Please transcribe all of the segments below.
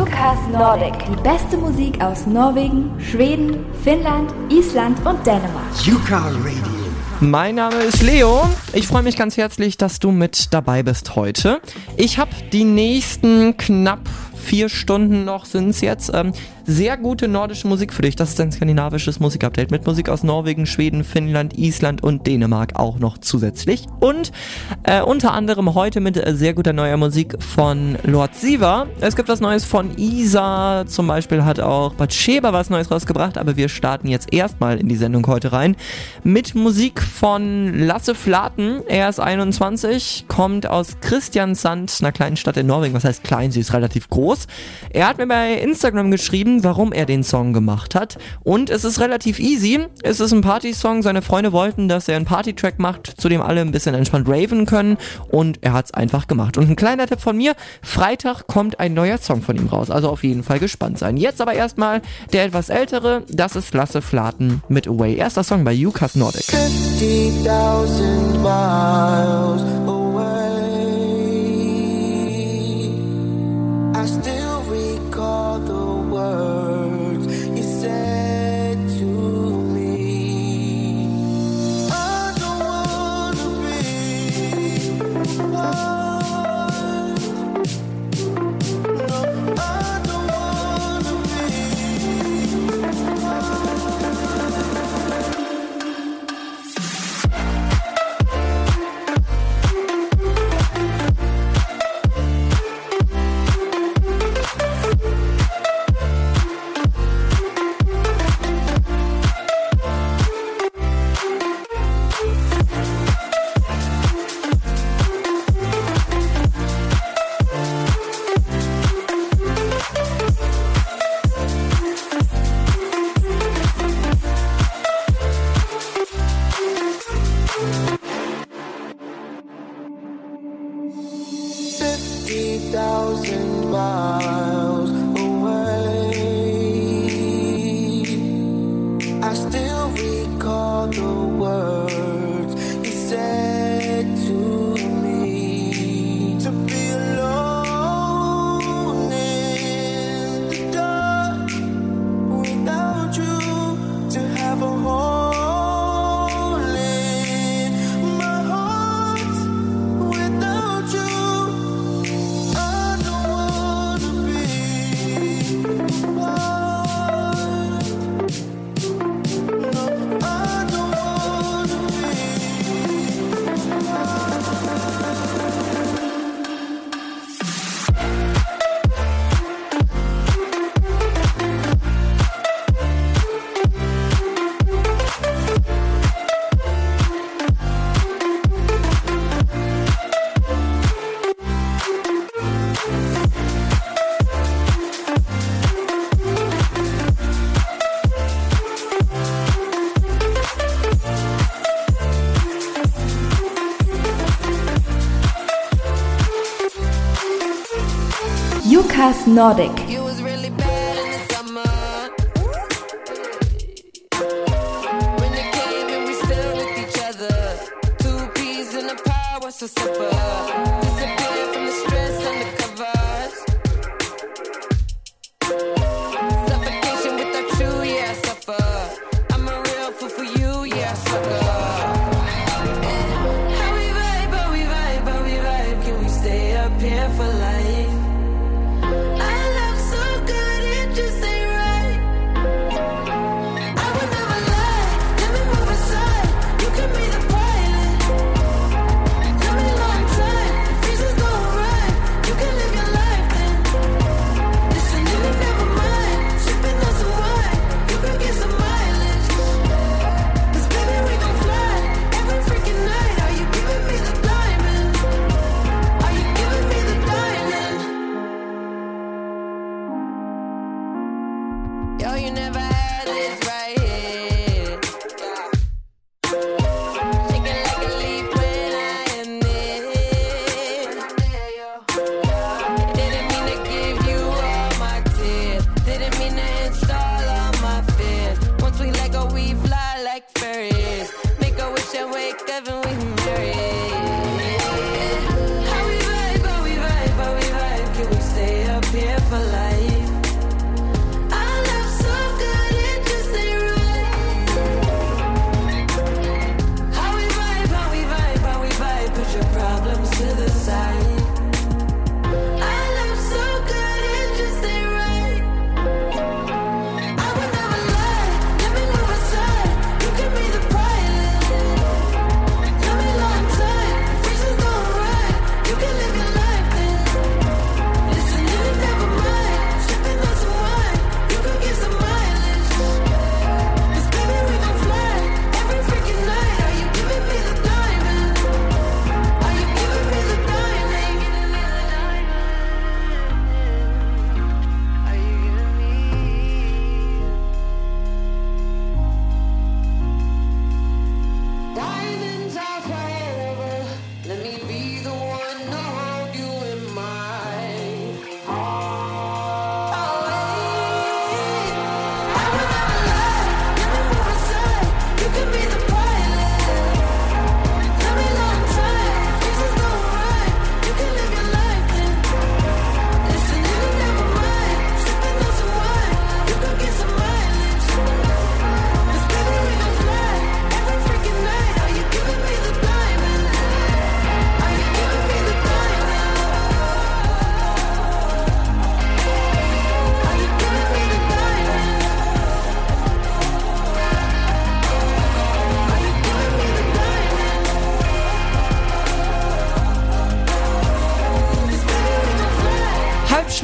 UCAS Nordic. Die beste Musik aus Norwegen, Schweden, Finnland, Island und Dänemark. UCAS Radio. Mein Name ist Leo. Ich freue mich ganz herzlich, dass du mit dabei bist heute. Ich habe die nächsten knapp vier Stunden noch sind es jetzt. Ähm, sehr gute nordische Musik für dich. Das ist ein skandinavisches Musikupdate mit Musik aus Norwegen, Schweden, Finnland, Island und Dänemark auch noch zusätzlich. Und äh, unter anderem heute mit äh, sehr guter neuer Musik von Lord Siva. Es gibt was Neues von Isa. Zum Beispiel hat auch Batsheba was Neues rausgebracht. Aber wir starten jetzt erstmal in die Sendung heute rein mit Musik von Lasse Flaten. Er ist 21, kommt aus Christiansand, einer kleinen Stadt in Norwegen. Was heißt klein? Sie ist relativ groß. Er hat mir bei Instagram geschrieben, warum er den Song gemacht hat. Und es ist relativ easy. Es ist ein Party-Song. Seine Freunde wollten, dass er einen Party-Track macht, zu dem alle ein bisschen entspannt raven können. Und er hat es einfach gemacht. Und ein kleiner Tipp von mir. Freitag kommt ein neuer Song von ihm raus. Also auf jeden Fall gespannt sein. Jetzt aber erstmal der etwas ältere. Das ist Lasse Flaten mit Away. Erster Song bei UCAS Nordic. 50,000 I still Nordic.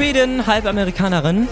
Schwedin, halb Amerikanerin.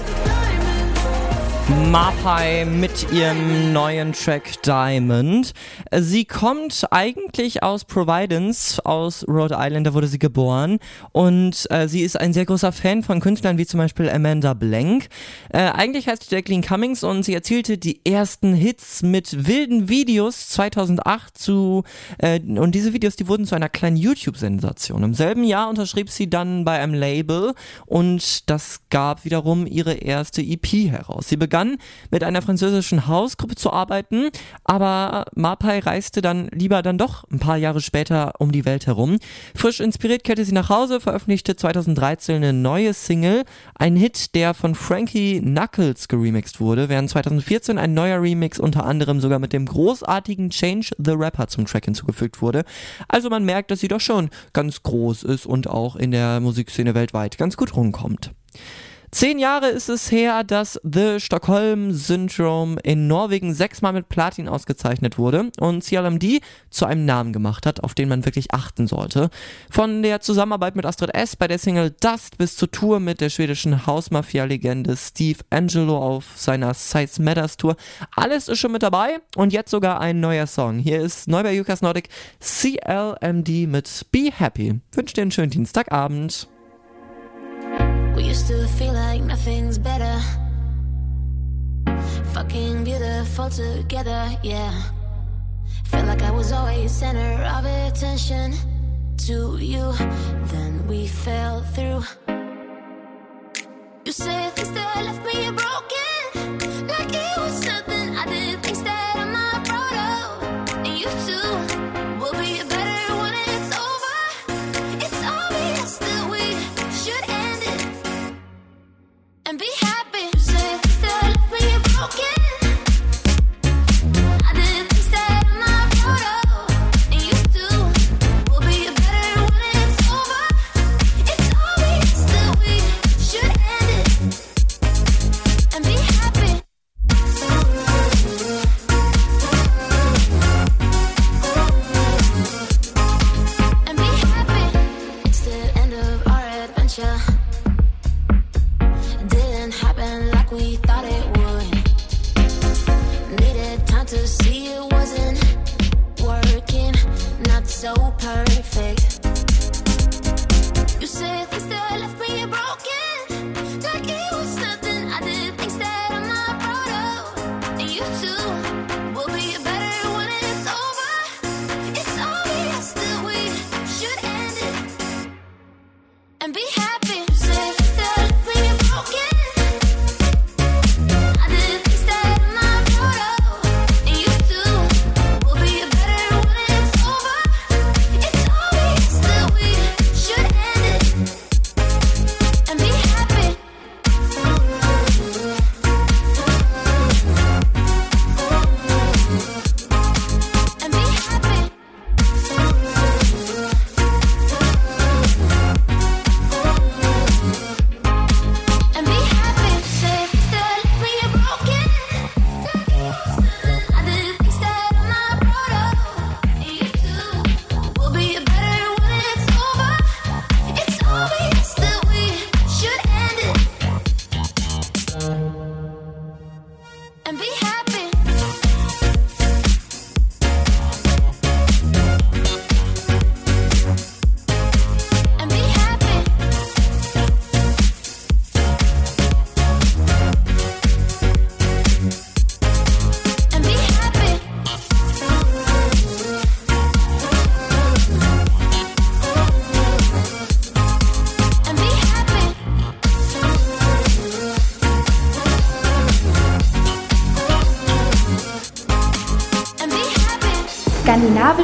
Mapai mit ihrem neuen Track Diamond. Sie kommt eigentlich aus Providence, aus Rhode Island, da wurde sie geboren. Und äh, sie ist ein sehr großer Fan von Künstlern wie zum Beispiel Amanda Blank. Äh, eigentlich heißt sie Jacqueline Cummings und sie erzielte die ersten Hits mit wilden Videos 2008 zu, äh, und diese Videos, die wurden zu einer kleinen YouTube-Sensation. Im selben Jahr unterschrieb sie dann bei einem Label und das gab wiederum ihre erste EP heraus. Sie begann mit einer französischen Hausgruppe zu arbeiten, aber Mapai reiste dann lieber dann doch ein paar Jahre später um die Welt herum. Frisch inspiriert kehrte sie nach Hause, veröffentlichte 2013 eine neue Single, ein Hit, der von Frankie Knuckles geremixed wurde, während 2014 ein neuer Remix unter anderem sogar mit dem großartigen Change the Rapper zum Track hinzugefügt wurde. Also man merkt, dass sie doch schon ganz groß ist und auch in der Musikszene weltweit ganz gut rumkommt. Zehn Jahre ist es her, dass The Stockholm Syndrome in Norwegen sechsmal mit Platin ausgezeichnet wurde und CLMD zu einem Namen gemacht hat, auf den man wirklich achten sollte. Von der Zusammenarbeit mit Astrid S. bei der Single Dust bis zur Tour mit der schwedischen Hausmafia-Legende Steve Angelo auf seiner Size Matters Tour. Alles ist schon mit dabei und jetzt sogar ein neuer Song. Hier ist neu Jukas Nordic CLMD mit Be Happy. Wünsche dir einen schönen Dienstagabend. We used to feel like nothing's better. Fucking beautiful together, yeah. Felt like I was always center of attention to you. Then we fell through. You said things that left me broken, so perfect. You said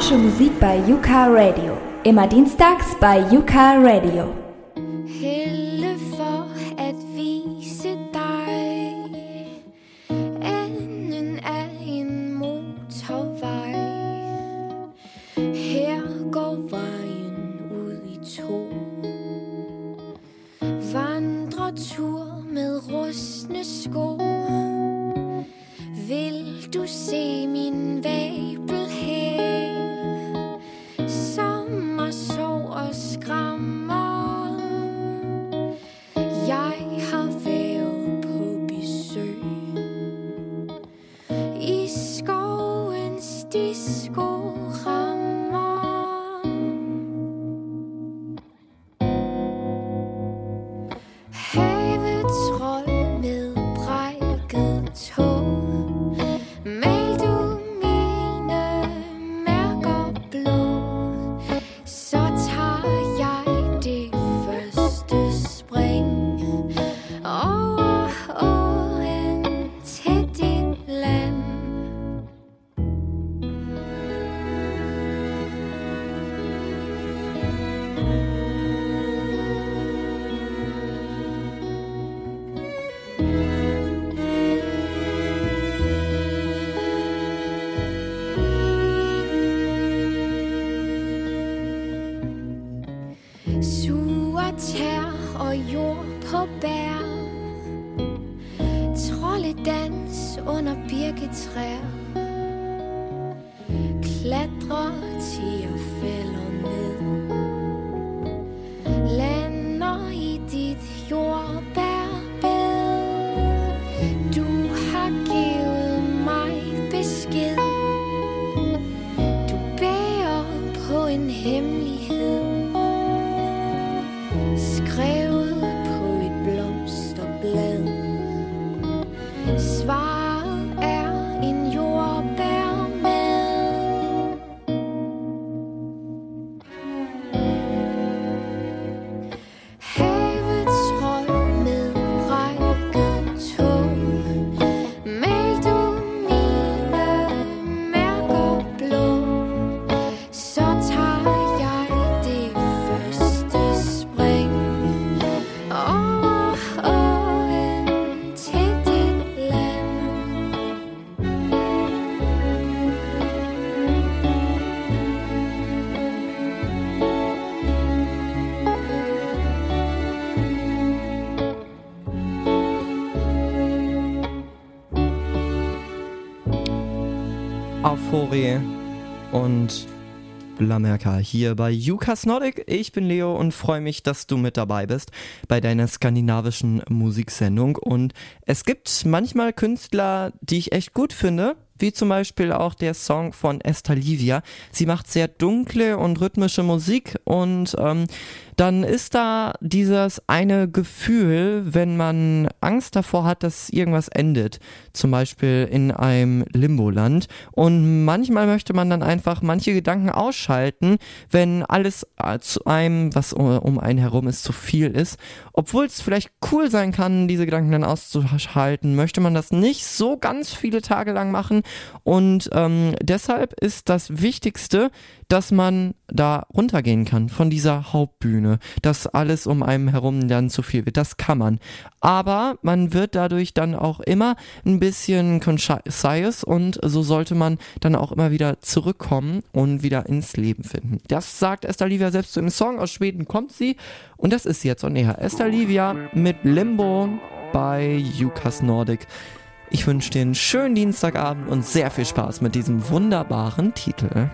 Skandinavische Musik bei Yuka Radio. Immer dienstags bei Yuka Radio. Euphorie und Blamerka hier bei Jukas Nordic. Ich bin Leo und freue mich, dass du mit dabei bist bei deiner skandinavischen Musiksendung. Und es gibt manchmal Künstler, die ich echt gut finde, wie zum Beispiel auch der Song von Esther Livia. Sie macht sehr dunkle und rhythmische Musik und ähm, dann ist da dieses eine Gefühl, wenn man Angst davor hat, dass irgendwas endet, zum Beispiel in einem Limboland. Und manchmal möchte man dann einfach manche Gedanken ausschalten, wenn alles äh, zu einem, was um einen herum ist, zu viel ist. Obwohl es vielleicht cool sein kann, diese Gedanken dann auszuschalten, möchte man das nicht so ganz viele Tage lang machen. Und ähm, deshalb ist das Wichtigste, dass man da runtergehen kann von dieser Hauptbühne, dass alles um einem herum dann zu viel wird. Das kann man. Aber man wird dadurch dann auch immer ein bisschen concise und so sollte man dann auch immer wieder zurückkommen und wieder ins Leben finden. Das sagt Esther Livia selbst zu dem Song. Aus Schweden kommt sie und das ist jetzt on air. Esther Livia mit Limbo bei Jukas Nordic. Ich wünsche dir einen schönen Dienstagabend und sehr viel Spaß mit diesem wunderbaren Titel.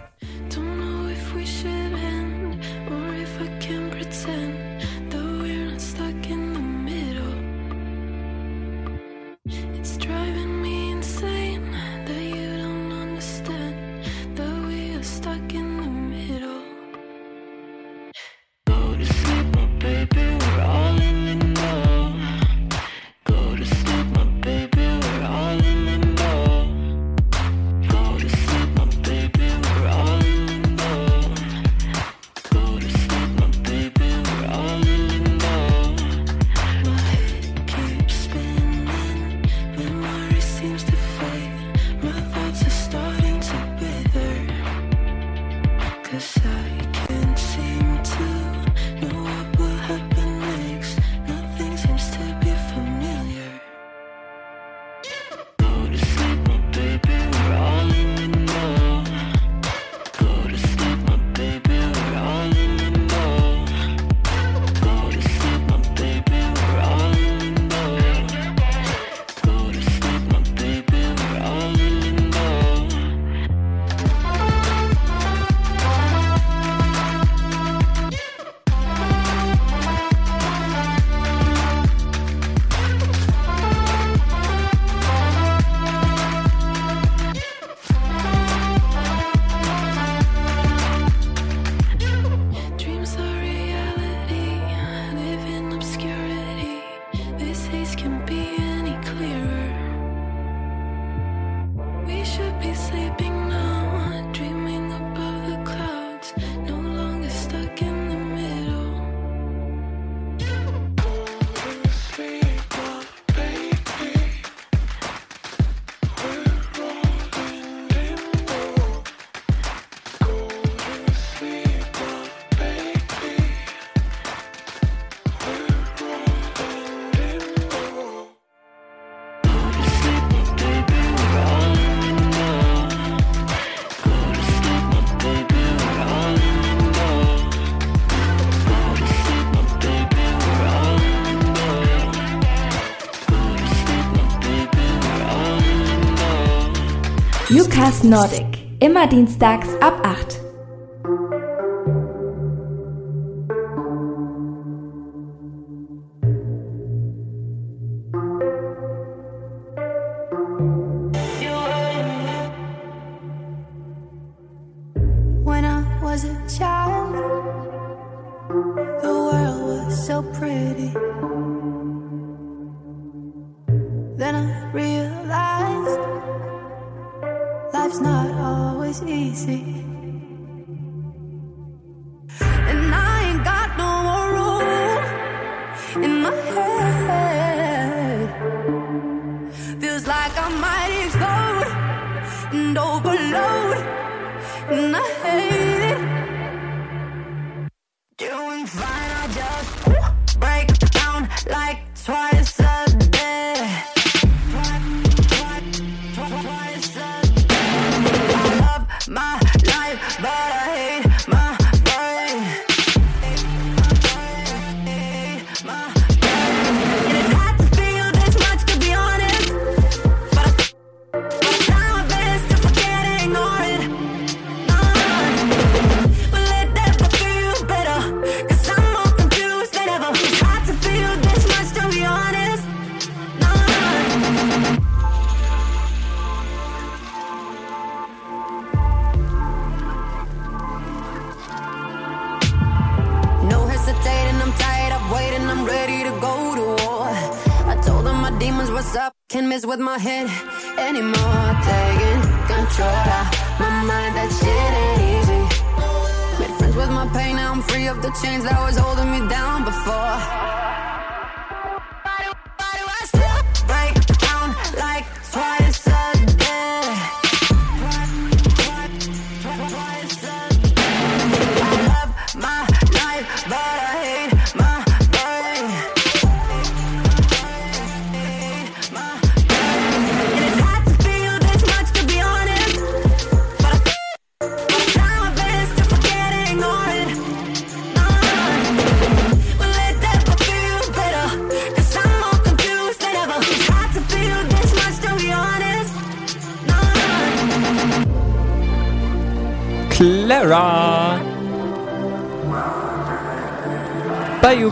Nordic. Immer dienstags ab 8.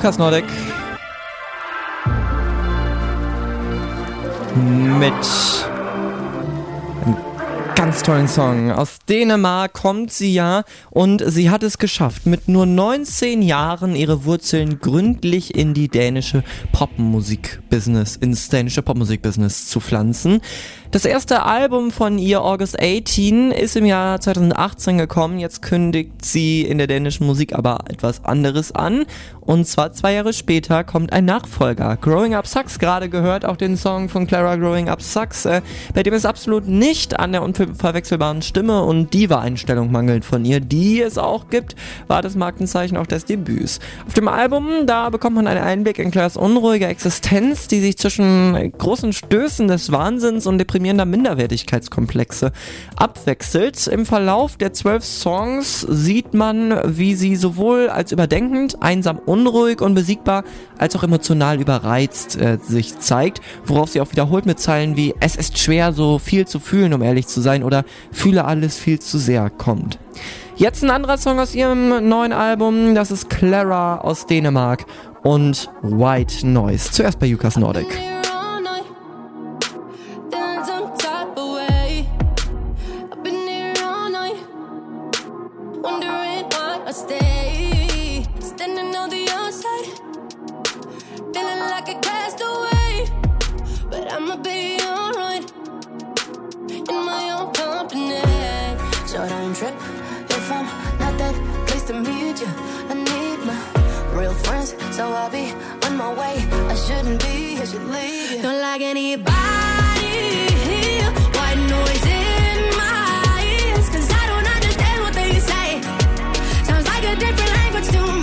Bei Jukas Nordic. Mit einem ganz tollen Song. Aus Dänemark kommt sie ja und sie hat es geschafft, mit nur 19 Jahren ihre Wurzeln gründlich in die dänische Popmusik-Business, ins dänische Popmusik-Business zu pflanzen. Das erste Album von ihr, August 18, ist im Jahr 2018 gekommen. Jetzt kündigt sie in der dänischen Musik aber etwas anderes an. Und zwar zwei Jahre später kommt ein Nachfolger. Growing Up Sucks, gerade gehört, auch den Song von Clara Growing Up Sucks, äh, bei dem es absolut nicht an der unverwechselbaren Stimme und Diva-Einstellung mangelt von ihr, die es auch gibt, war das Markenzeichen auch des Debüts. Auf dem Album, da bekommt man einen Einblick in Claires unruhige Existenz, die sich zwischen großen Stößen des Wahnsinns und deprimierender Minderwertigkeitskomplexe abwechselt. Im Verlauf der zwölf Songs sieht man, wie sie sowohl als überdenkend, einsam unruhig und besiegbar, als auch emotional überreizt äh, sich zeigt, worauf sie auch wiederholt mit Zeilen wie Es ist schwer, so viel zu fühlen, um ehrlich zu sein, oder Fühle alles viel zu sehr kommt. Jetzt ein anderer Song aus ihrem neuen Album, das ist Clara aus Dänemark und White Noise. Zuerst bei Jukas Nordic. Don't trip if I'm not that to meet you. I need my real friends, so I'll be on my way. I shouldn't be, I should leave you. Don't like anybody here. White noise in my ears, 'cause I don't understand what they say. Sounds like a different language to me.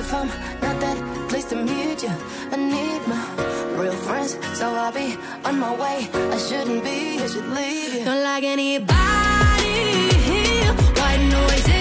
If I'm not that pleased to meet you. I need my real friends, so I'll be on my way. I shouldn't be, I should leave you. Don't like anybody here. White noise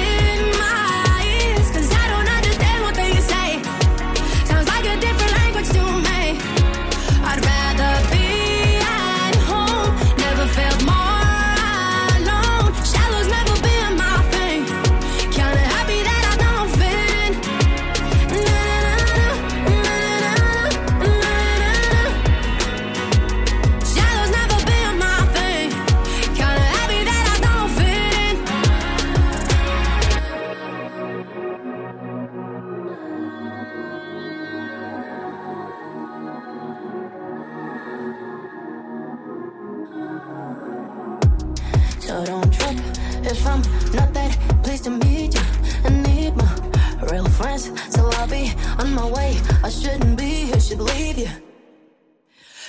way. I shouldn't be, I should leave you.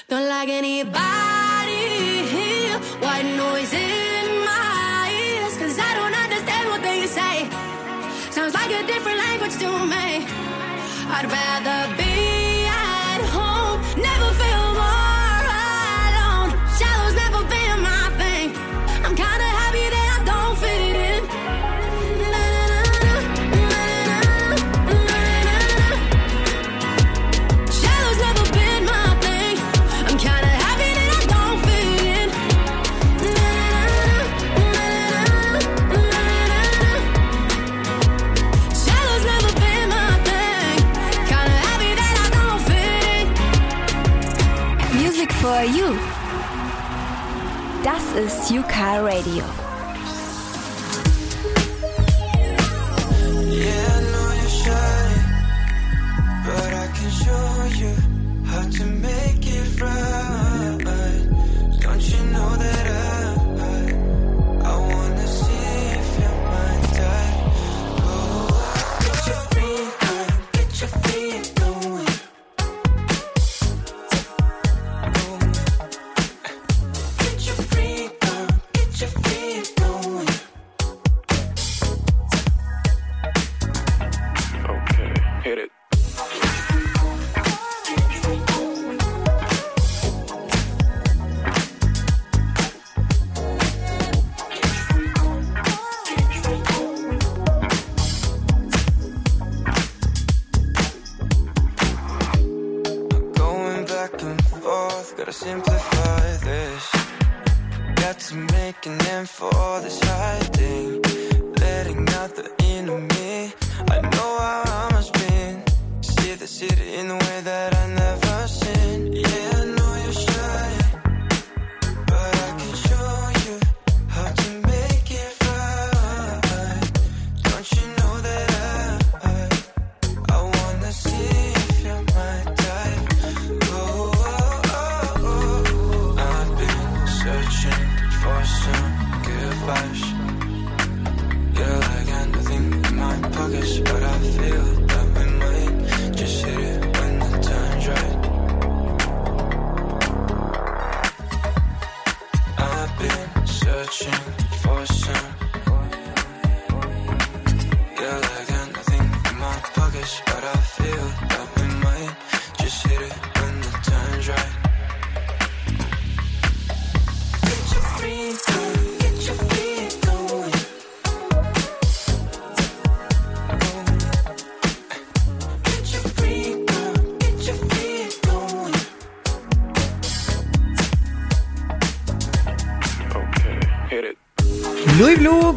Don't like anybody here. White noise in my ears, cause I don't understand what they say. Sounds like a different language to me. I'd rather be ist Yuka Radio.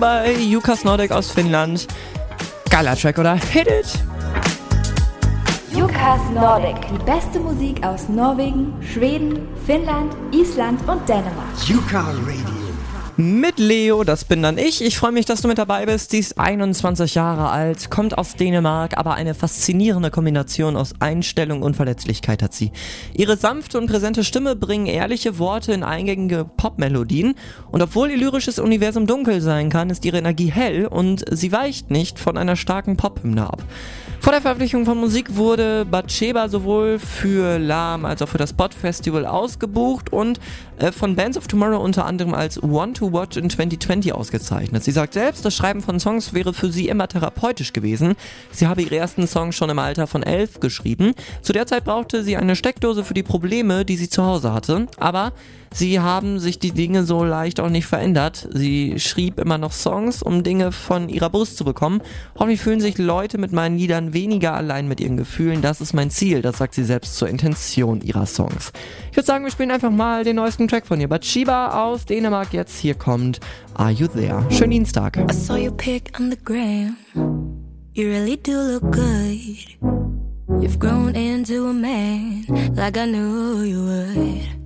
Bei Jukas Nordic aus Finnland. Geiler Track, oder? Hit it! Yukas Nordic. Die beste Musik aus Norwegen, Schweden, Finnland, Island und Dänemark. Yuka Radio. Mit Leo, das bin dann ich. Ich freue mich, dass du mit dabei bist. Sie ist 21 Jahre alt, kommt aus Dänemark, aber eine faszinierende Kombination aus Einstellung und Verletzlichkeit hat sie. Ihre sanfte und präsente Stimme bringen ehrliche Worte in eingängige Popmelodien. Und obwohl ihr lyrisches Universum dunkel sein kann, ist ihre Energie hell und sie weicht nicht von einer starken Pophymne ab. Vor der Veröffentlichung von Musik wurde Batsheba sowohl für Lahm als auch für das Spot Festival ausgebucht und äh, von Bands of Tomorrow unter anderem als One to Watch in 2020 ausgezeichnet. Sie sagt selbst, das Schreiben von Songs wäre für sie immer therapeutisch gewesen. Sie habe ihre ersten Songs schon im Alter von elf geschrieben. Zu der Zeit brauchte sie eine Steckdose für die Probleme, die sie zu Hause hatte. Aber sie haben sich die Dinge so leicht auch nicht verändert. Sie schrieb immer noch Songs, um Dinge von ihrer Brust zu bekommen. Hoffentlich fühlen sich Leute mit meinen Liedern weniger allein mit ihren Gefühlen. Das ist mein Ziel. Das sagt sie selbst zur Intention ihrer Songs. Ich würde sagen, wir spielen einfach mal den neuesten Track von ihr. Batshiba aus Dänemark. Jetzt hier kommt Are You There? Schönen Dienstag. I saw your pic on the gram. You really do look good. You've grown into a man like I knew you would.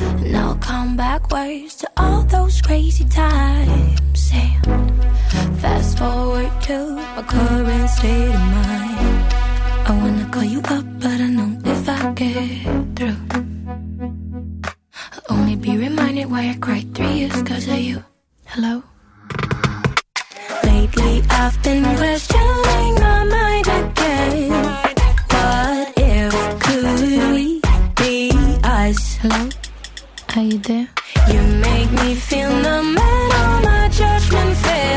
Now come back backwards to all those crazy times and fast forward to my current state of mind. I wanna call you up, but I know if I get through, I'll only be reminded why I cried three years cause of you. Hello? Lately I've been questioning my mind again. What if could we be us? Hello? Are you there? You make me feel no matter my judgment fails.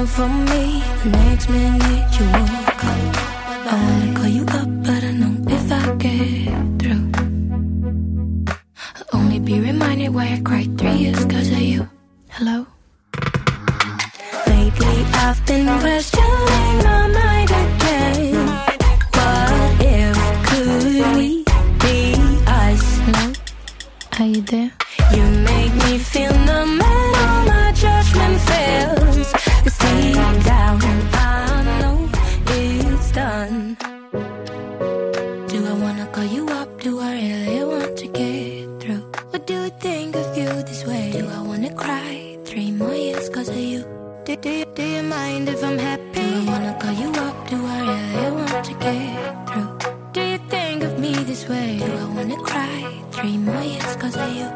Down for me, the next minute you walk up. I wanna call you up, but I know if I get through, I'll only be reminded why I cried three years cause of you. Hello? Lately I've been questioning my mind again. What if could we be us? Hello? Are you there? Do, do, you, do you mind if I'm happy? Do I wanna call you up? Do I really want to get through? Do you think of me this way? Do I wanna cry? Three more years cause of you.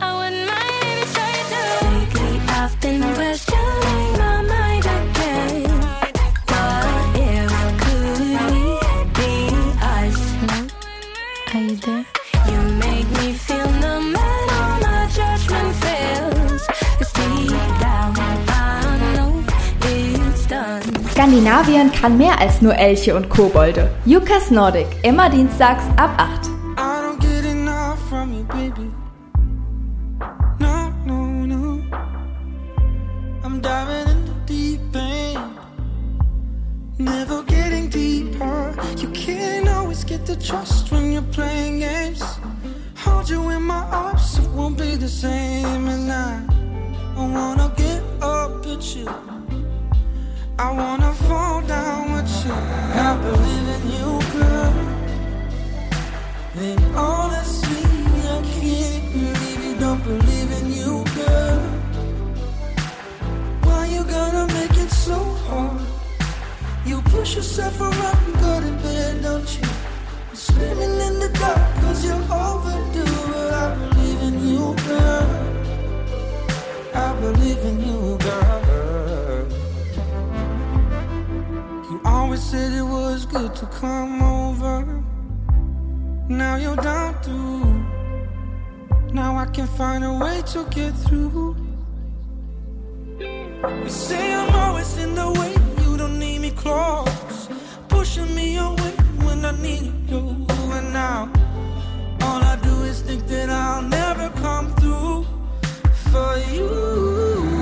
I wouldn't mind if tried to. Lately I've been questioning Skandinavien kann mehr als nur Elche und Kobolde. Jukas Nordic, immer dienstags ab 8. I wanna get up at you. I wanna fall down with you. I believe in you, girl. I can't believe you don't believe in you, girl. Why you gotta make it so hard? You push yourself around, go to bed, don't you? In the dark cause you're overdue. But I believe in you, girl. I believe in you, girl. You always said it was good to come over. Now you're down through. Now I can find a way to get through. You say I'm always in the way, you don't need me close. Pushing me away when I need you. And now all I do is think that I'll never come through for you.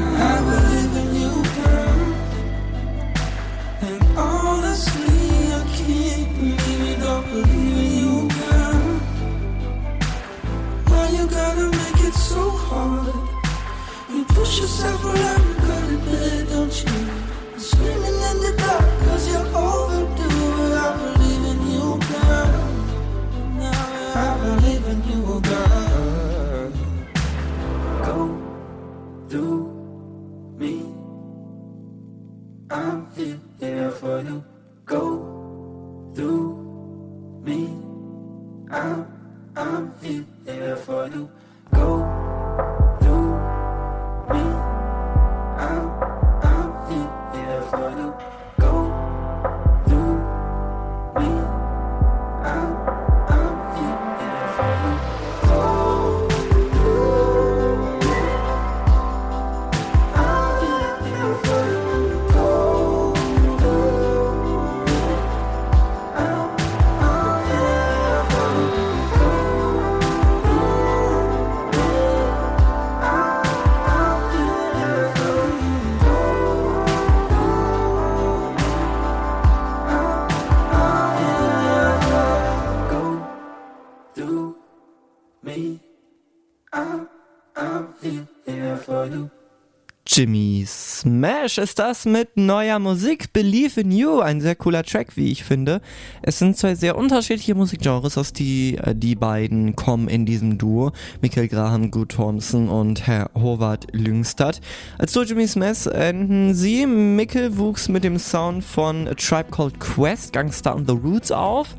push yourself well, I regret it, don't you? I'm screaming in the dark, cause you're overdue. I believe in you, girl. I believe in you, girl. Go through me. I'm here, here for you. Jimmy Smash ist das mit neuer Musik. Believe in You, ein sehr cooler Track, wie ich finde. Es sind zwei sehr unterschiedliche Musikgenres, aus die äh, die beiden kommen in diesem Duo. Michael Graham, Good Thompson und Herr Howard Lyngstad. Als Duo Jimmy Smash enden sie. Mikkel wuchs mit dem Sound von A Tribe Called Quest, Gangster on the Roots auf.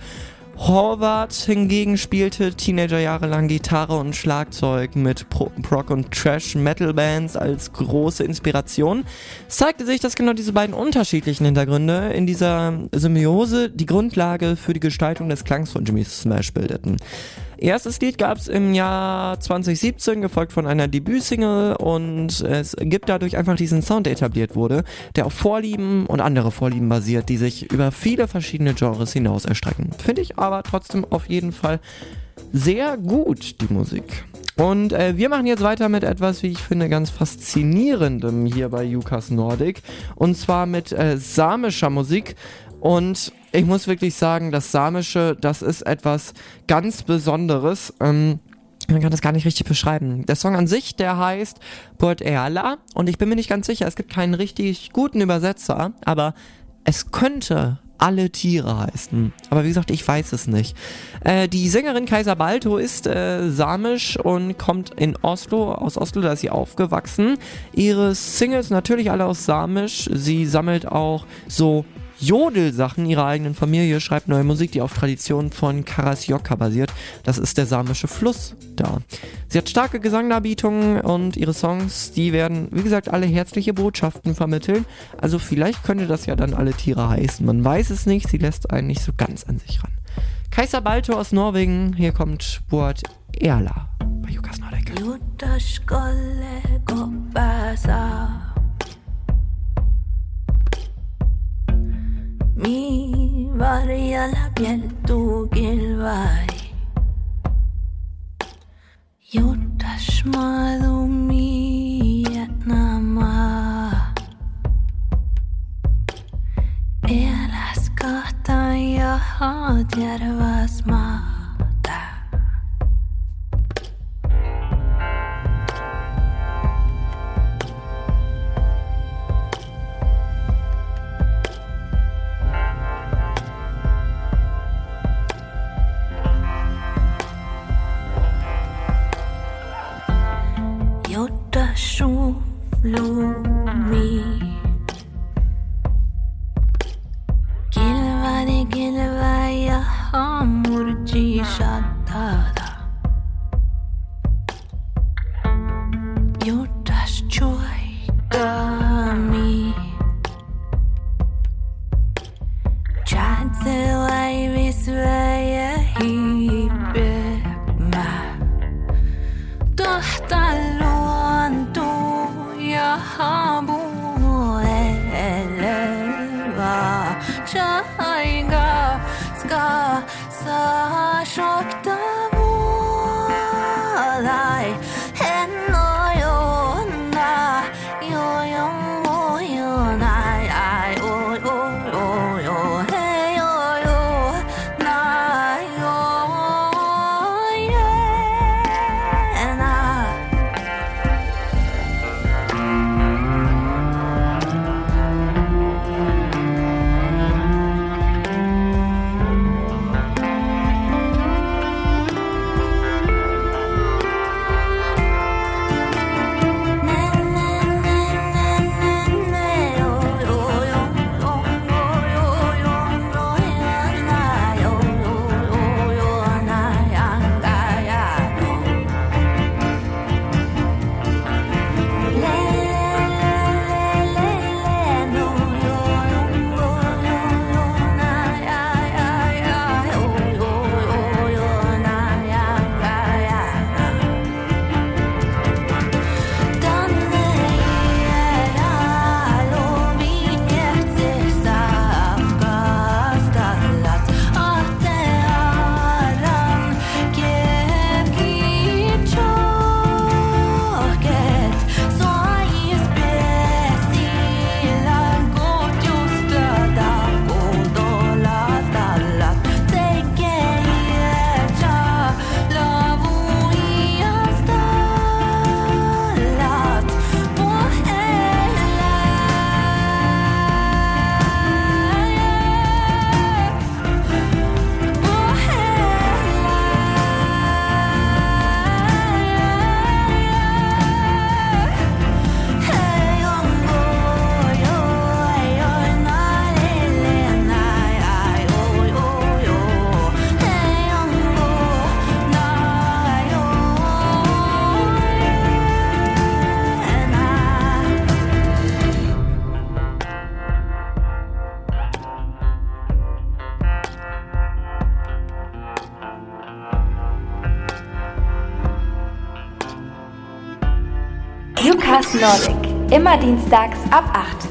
Horvath hingegen spielte Teenager jahrelang Gitarre und Schlagzeug mit Pro Prog- und Trash-Metal-Bands als große Inspiration. Es zeigte sich, dass genau diese beiden unterschiedlichen Hintergründe in dieser Symbiose die Grundlage für die Gestaltung des Klangs von Jimmy Smash bildeten. Erstes Lied gab es im Jahr 2017, gefolgt von einer Debütsingle und es gibt dadurch einfach diesen Sound, der etabliert wurde, der auf Vorlieben und andere Vorlieben basiert, die sich über viele verschiedene Genres hinaus erstrecken. Finde ich aber trotzdem auf jeden Fall sehr gut, die Musik. Und äh, wir machen jetzt weiter mit etwas, wie ich finde, ganz faszinierendem hier bei Jukas Nordic. Und zwar mit äh, samischer Musik. Und ich muss wirklich sagen, das Samische, das ist etwas ganz Besonderes. Ähm, man kann das gar nicht richtig beschreiben. Der Song an sich, der heißt Port Eala und ich bin mir nicht ganz sicher, es gibt keinen richtig guten Übersetzer, aber es könnte alle Tiere heißen. Aber wie gesagt, ich weiß es nicht. Äh, die Sängerin Kaiser Balto ist äh, samisch und kommt in Oslo, aus Oslo, da ist sie aufgewachsen. Ihre Singles natürlich alle aus samisch. Sie sammelt auch so Jodelsachen ihrer eigenen Familie, schreibt neue Musik, die auf Traditionen von Karasjoka basiert. Das ist der samische Fluss da. Sie hat starke Gesangdarbietungen und ihre Songs, die werden, wie gesagt, alle herzliche Botschaften vermitteln. Also vielleicht könnte das ja dann alle Tiere heißen. Man weiß es nicht, sie lässt einen nicht so ganz an sich ran. Kaiser Balto aus Norwegen, hier kommt Boat Erla bei Jukas Nordic. Mi varía la piel, tu gilbai. Yutashmadu miyatnama. Elas kahtan yahat yervasma. gloomy. गिलवाने गिलवाया हाँ मुर्जी शादादा Jotas choikami Chance lai visvaya Shocked up. Lukas Nordic. Immer dienstags ab 8.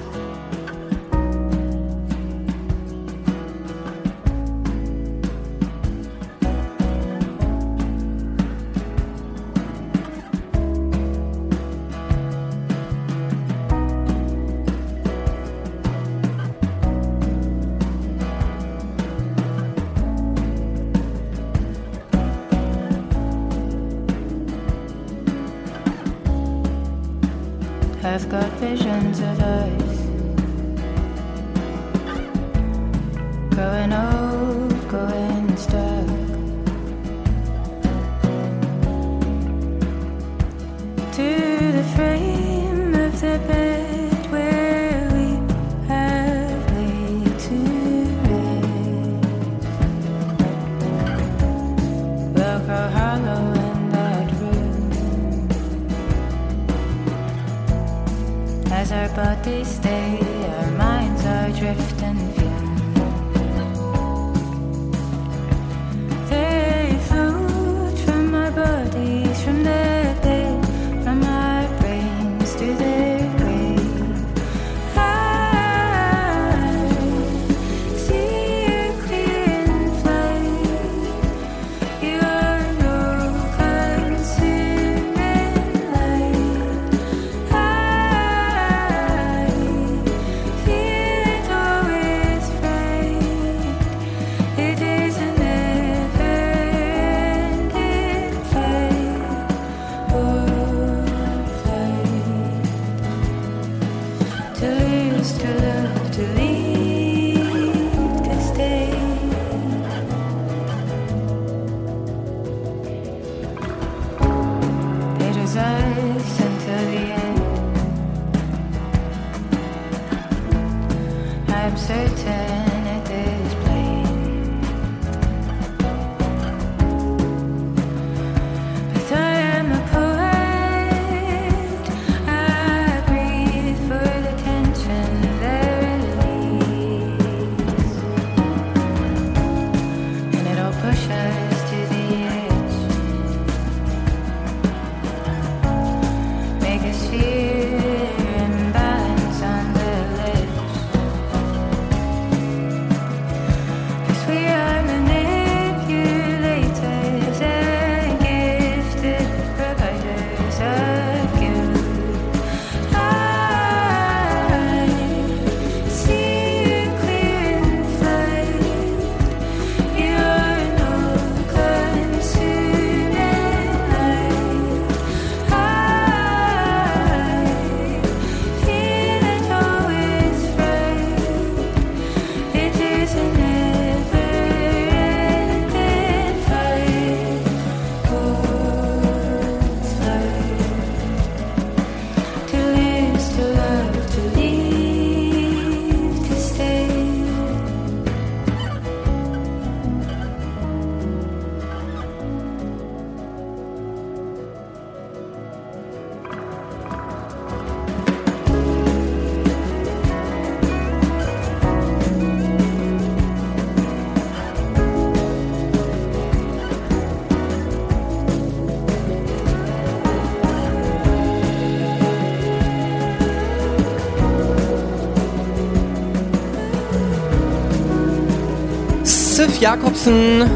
Jakobsen,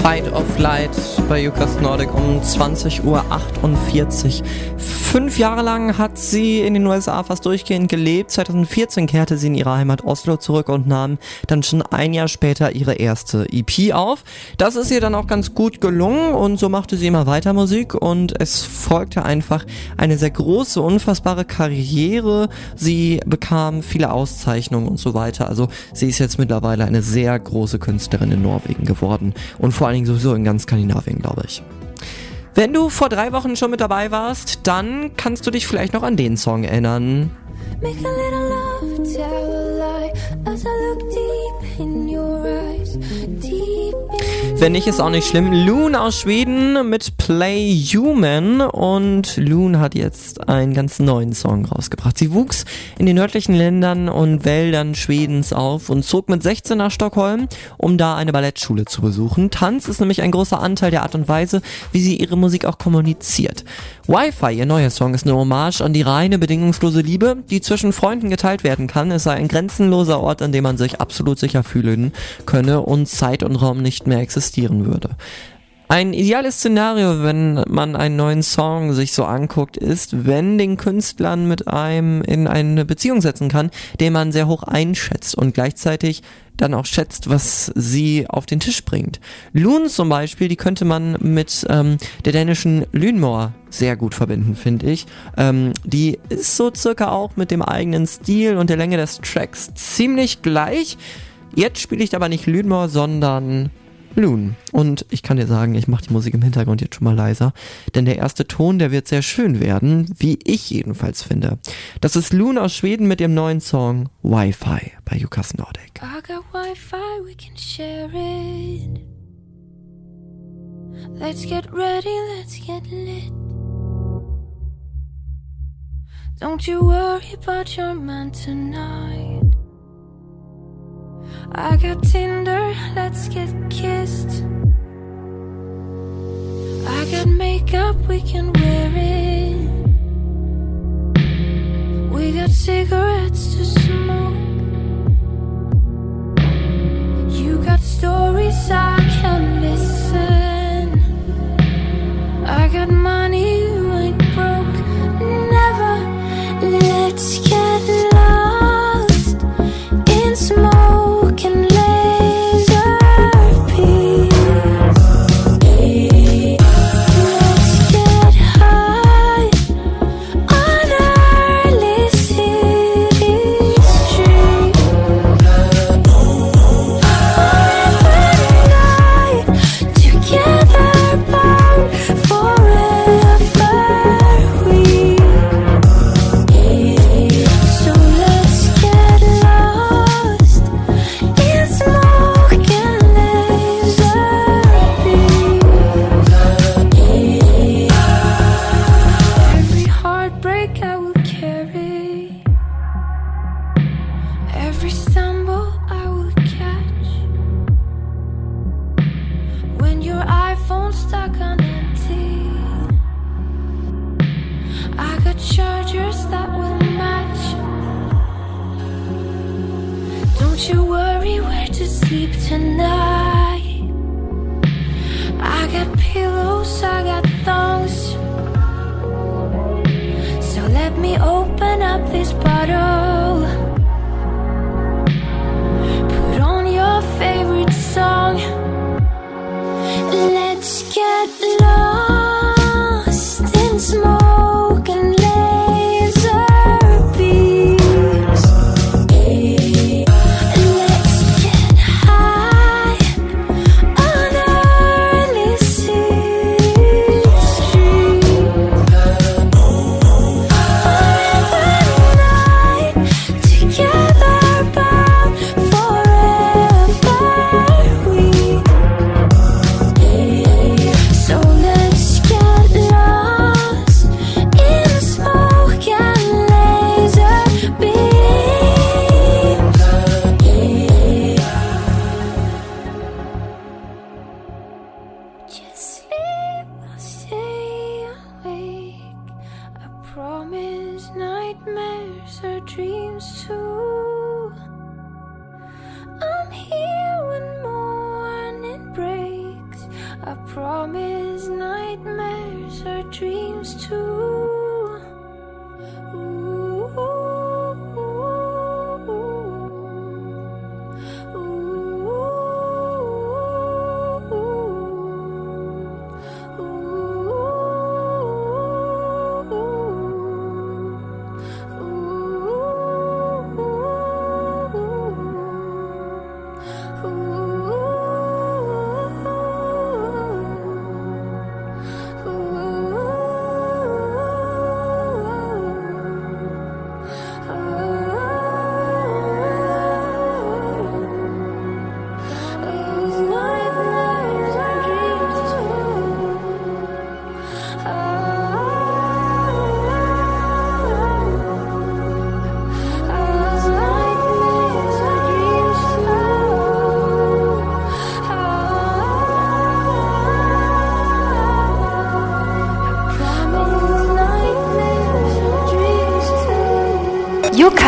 Fight of Light bei Jukas Nordic um 20.48 Uhr. Fünf Jahre lang hat sie in den USA fast durchgehend gelebt. 2014 kehrte sie in ihre Heimat Oslo zurück und nahm dann schon ein Jahr später ihre erste EP auf. Das ist ihr dann auch ganz gut gelungen und so machte sie immer weiter Musik und es folgte einfach eine sehr große, unfassbare Karriere. Sie bekam viele Auszeichnungen und so weiter. Also sie ist jetzt mittlerweile eine sehr große Künstlerin in Norwegen geworden und vor allen Dingen sowieso in ganz Skandinavien, glaube ich. Wenn du vor drei Wochen schon mit dabei warst, dann kannst du dich vielleicht noch an den Song erinnern. Make a little love, tell a lie as I look deep in Wenn nicht, ist auch nicht schlimm. Loon aus Schweden mit Play Human und Loon hat jetzt einen ganz neuen Song rausgebracht. Sie wuchs in den nördlichen Ländern und Wäldern Schwedens auf und zog mit 16 nach Stockholm, um da eine Ballettschule zu besuchen. Tanz ist nämlich ein großer Anteil der Art und Weise, wie sie ihre Musik auch kommuniziert. Wi-Fi, ihr neuer Song, ist eine Hommage an die reine, bedingungslose Liebe, die zwischen Freunden geteilt werden kann. Es sei ein grenzenloser Ort, an dem man sich absolut sicher fühlen könne und Zeit und Raum nicht mehr existieren würde. Ein ideales Szenario, wenn man einen neuen Song sich so anguckt, ist, wenn den Künstlern mit einem in eine Beziehung setzen kann, den man sehr hoch einschätzt und gleichzeitig dann auch schätzt, was sie auf den Tisch bringt. Loon zum Beispiel, die könnte man mit ähm, der dänischen Lynmore sehr gut verbinden, finde ich. Ähm, die ist so circa auch mit dem eigenen Stil und der Länge des Tracks ziemlich gleich. Jetzt spiele ich aber nicht Lynmore, sondern Loon. Und ich kann dir sagen, ich mache die Musik im Hintergrund jetzt schon mal leiser, denn der erste Ton, der wird sehr schön werden, wie ich jedenfalls finde. Das ist Loon aus Schweden mit dem neuen Song Wi-Fi bei Jukas Nordic. I got Wi-Fi, we can share it. Let's get ready, let's get lit. Don't you worry about your man tonight. I got Tinder, let's get kissed. I got makeup, we can wear it. We got cigarettes to smoke. You got stories I can listen. I got money, you ain't broke. Never. Let's get lost in smoke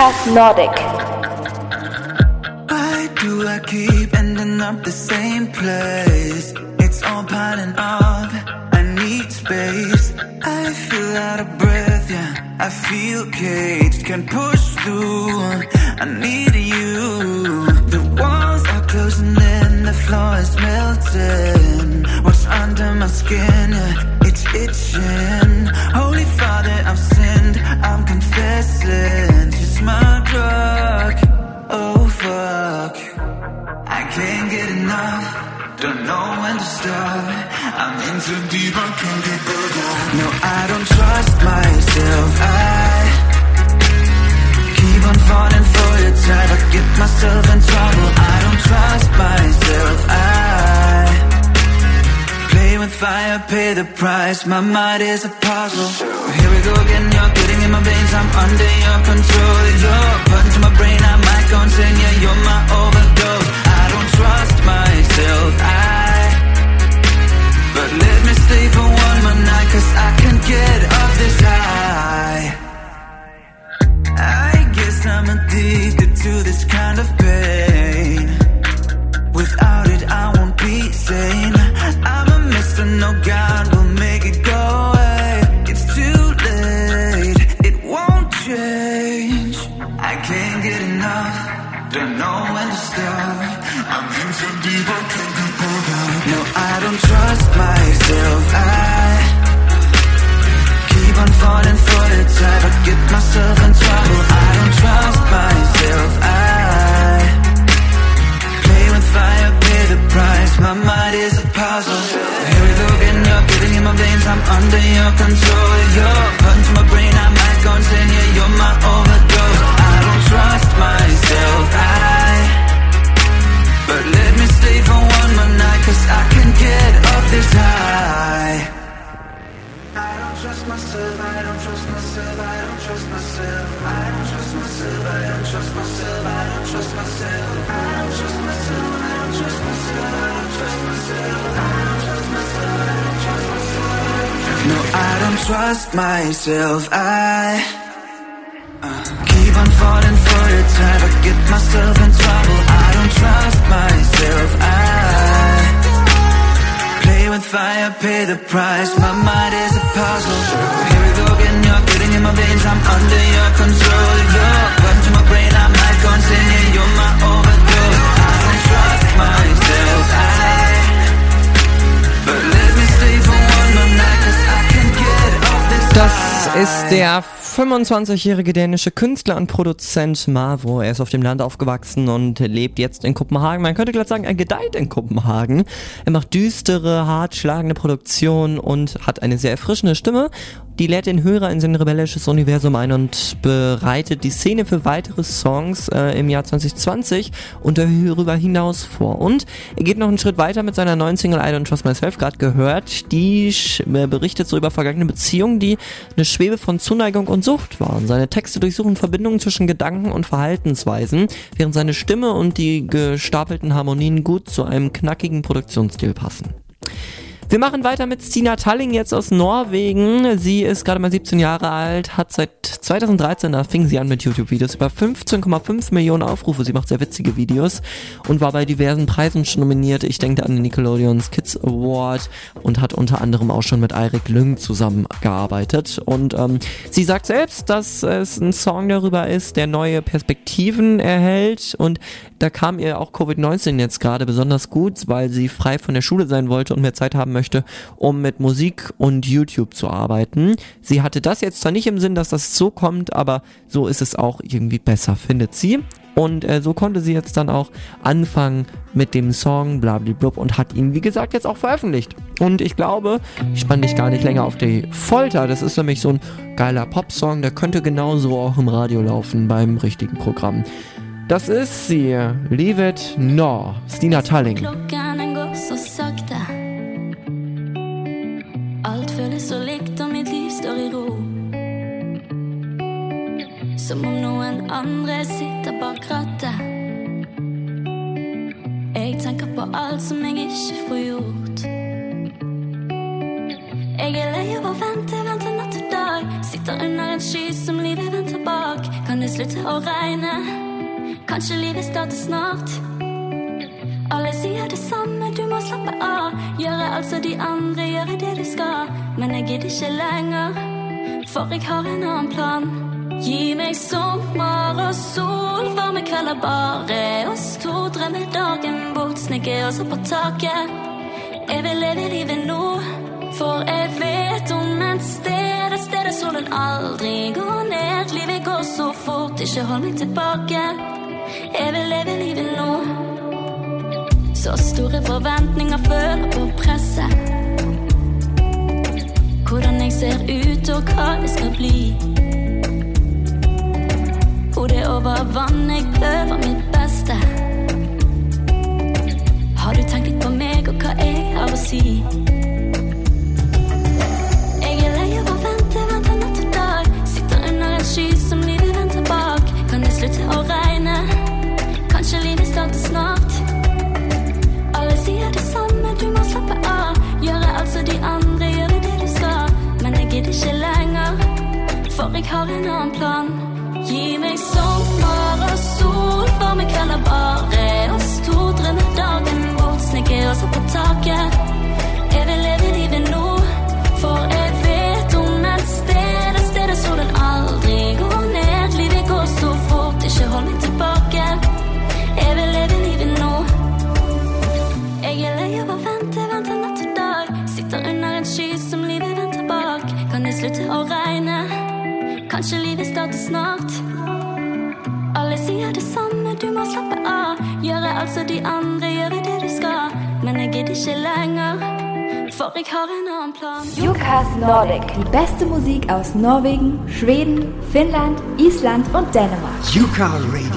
Nordic. Why do I keep ending up the same place? It's all piling up. I need space. I feel out of breath, yeah. I feel caged, can't push through. I need you. The walls are closing in, the floor is melting. What's under my skin? Yeah, it's itching. there's a 25-jährige dänische Künstler und Produzent Mavo. Er ist auf dem Land aufgewachsen und lebt jetzt in Kopenhagen. Man könnte glatt sagen, er gedeiht in Kopenhagen. Er macht düstere, hart schlagende Produktionen und hat eine sehr erfrischende Stimme. Die lädt den Hörer in sein rebellisches Universum ein und bereitet die Szene für weitere Songs äh, im Jahr 2020 und darüber hinaus vor. Und er geht noch einen Schritt weiter mit seiner neuen Single I Don't Trust Myself, gerade gehört. Die äh, berichtet so über vergangene Beziehungen, die eine Schwebe von Zuneigung und Sucht waren. Seine Texte durchsuchen Verbindungen zwischen Gedanken und Verhaltensweisen, während seine Stimme und die gestapelten Harmonien gut zu einem knackigen Produktionsstil passen. Wir machen weiter mit Stina Talling jetzt aus Norwegen. Sie ist gerade mal 17 Jahre alt, hat seit 2013, da fing sie an mit YouTube-Videos, über 15,5 Millionen Aufrufe. Sie macht sehr witzige Videos und war bei diversen Preisen schon nominiert. Ich denke an den Nickelodeons Kids Award und hat unter anderem auch schon mit Eirik Lüng zusammengearbeitet. Und ähm, sie sagt selbst, dass es ein Song darüber ist, der neue Perspektiven erhält und da kam ihr auch Covid-19 jetzt gerade besonders gut, weil sie frei von der Schule sein wollte und mehr Zeit haben möchte, um mit Musik und YouTube zu arbeiten. Sie hatte das jetzt zwar nicht im Sinn, dass das so kommt, aber so ist es auch irgendwie besser, findet sie. Und äh, so konnte sie jetzt dann auch anfangen mit dem Song Blablablub und hat ihn, wie gesagt, jetzt auch veröffentlicht. Und ich glaube, ich spann dich gar nicht länger auf die Folter. Das ist nämlich so ein geiler Popsong, der könnte genauso auch im Radio laufen beim richtigen Programm. Das ist sie, Leave It No, Stina Talling. Føles så likt, og mitt liv står i ro. Som om noen andre sitter bak rattet. Jeg tenker på alt som jeg ikke får gjort. Jeg er lei av å vente, vente natt og dag. Sitter under en sky som livet venter bak. Kan det slutte å regne? Kanskje livet starter snart? Alle sier det samme, du må slappe av. Gjøre alt som de andre, gjøre det du skal. Men jeg gidder ikke lenger, for jeg har en annen plan. Gi meg sommer og sol, varme kvelder bare oss to. Drømme dagen bort, snike oss opp på taket. Jeg vil leve livet nå, for jeg vet om et sted, et sted der solen aldri går ned. Livet går så fort, ikke hold meg tilbake. Jeg vil leve livet nå. Så store forventninger føler på presset. Hvordan jeg ser ut og hva det skal bli. Hodet over vann, jeg prøver mitt beste. Har du tenkt litt på meg og hva jeg har å si? Men ikke lenger, for jeg har en annen plan. Gi meg sommer og sol, For varme kvelder bare oss to. Drømme dagen bort, snike oss opp på taket. Jeg vil leve livet nå, for jeg vet om et sted, et sted der solen aldri går ned. Livet går så fort, ikke hold meg tilbake. Jeg vil leve livet nå. For jeg har en annen plan. Jukas Nordic. Die beste Musik aus Norwegen, Schweden, Finnland, Island und Dänemark. Yuka Radio.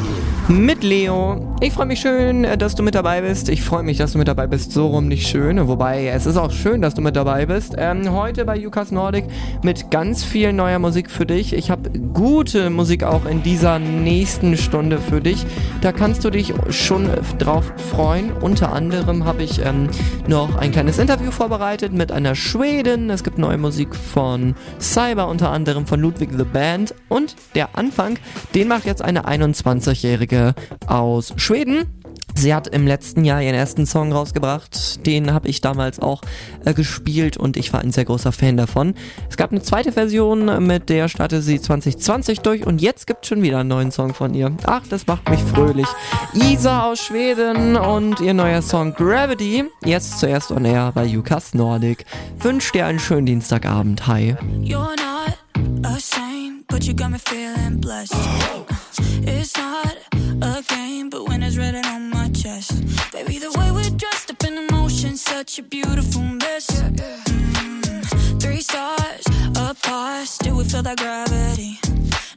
Mit Leo. Ich freue mich schön, äh, dass du mit dabei bist. Ich freue mich, dass du mit dabei bist. So rum nicht schön. Wobei, es ist auch schön, dass du mit dabei bist. Ähm, heute bei Jukas Nordic mit ganz viel neuer Musik für dich. Ich habe gute Musik auch in dieser nächsten Stunde für dich. Da kannst du dich schon drauf freuen. Unter anderem habe ich ähm, noch ein kleines Interview vorbereitet mit einer Schwedin. Es gibt neue Musik von Cyber, unter anderem von Ludwig the Band. Und der Anfang, den macht jetzt eine 21-Jährige aus Schweden. Sie hat im letzten Jahr ihren ersten Song rausgebracht. Den habe ich damals auch äh, gespielt und ich war ein sehr großer Fan davon. Es gab eine zweite Version, mit der startete sie 2020 durch und jetzt gibt es schon wieder einen neuen Song von ihr. Ach, das macht mich fröhlich. Isa aus Schweden und ihr neuer Song Gravity. Jetzt zuerst on air bei Jukas Nordic. Wünsche dir einen schönen Dienstagabend. Hi. You're not a saint, but you got me feeling blessed. It's not a baby, the way we're dressed up in emotion, such a beautiful mess. Mm, three stars apart, still we feel that gravity.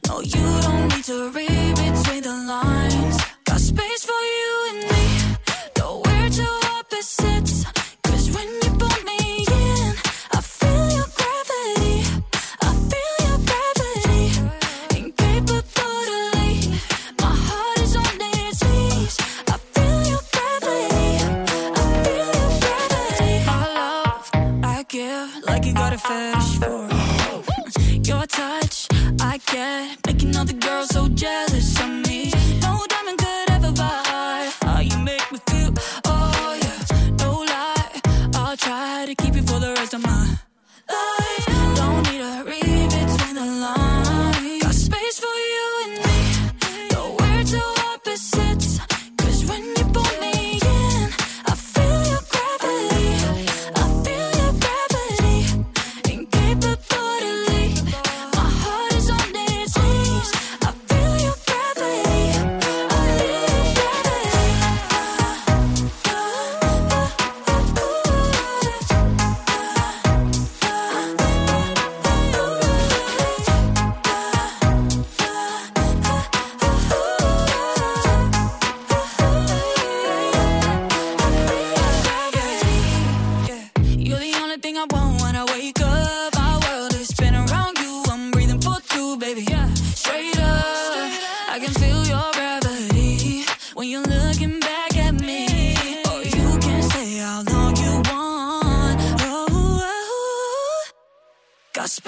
No, you don't need to read between the lines. Got space for you and me, though we're two opposites. Making all the girls so jealous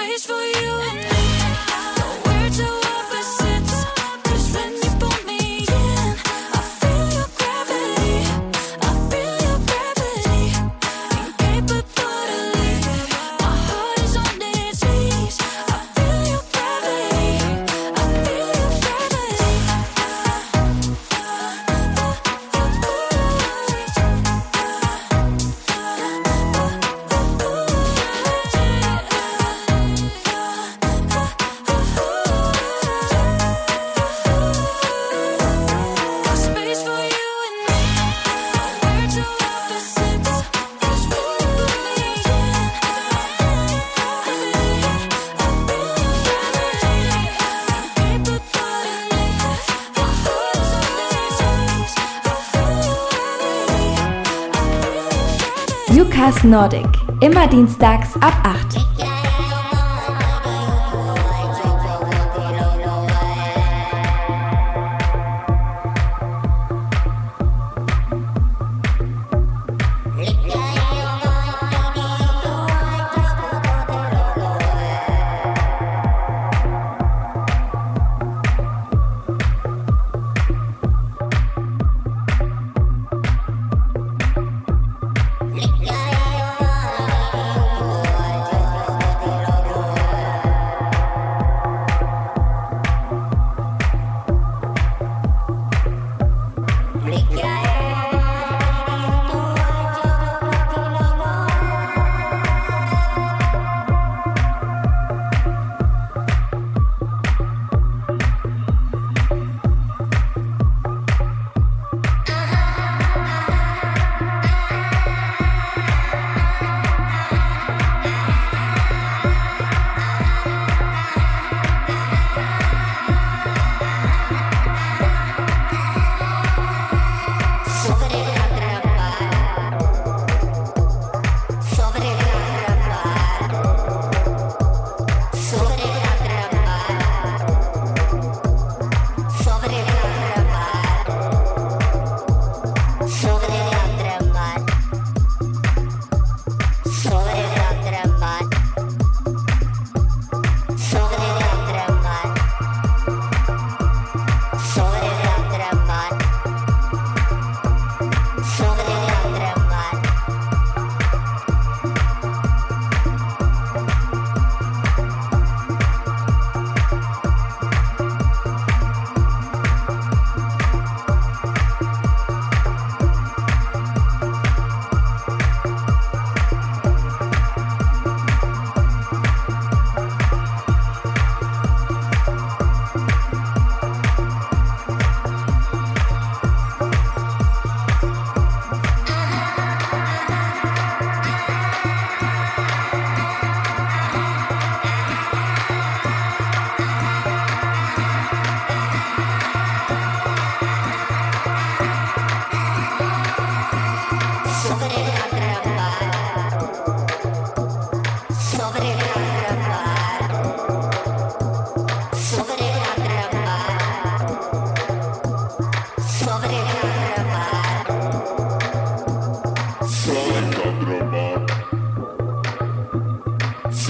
space for you Nordic. Immer dienstags ab 8.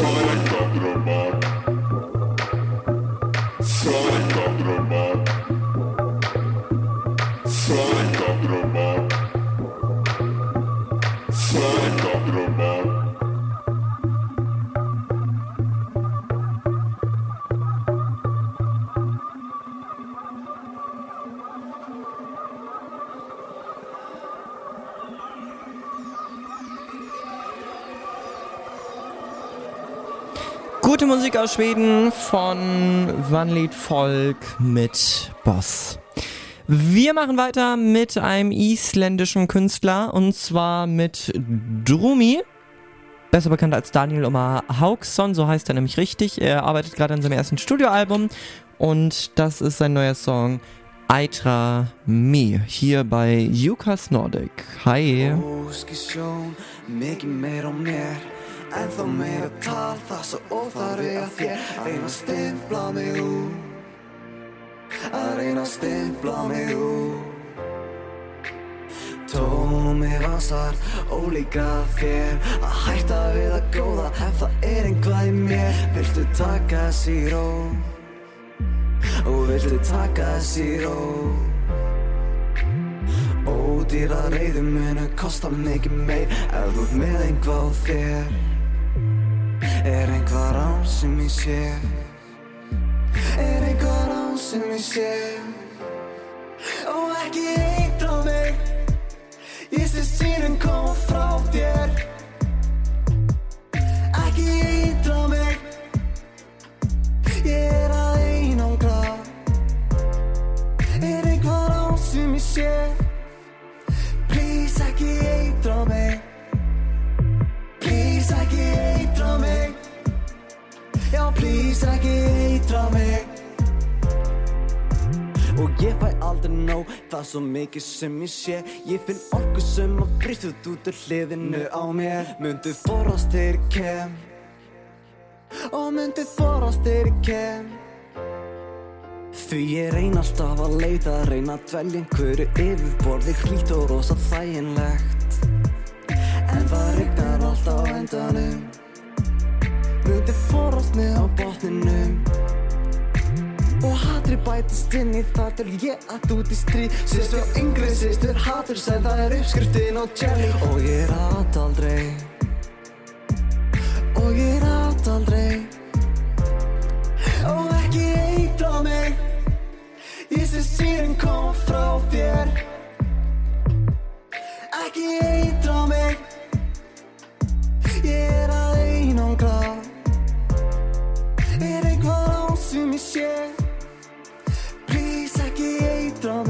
toilet Musik aus Schweden von Vanlied Volk mit Boss. Wir machen weiter mit einem isländischen Künstler und zwar mit Drumi. Besser bekannt als Daniel Omar Hauksson, so heißt er nämlich richtig. Er arbeitet gerade an seinem ersten Studioalbum und das ist sein neuer Song Aitra Me hier bei Jukas Nordic. Hi. Mér Ennþá meira tal, það svo óþarfi að þér. Reyna að stimpla mig út. Að reyna að stimpla mig út. Tómi vasar, ólíka þér. Að hætta við að góða Ef það er einhvað í mér. Viltu taka þessi ró? Og viltu taka þessi ró? Ódýra reyðu munu kosta mikið meir. Ef þú með einhvað þér Er einhvað rán sem ég sé? Er einhvað rán sem ég sé? Og ekki eitra mig. Ég sé síðan koma frá þér. Ekki eitra mig. Ég er að einangra. Er einhvað rán sem ég sé? Please ekki eitra mig Please ekki eitra mig. Já please ekki eitra mig. Og ég fæ aldrei nóg Það er svo mikið sem ég sé. Ég finn orku sem að brýst út úr hliðinu á mér. Mundu forast þegar ég kem. Og mundu forast þegar ég kem. Því ég reyna alltaf að leita Reyna að dvelja einhverju yfirborði Hlýtt og rosa þæginlegt En það regnar alltaf á endanum. Mundi forast mig á botninum. Og hatri bætist inn í það til ég að út í stríð. Sýstu á yngri sýstur hatur sem það er uppskriftin á jelly Og ég rætt aldrei. Og ég rætt aldrei. Og ekki eitra mig. Ég sé síðan kom frá þér. Ekki eitra mig Please, I can't throw.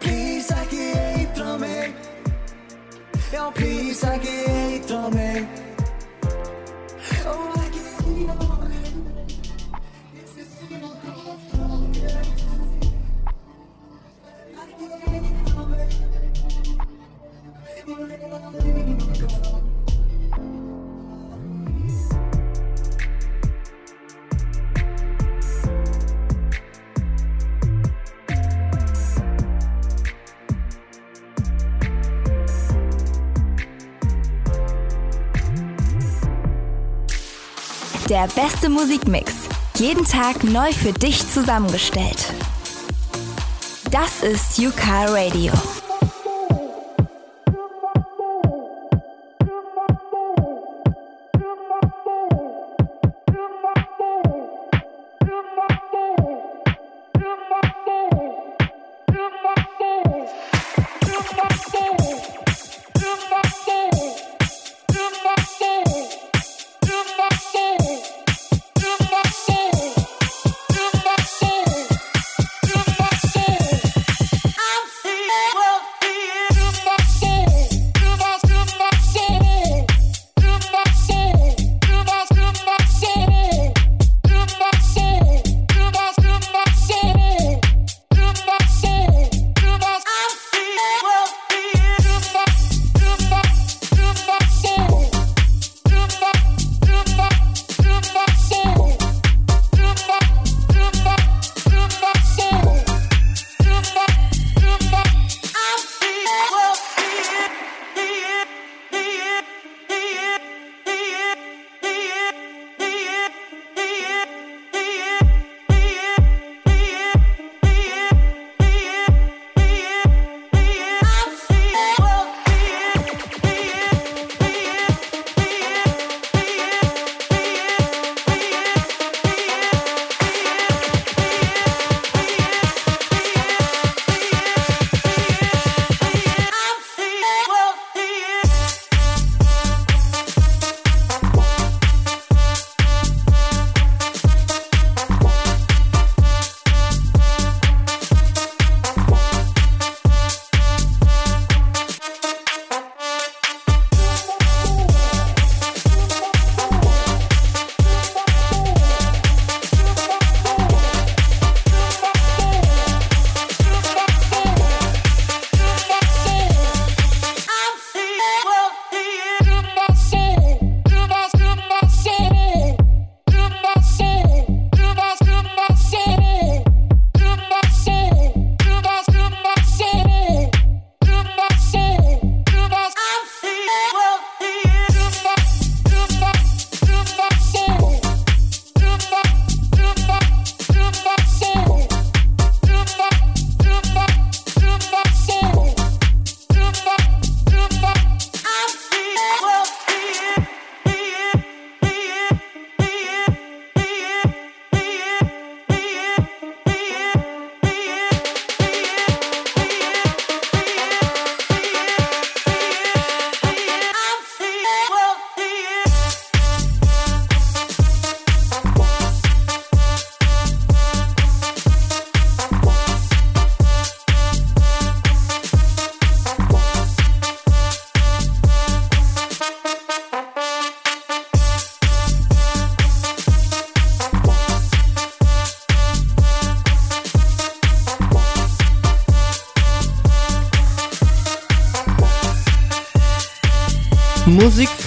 Please, I can't I can't me. Der beste Musikmix. Jeden Tag neu für dich zusammengestellt. Das ist Yuka Radio.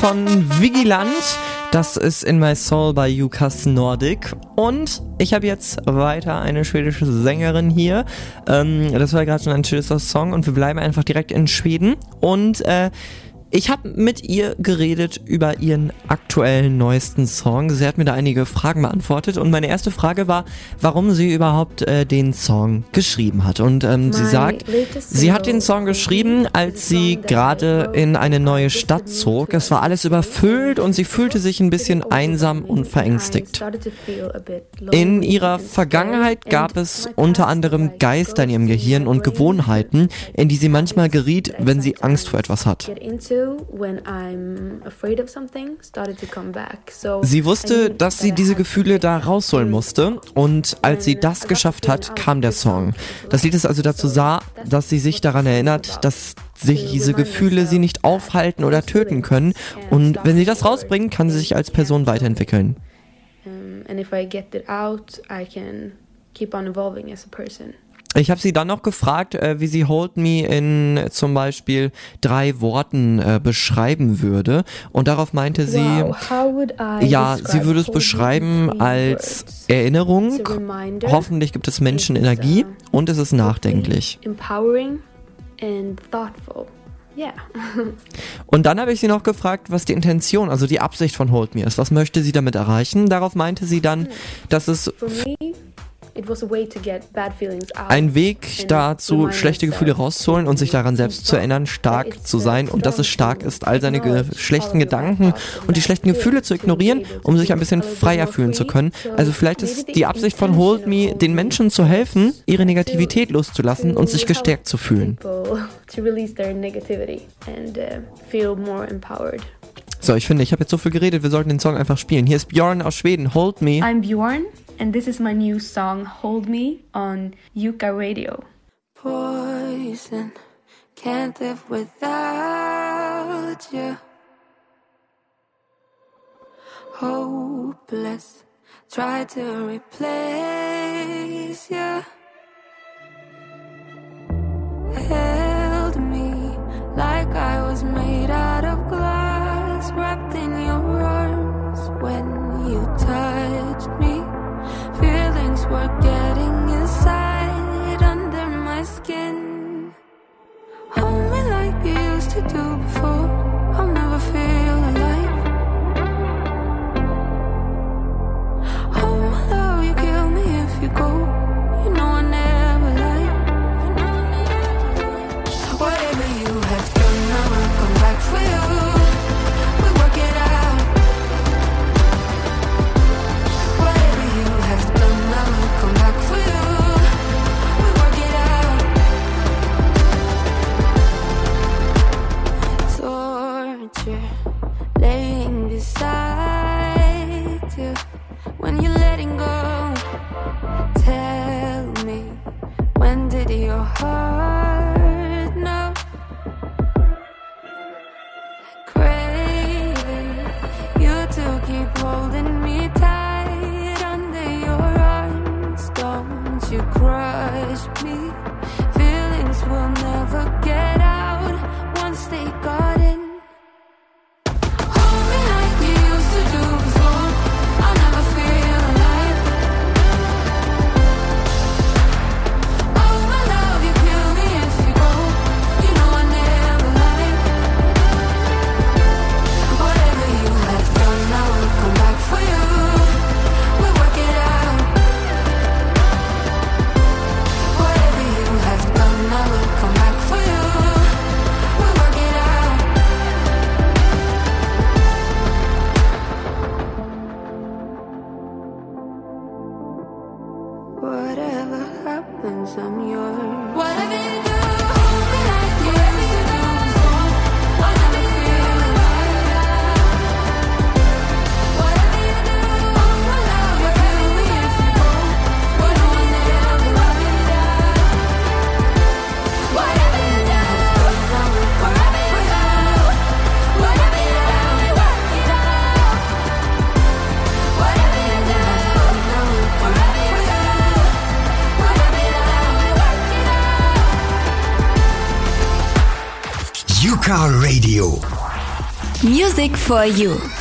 Von Vigilant. Das ist In My Soul bei Jukas Nordic. Und ich habe jetzt weiter eine schwedische Sängerin hier. Ähm, das war gerade schon ein schöner Song und wir bleiben einfach direkt in Schweden. Und äh, ich habe mit ihr geredet über ihren aktuellen neuesten Song. Sie hat mir da einige Fragen beantwortet und meine erste Frage war, warum sie überhaupt äh, den Song geschrieben hat. Und ähm, sie sagt, sie hat den Song geschrieben, als sie gerade in eine neue Stadt zog. Es war alles überfüllt und sie fühlte sich ein bisschen einsam und verängstigt. In ihrer Vergangenheit gab es unter anderem Geister in ihrem Gehirn und Gewohnheiten, in die sie manchmal geriet, wenn sie Angst vor etwas hat. Sie wusste, dass sie diese Gefühle da rausholen musste und als sie das geschafft hat, kam der Song. Das Lied ist also dazu da, dass sie sich daran erinnert, dass sich diese Gefühle sie nicht aufhalten oder töten können und wenn sie das rausbringt, kann sie sich als Person weiterentwickeln. And if I get it out, I can keep on evolving as a person. Ich habe sie dann noch gefragt, äh, wie sie Hold Me in zum Beispiel drei Worten äh, beschreiben würde. Und darauf meinte sie, ja, sie würde es beschreiben als Erinnerung. Hoffentlich gibt es Menschen Energie und es ist nachdenklich. Empowering and thoughtful. Yeah. Und dann habe ich sie noch gefragt, was die Intention, also die Absicht von Hold Me ist. Was möchte sie damit erreichen? Darauf meinte sie dann, dass es ein Weg dazu, schlechte Gefühle rauszuholen und sich daran selbst zu erinnern, stark zu sein und dass es stark ist, all seine ge schlechten Gedanken und die schlechten Gefühle zu ignorieren, um sich ein bisschen freier fühlen zu können. Also vielleicht ist die Absicht von Hold Me, den Menschen zu helfen, ihre Negativität loszulassen und sich gestärkt zu fühlen. So, ich finde, ich habe jetzt so viel geredet, wir sollten den Song einfach spielen. Hier ist Björn aus Schweden, Hold Me. I'm Bjorn and this is my new song Hold Me on Yuka Radio. Poison, can't live without you. Hopeless, try to replace you. Held me like I was made out of glass, wrapped in your arms when you touched me. Were getting inside under my skin. Hold me like you used to do before. When you're letting go. Tell me, when did your heart know? Craving you to keep holding me tight under your arms. Don't you crush me? Feelings will never get out once they got Music for You.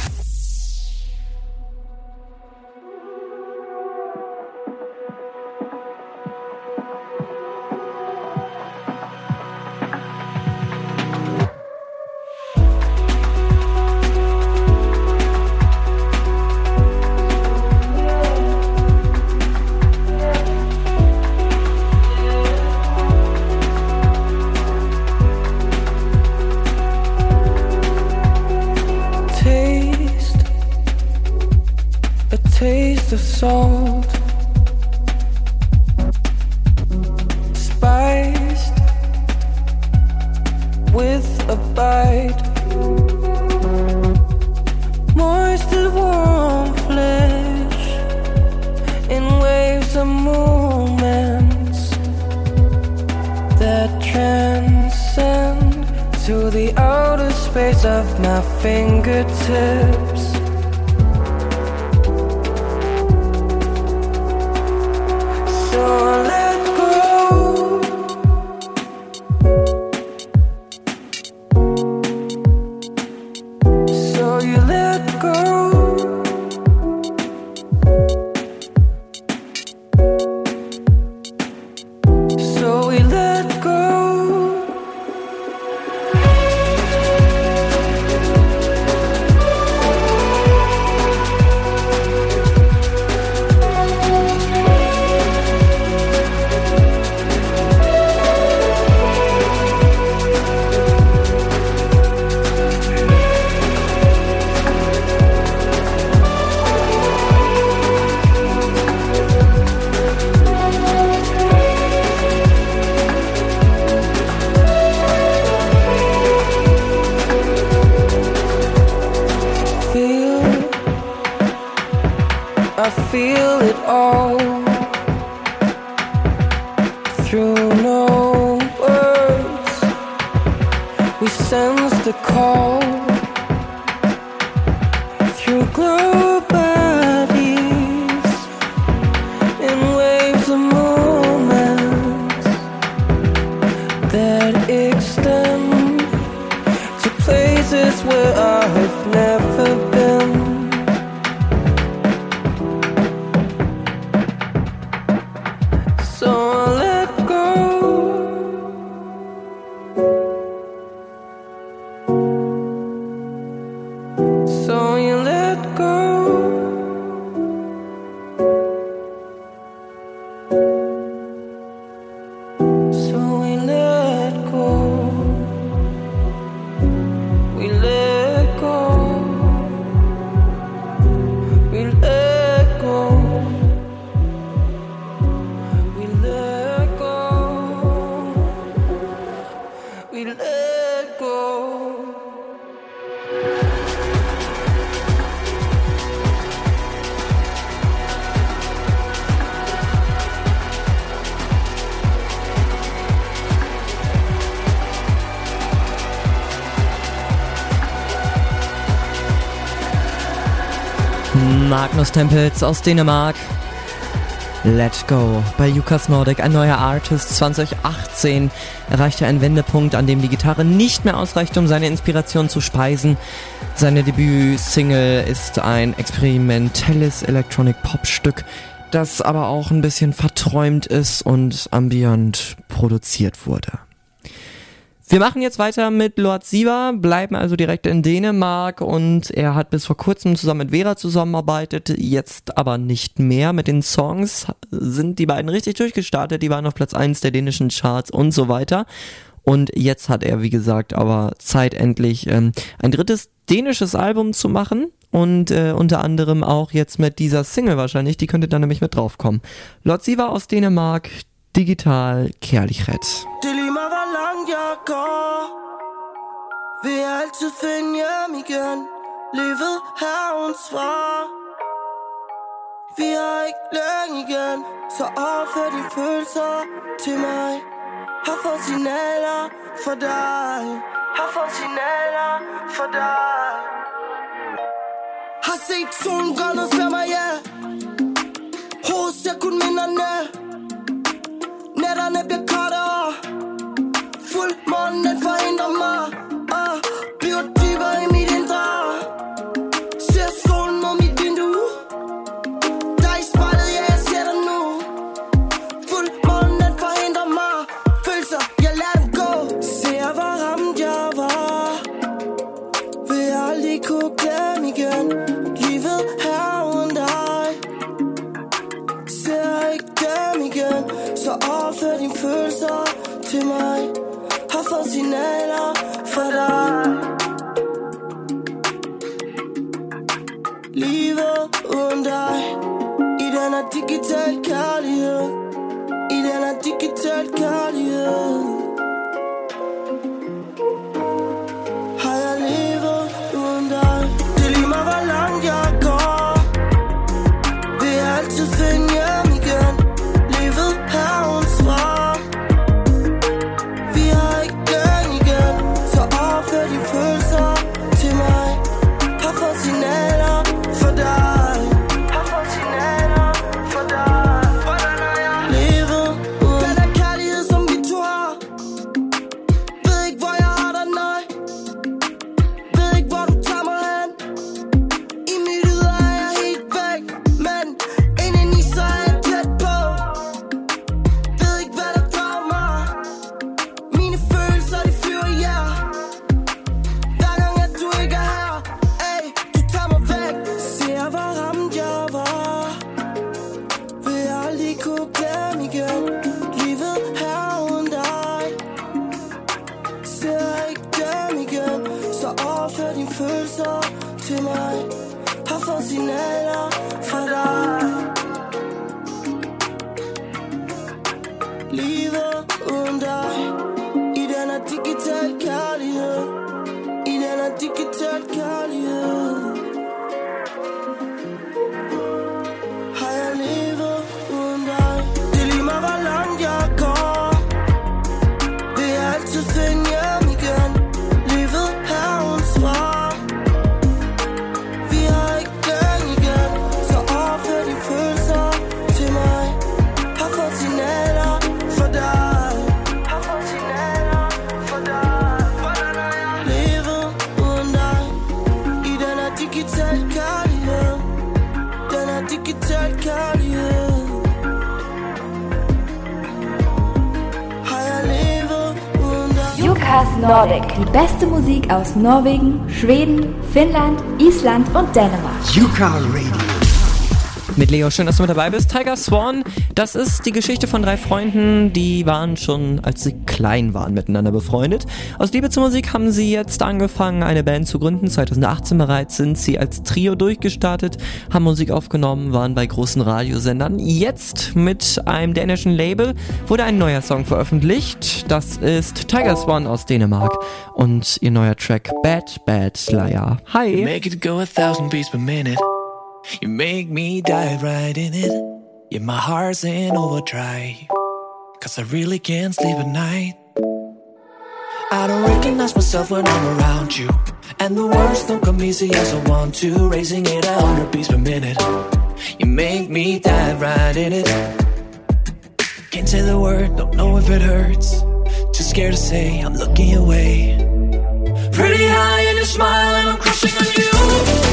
Magnus Tempels aus Dänemark. Let Go bei Jukas Nordic, ein neuer Artist 2018 erreichte einen Wendepunkt, an dem die Gitarre nicht mehr ausreicht, um seine Inspiration zu speisen. Seine Debütsingle ist ein experimentelles Electronic Pop Stück, das aber auch ein bisschen verträumt ist und ambient produziert wurde. Wir machen jetzt weiter mit Lord Siva, bleiben also direkt in Dänemark und er hat bis vor kurzem zusammen mit Vera zusammenarbeitet, jetzt aber nicht mehr. Mit den Songs sind die beiden richtig durchgestartet, die waren auf Platz 1 der dänischen Charts und so weiter. Und jetzt hat er, wie gesagt, aber Zeit endlich ähm, ein drittes dänisches Album zu machen und äh, unter anderem auch jetzt mit dieser Single wahrscheinlich, die könnte dann nämlich mit draufkommen. Lord Siva aus Dänemark, digital Kærlighed. Det er lige meget, hvor langt jeg går. Vil jeg altid finde hjem igen. Livet havens svar. Vi har ikke længe igen. Så overfør dine følelser til mig. Har fået signaler for dig. Har fået signaler for dig. Har set solen gå ned for mig, ja. Hos jeg kun minderne Full bliver kortere Fuld morgenen for en noi A fost inela fără Liebe und I I denna digital kalje I denna digital kalje Nordic. Die beste Musik aus Norwegen, Schweden, Finnland, Island und Dänemark. Yuka Radio. Mit Leo, schön, dass du mit dabei bist. Tiger Swan, das ist die Geschichte von drei Freunden, die waren schon, als sie klein waren, miteinander befreundet. Aus Liebe zur Musik haben sie jetzt angefangen, eine Band zu gründen. 2018 bereits sind sie als Trio durchgestartet, haben Musik aufgenommen, waren bei großen Radiosendern. Jetzt mit einem dänischen Label wurde ein neuer Song veröffentlicht. Das ist Tiger Swan aus Dänemark und ihr neuer Track Bad Bad Slayer. Hi. Make it go a thousand beats per minute. You make me dive right in it. Yeah, my heart's in overdrive. Cause I really can't sleep at night. I don't recognize myself when I'm around you. And the words don't come easy as I want to. Raising it a hundred beats per minute. You make me dive right in it. Can't say the word, don't know if it hurts. Too scared to say, I'm looking away. Pretty high in your smile, and I'm crushing on you.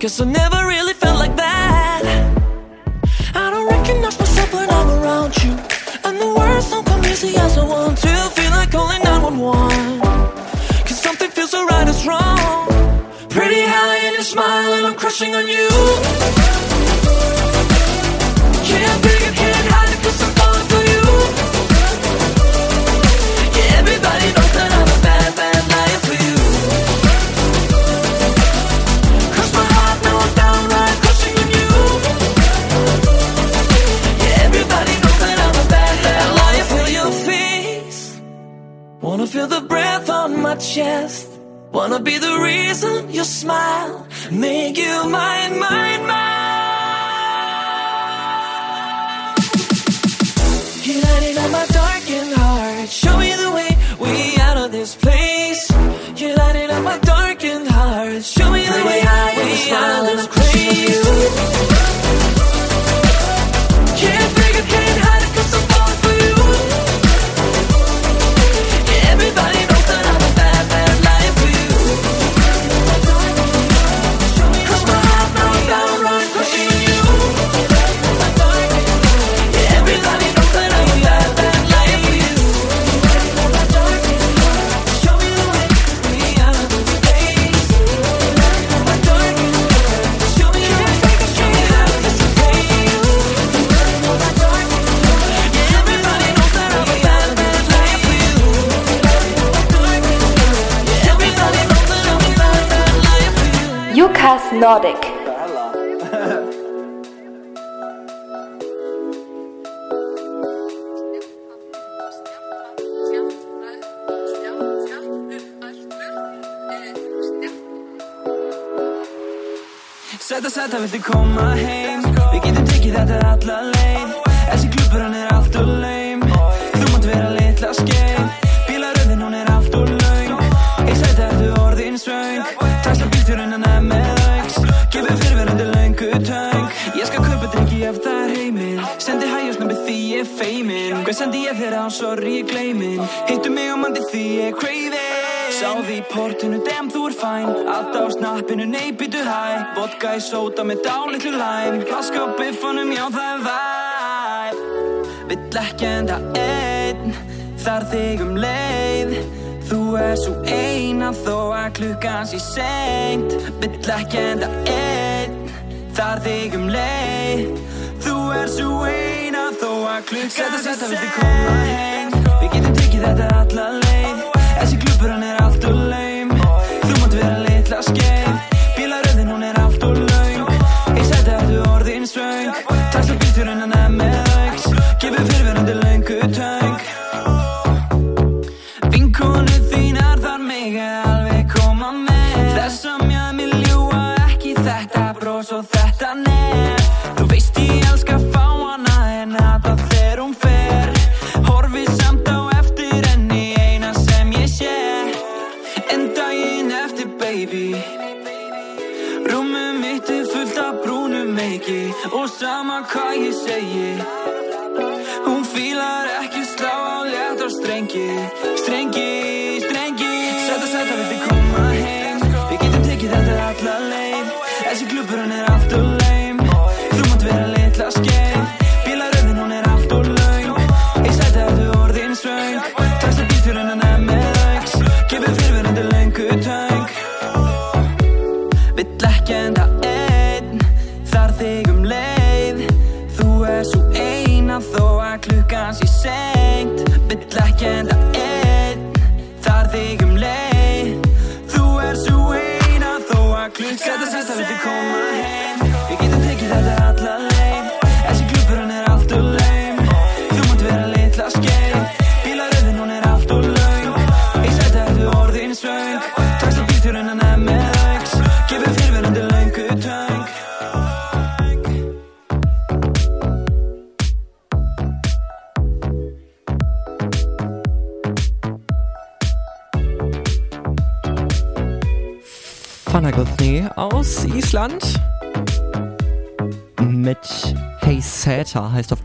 Cause I never really felt like that. I don't recognize myself when I'm around you. And the words don't come easy as I want to. Feel like calling 911. Cause something feels so right as wrong. Pretty high in your smile, and I'm crushing on you. með dálitlu læm. Klask á biffanum, já það er væp Vill ekki enda einn Þar þig um leið. Þú er svo eina þó að klukkan sé seint. Vill ekki enda einn Þar þig um leið. Þú er svo eina þó að klukkan sé seint Setta, setta, viltu koma heim Við getum tekið þetta allar leið.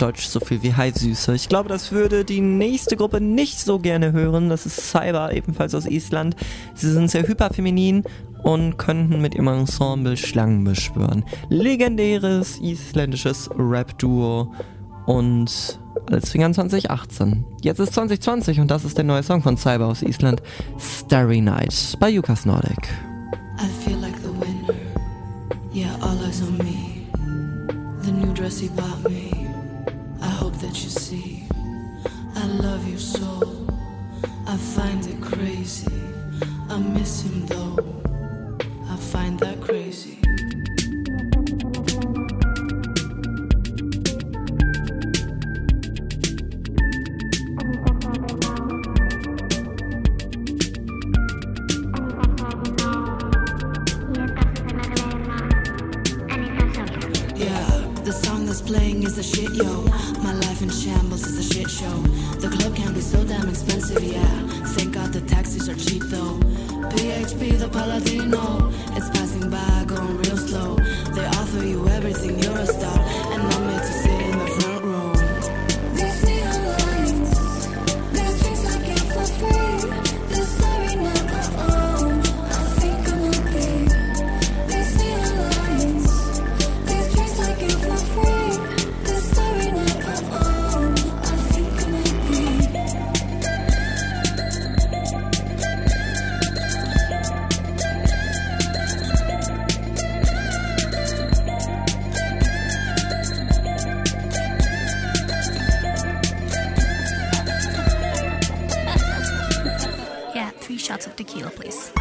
Deutsch so viel wie Hi Süße. Ich glaube, das würde die nächste Gruppe nicht so gerne hören. Das ist Cyber, ebenfalls aus Island. Sie sind sehr hyperfeminin und könnten mit ihrem Ensemble Schlangen beschwören. Legendäres isländisches Rap-Duo und alles fing an 2018. Jetzt ist 2020 und das ist der neue Song von Cyber aus Island, Starry Night bei Yukas Nordic. I feel like the winner. Yeah, all eyes on me. The new dress he bought me. love you so. I find it crazy. I miss him though. shots of tequila, please.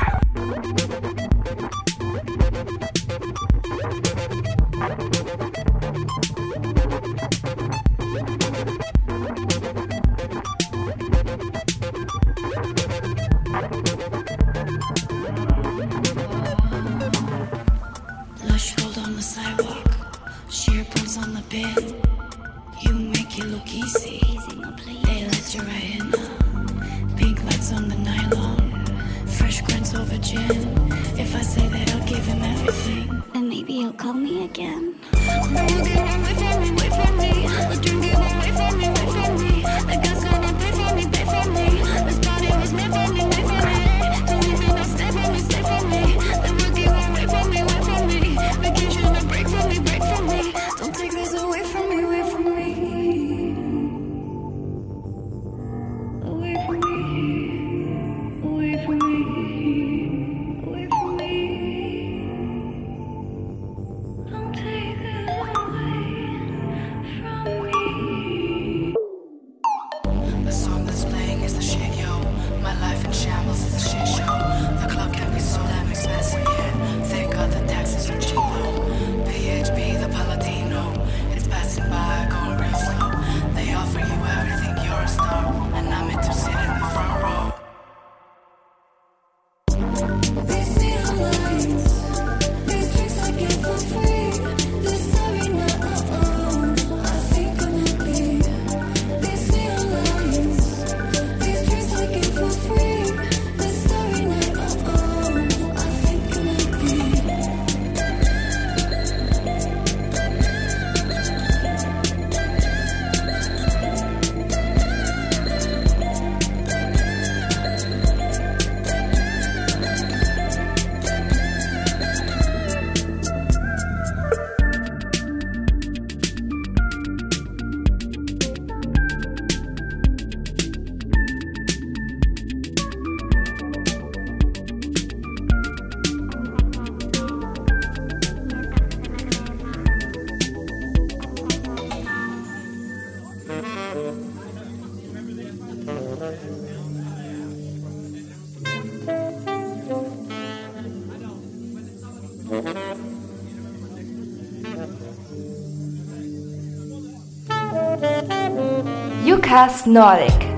has Nordic.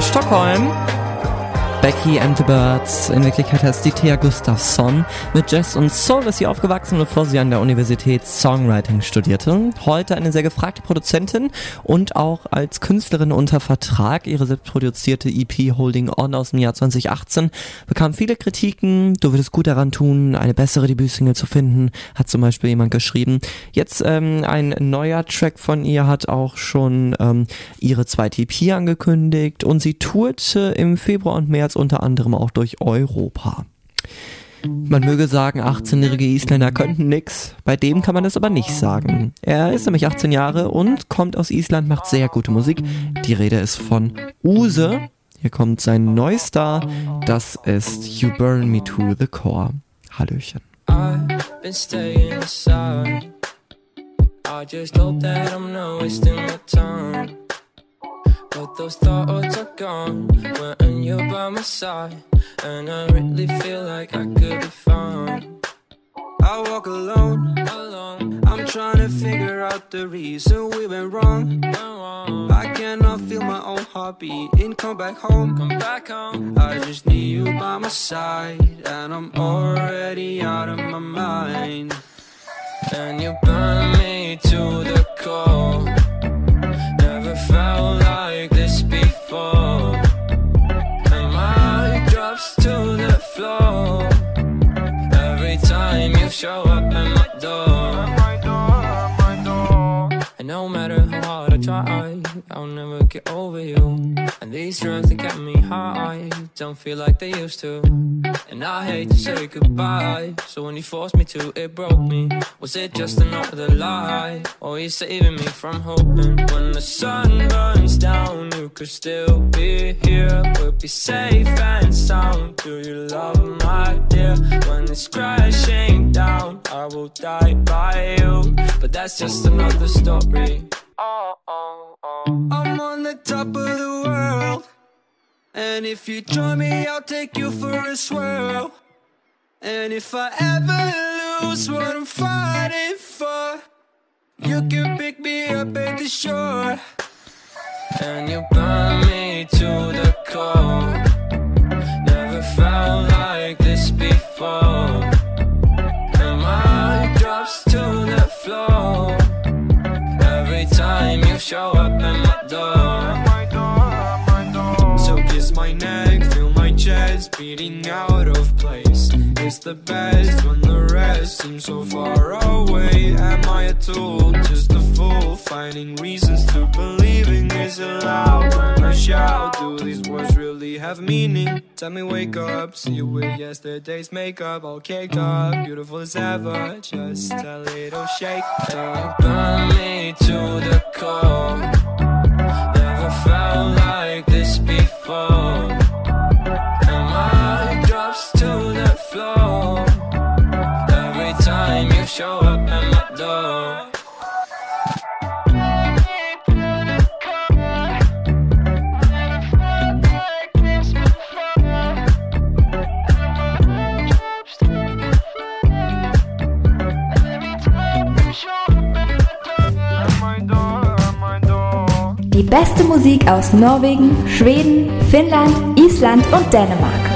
Stockholm. Becky and the Birds. In Wirklichkeit heißt die Thea Gustafsson. Mit Jazz und Soul ist sie aufgewachsen, bevor sie an der Universität Songwriting studierte. Heute eine sehr gefragte Produzentin und auch als Künstlerin unter Vertrag. Ihre selbstproduzierte EP Holding On aus dem Jahr 2018 bekam viele Kritiken. Du würdest gut daran tun, eine bessere Debütsingle zu finden, hat zum Beispiel jemand geschrieben. Jetzt ähm, ein neuer Track von ihr hat auch schon ähm, ihre zweite EP angekündigt und sie tourte im Februar und März unter anderem auch durch Europa. Man möge sagen, 18-jährige Isländer könnten nix. Bei dem kann man das aber nicht sagen. Er ist nämlich 18 Jahre und kommt aus Island, macht sehr gute Musik. Die Rede ist von Use. Hier kommt sein neuester. Das ist You Burn Me to the Core. Hallöchen. I've been. Out the reason we went wrong. I cannot feel my own heartbeat and come back home. Come back home. I just need you by my side, and I'm already out of my mind. And you burn me to the core. Never felt like this before. And my drops to the floor. Every time you show up at my door. And now hard I try, I'll never get over you. And these drugs that get me high don't feel like they used to. And I hate to say goodbye. So when you forced me to, it broke me. Was it just another lie? Or you saving me from hoping? When the sun burns down, you could still be here. We'll be safe and sound. Do you love my dear? When it's crashing down, I will die by you. But that's just another story. I'm on the top of the world. And if you join me, I'll take you for a swirl. And if I ever lose what I'm fighting for, you can pick me up at the shore. And you burn me to the core. Show up at my door. Chest beating out of place. It's the best when the rest seems so far away. Am I a tool, just a fool, finding reasons to believing is allowed? When I shout, do these words really have meaning? Tell me, wake up, see you with yesterday's makeup, all caked up, beautiful as ever. Just a little shake. Burn me to the core. Never felt like this before. Die beste Musik aus Norwegen, Schweden, Finnland, Island und Dänemark.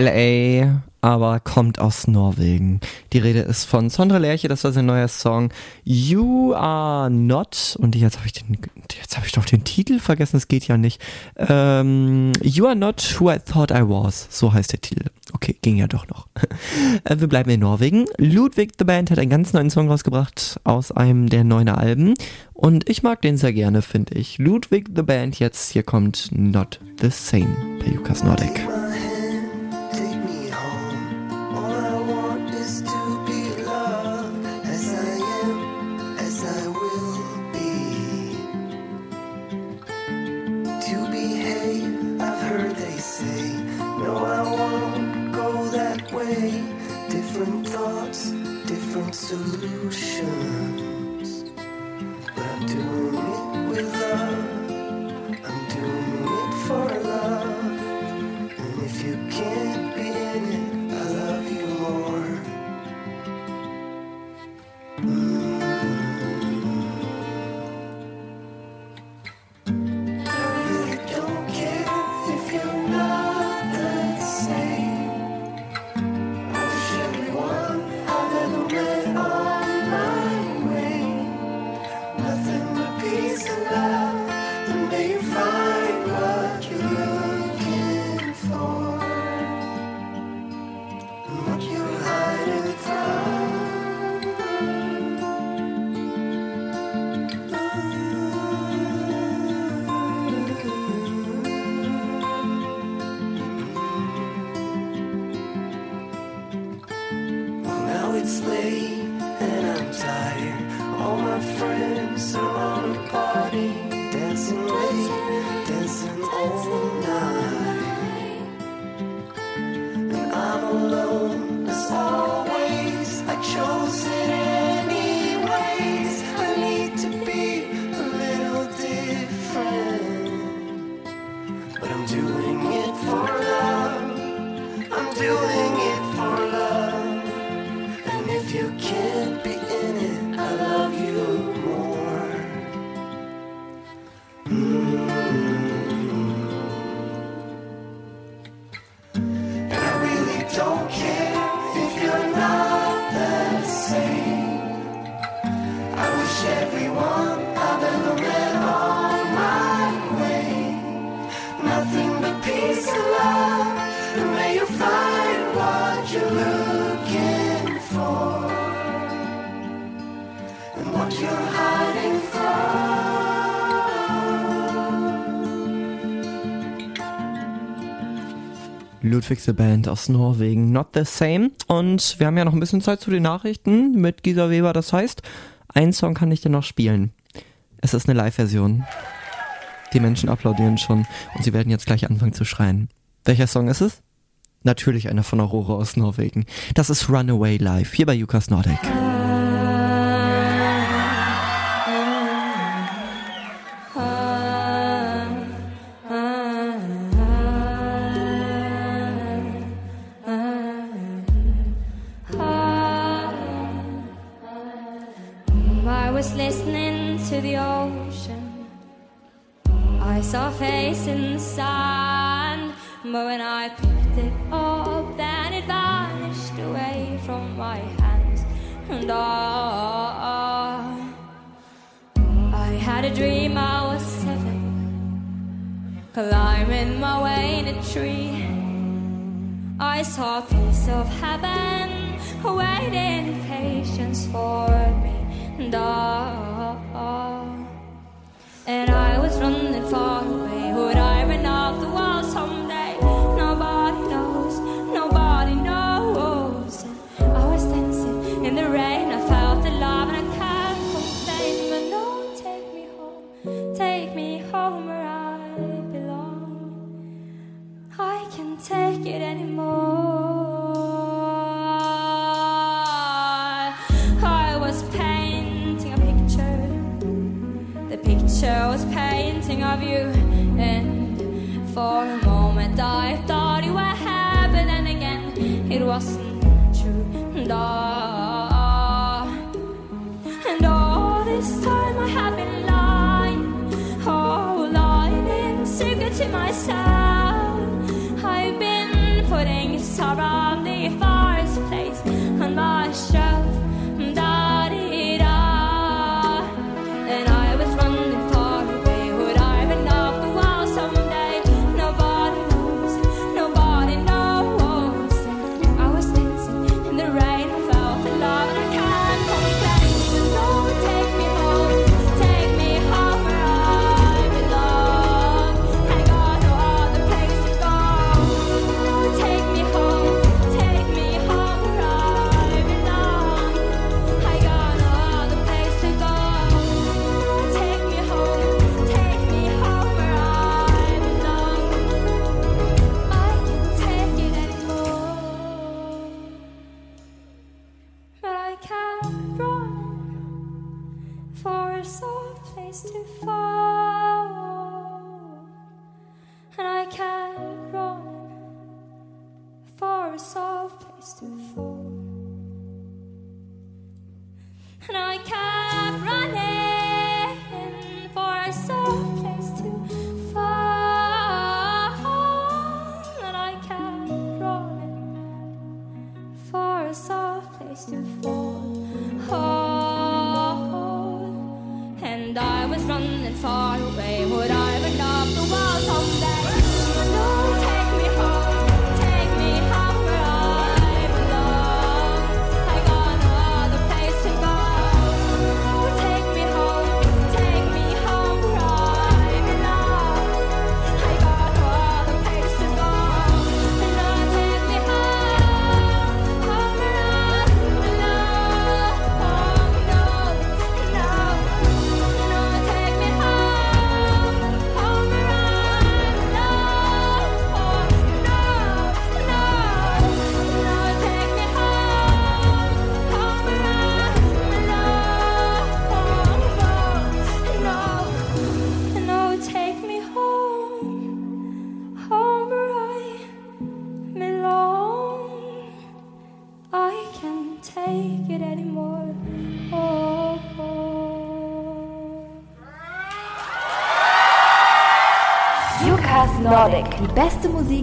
LA, aber kommt aus Norwegen. Die Rede ist von Sondre Lerche, das war sein neuer Song You Are Not. Und jetzt habe ich den, jetzt habe ich doch den Titel vergessen, das geht ja nicht. Ähm, you Are Not Who I Thought I Was, so heißt der Titel. Okay, ging ja doch noch. Äh, wir bleiben in Norwegen. Ludwig the Band hat einen ganz neuen Song rausgebracht aus einem der neuen Alben. Und ich mag den sehr gerne, finde ich. Ludwig the Band jetzt, hier kommt Not the Same bei Lukas Nordic. Fixelband aus Norwegen, Not the Same. Und wir haben ja noch ein bisschen Zeit zu den Nachrichten mit Gisa Weber. Das heißt, ein Song kann ich dir noch spielen. Es ist eine Live-Version. Die Menschen applaudieren schon und sie werden jetzt gleich anfangen zu schreien. Welcher Song ist es? Natürlich einer von Aurora aus Norwegen. Das ist Runaway Live hier bei Jukas Nordic.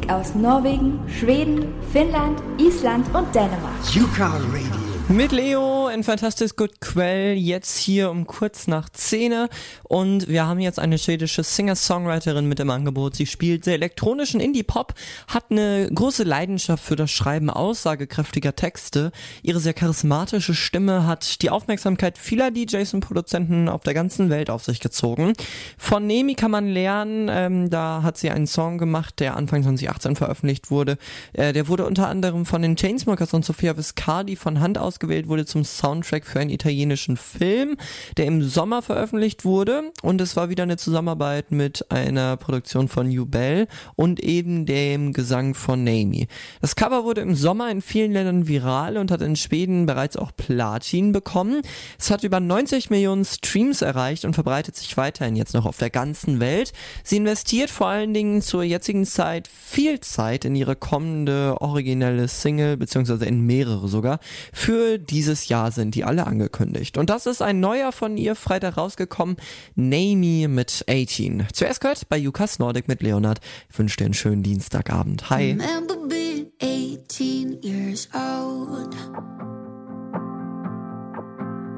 Aus Norwegen, Schweden, Finnland, Island und Dänemark. Yuka Radio. Mit Leo in Fantastic Good Quell, jetzt hier um kurz nach 10 und wir haben jetzt eine schwedische Singer-Songwriterin mit im Angebot. Sie spielt sehr elektronischen Indie-Pop, hat eine große Leidenschaft für das Schreiben aussagekräftiger Texte. Ihre sehr charismatische Stimme hat die Aufmerksamkeit vieler DJs und Produzenten auf der ganzen Welt auf sich gezogen. Von Nemi kann man lernen, ähm, da hat sie einen Song gemacht, der Anfang 2018 veröffentlicht wurde. Äh, der wurde unter anderem von den Chainsmokers und Sofia Viscardi von Hand ausgewählt, wurde zum Soundtrack für einen italienischen Film, der im Sommer veröffentlicht wurde und es war wieder eine Zusammenarbeit mit einer Produktion von Bell und eben dem Gesang von Nami. Das Cover wurde im Sommer in vielen Ländern viral und hat in Schweden bereits auch Platin bekommen. Es hat über 90 Millionen Streams erreicht und verbreitet sich weiterhin jetzt noch auf der ganzen Welt. Sie investiert vor allen Dingen zur jetzigen Zeit viel Zeit in ihre kommende originelle Single, beziehungsweise in mehrere sogar, für dieses Jahr sind die alle angekündigt. Und das ist ein neuer von ihr Freitag rausgekommen, Nami mit 18. Zuerst gehört bei Jukas Nordic mit Leonard. Ich wünsche dir einen schönen Dienstagabend. Hi. Remember being 18 years old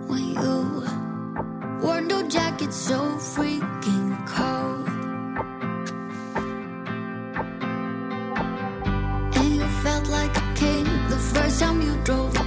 when you wore no jacket so freaking cold. And you felt like a king the first time you drove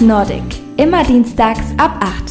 Nordic. Immer dienstags ab 8.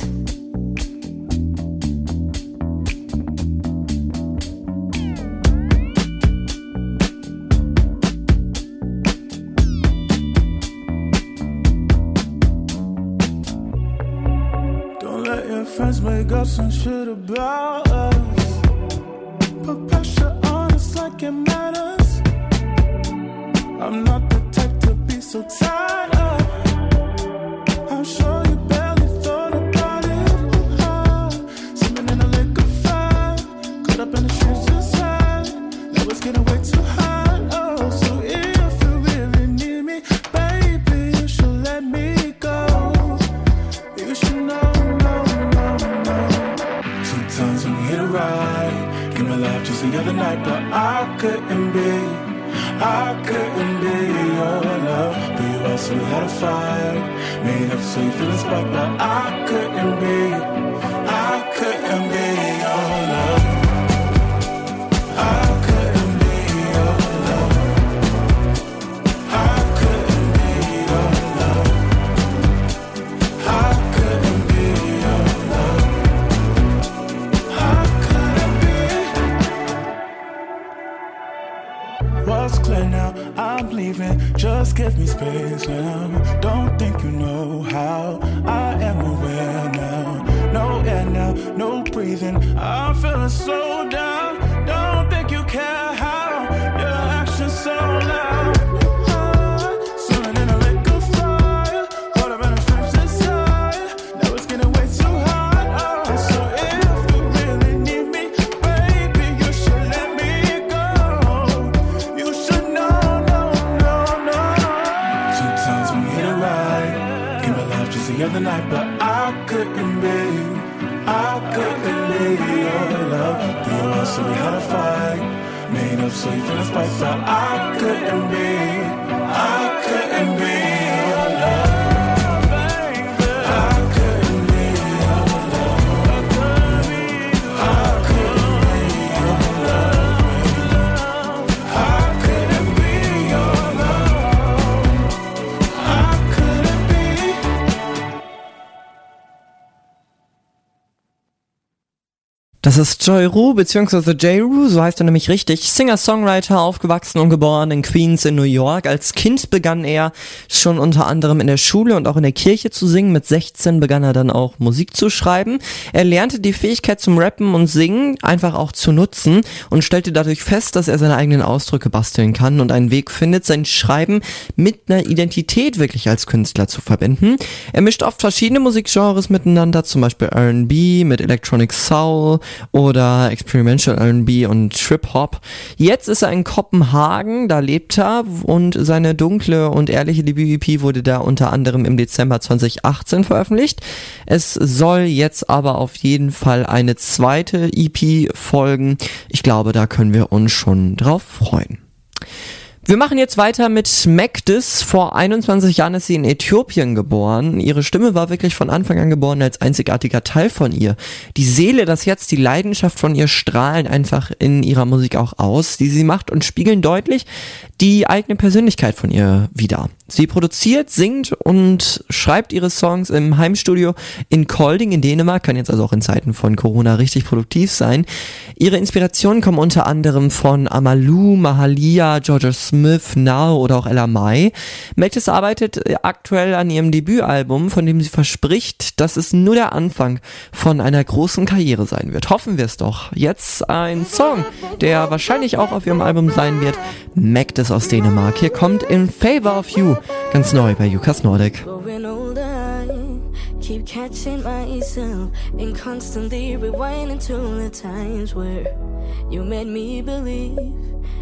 es Joy Rue, beziehungsweise J. Rue, so heißt er nämlich richtig. Singer-Songwriter, aufgewachsen und geboren in Queens in New York. Als Kind begann er schon unter anderem in der Schule und auch in der Kirche zu singen. Mit 16 begann er dann auch Musik zu schreiben. Er lernte die Fähigkeit zum Rappen und Singen einfach auch zu nutzen und stellte dadurch fest, dass er seine eigenen Ausdrücke basteln kann und einen Weg findet, sein Schreiben mit einer Identität wirklich als Künstler zu verbinden. Er mischt oft verschiedene Musikgenres miteinander, zum Beispiel R&B mit Electronic Soul oder Experimental R&B und Trip Hop. Jetzt ist er in Kopenhagen, da lebt er und seine dunkle und ehrliche Debüt-EP wurde da unter anderem im Dezember 2018 veröffentlicht. Es soll jetzt aber auf jeden Fall eine zweite EP folgen. Ich glaube, da können wir uns schon drauf freuen. Wir machen jetzt weiter mit Magdis. Vor 21 Jahren ist sie in Äthiopien geboren. Ihre Stimme war wirklich von Anfang an geboren als einzigartiger Teil von ihr. Die Seele, das Herz, die Leidenschaft von ihr strahlen einfach in ihrer Musik auch aus, die sie macht und spiegeln deutlich die eigene Persönlichkeit von ihr wider. Sie produziert, singt und schreibt ihre Songs im Heimstudio in Kolding in Dänemark, kann jetzt also auch in Zeiten von Corona richtig produktiv sein. Ihre Inspirationen kommen unter anderem von Amalou, Mahalia, Georgia Smith, Now oder auch Ella Mai. Magdis arbeitet aktuell an ihrem Debütalbum, von dem sie verspricht, dass es nur der Anfang von einer großen Karriere sein wird. Hoffen wir es doch. Jetzt ein Song, der wahrscheinlich auch auf ihrem Album sein wird. Magdis aus Dänemark. Hier kommt In Favor of You, ganz neu bei Jukas Nordic. Keep catching myself and constantly rewinding to the times where you made me believe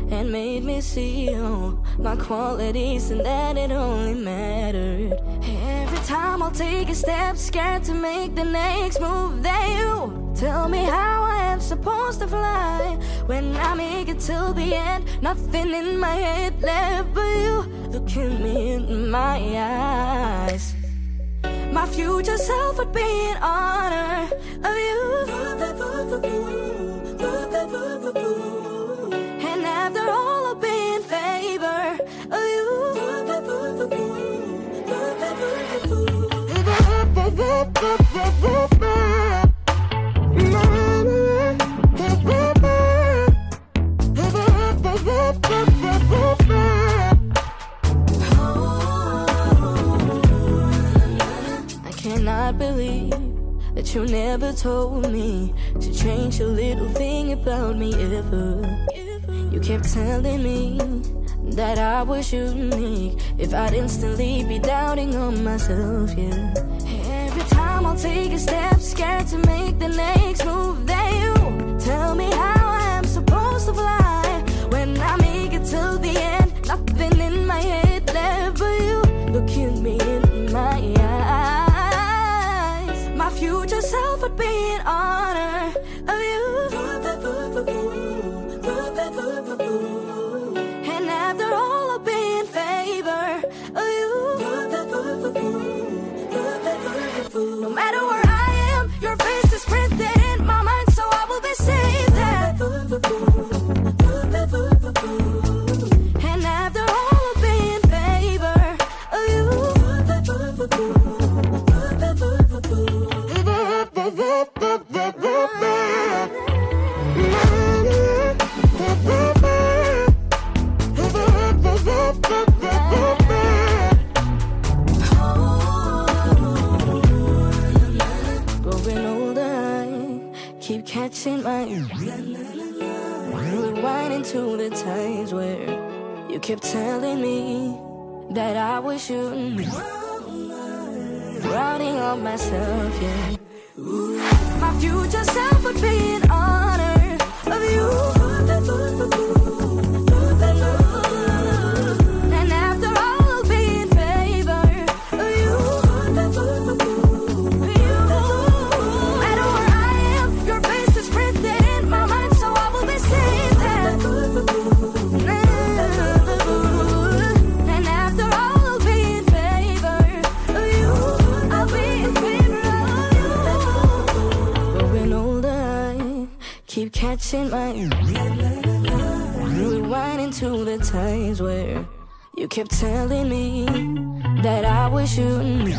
and made me see all my qualities and that it only mattered. Every time I'll take a step, scared to make the next move. That you tell me how I am supposed to fly when I make it till the end. Nothing in my head left but you. Look at me in my eyes. My future self would be in honor of you. And after all, I'll be in favor of I cannot believe that you never told me to change a little thing about me ever. You kept telling me that I was unique if I'd instantly be doubting on myself, yeah. Every time I'll take a step, scared to make the next move. That you tell me how I'm supposed to fly when I make it till the end. Nothing in my head left but you. Look at me in my eyes myself would be in honor of you. And after all, I'll be in favor of you. No matter where I am, your face is printed in my mind, so I will be safe there. Catching my rewinding to the times where you kept telling me that I was shooting, routing on myself, yeah. My future self would be in honor of you. Catching my rewinding to the times where you kept telling me that I was shooting,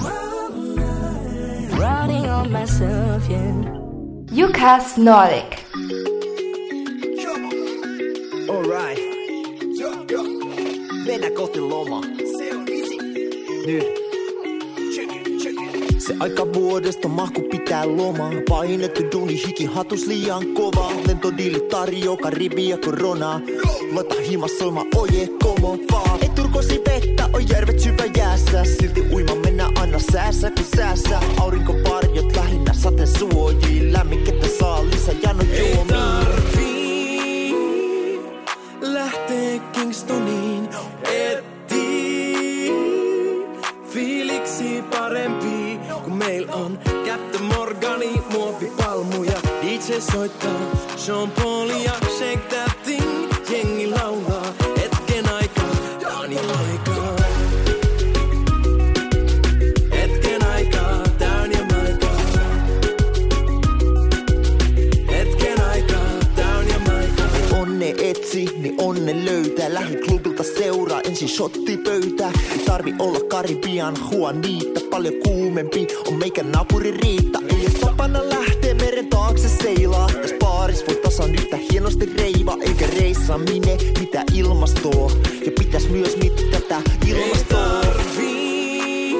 routing on myself, yeah. Yukas Nordic. Alright. Mennään kohti lomaa. Nyt. Se aika vuodesta mahku pitää lomaa. Painettu duuni hiki hatus liian kova. Lentodiili tarjoaa karibia koronaa. Laita himas soima oje komo vaan. Ei turkosi vettä, on järvet syvä jäässä. Silti uima mennä aina säässä kun säässä. Aurinko varjot lähinnä sateen suojii. Lämmikettä saa lisää jano juomiin. lähtee Kingstoniin etsii fiiliksi parempi kun meil on Captain Morgani muovipalmuja DJ soittaa Sean Paul ja Shake That etsi, niin onne löytää. Lähi klubilta seuraa, ensin shotti pöytää. Ei tarvi olla Karibian Juanita, paljon kuumempi on meikä naapuri Riitta. Ei oo tapana lähtee meren taakse seilaa. Täs baaris voi tasan yhtä hienosti reiva, eikä reissaamine mitä ilmastoa. Ja pitäis myös mitata ilmastoa. tarvii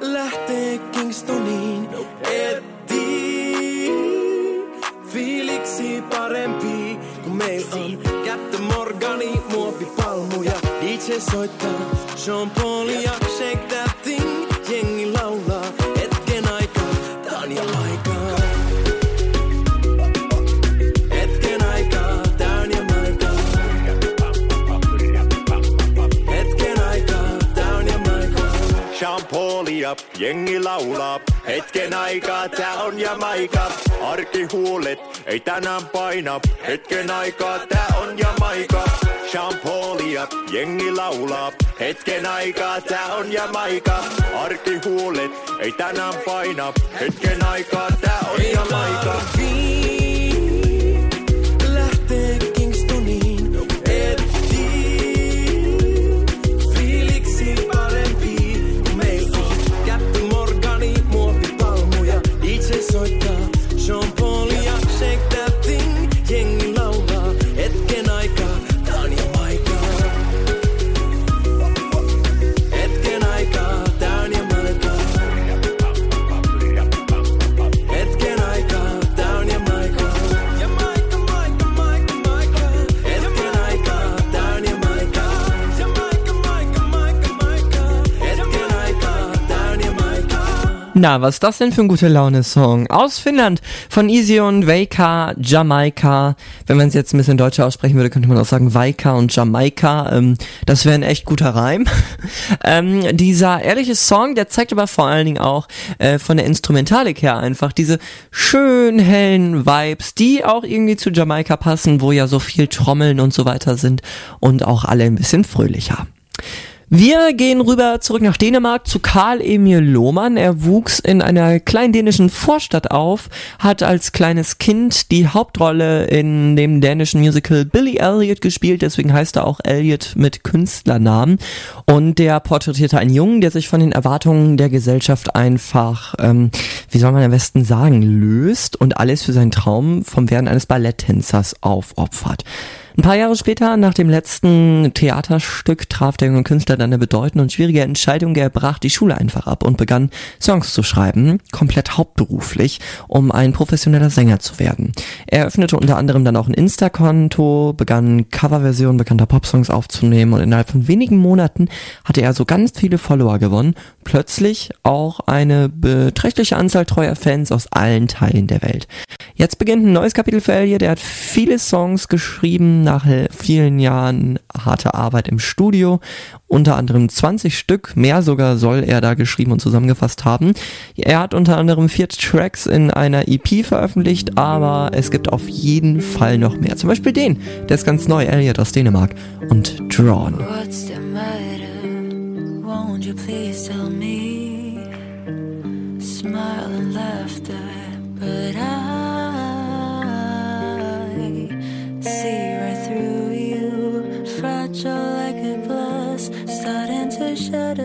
lähtee Kingstoniin etsii fiiliksi parempi meil on Captain Morgani muovipalmuja. DJ soittaa Sean Paul ja Shake That Thing jengi laulaa. Hetken aikaa tää on jo aikaa hetken Paulia, jengi laulaa. Hetken aikaa tää on Jamaika. Arkihuulet ei tänään paina. Hetken aikaa tää on Jamaika. Sean Paulia, jengi laulaa. Hetken aikaa tää on Jamaika. Arkihuulet ei tänään paina. Hetken aikaa tää on Jamaika. Na, was ist das denn für ein gute Laune-Song? Aus Finnland von Easy und Veika, Jamaika. Wenn man es jetzt ein bisschen deutscher aussprechen würde, könnte man auch sagen Veika und Jamaika. Ähm, das wäre ein echt guter Reim. ähm, dieser ehrliche Song, der zeigt aber vor allen Dingen auch äh, von der Instrumentalik her einfach diese schön hellen Vibes, die auch irgendwie zu Jamaika passen, wo ja so viel Trommeln und so weiter sind und auch alle ein bisschen fröhlicher. Wir gehen rüber zurück nach Dänemark zu Karl Emil Lohmann. Er wuchs in einer kleinen dänischen Vorstadt auf, hat als kleines Kind die Hauptrolle in dem dänischen Musical Billy Elliot gespielt, deswegen heißt er auch Elliot mit Künstlernamen. Und der porträtierte einen Jungen, der sich von den Erwartungen der Gesellschaft einfach, ähm, wie soll man am besten sagen, löst und alles für seinen Traum vom Werden eines Balletttänzers aufopfert. Ein paar Jahre später, nach dem letzten Theaterstück, traf der junge Künstler dann eine bedeutende und schwierige Entscheidung. Er brach die Schule einfach ab und begann Songs zu schreiben, komplett hauptberuflich, um ein professioneller Sänger zu werden. Er öffnete unter anderem dann auch ein Insta-Konto, begann Coverversionen bekannter Popsongs aufzunehmen und innerhalb von wenigen Monaten hatte er so ganz viele Follower gewonnen. Plötzlich auch eine beträchtliche Anzahl treuer Fans aus allen Teilen der Welt. Jetzt beginnt ein neues Kapitel für Elliot. Er hat viele Songs geschrieben nach vielen Jahren harter Arbeit im Studio. Unter anderem 20 Stück, mehr sogar soll er da geschrieben und zusammengefasst haben. Er hat unter anderem vier Tracks in einer EP veröffentlicht, aber es gibt auf jeden Fall noch mehr. Zum Beispiel den, der ist ganz neu, Elliot aus Dänemark und Drawn. What's the matter? Won't you please tell me? Smile and laughter, but I see. Like a glass, starting to shatter.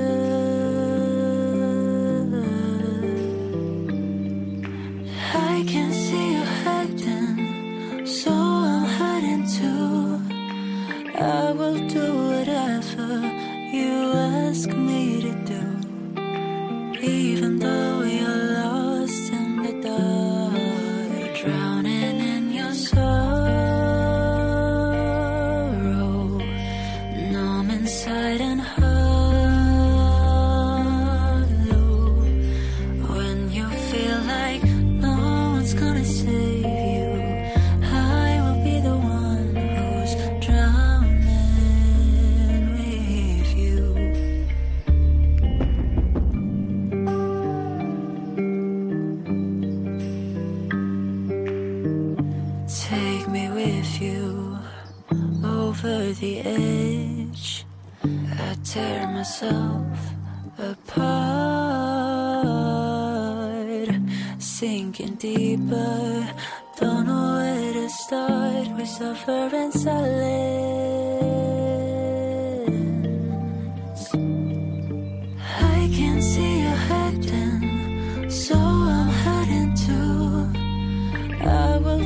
I can see you heading, so I'm heading too. I will do whatever you ask me to do. Even though you're lost in the dark, drowning in your sorrow, the edge. I tear myself apart, sinking deeper. Don't know where to start. We suffer in silence. I can see you heading, so I'm heading too. I will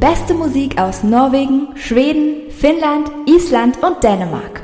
beste Musik aus Norwegen, Schweden, Finnland, Island und Dänemark.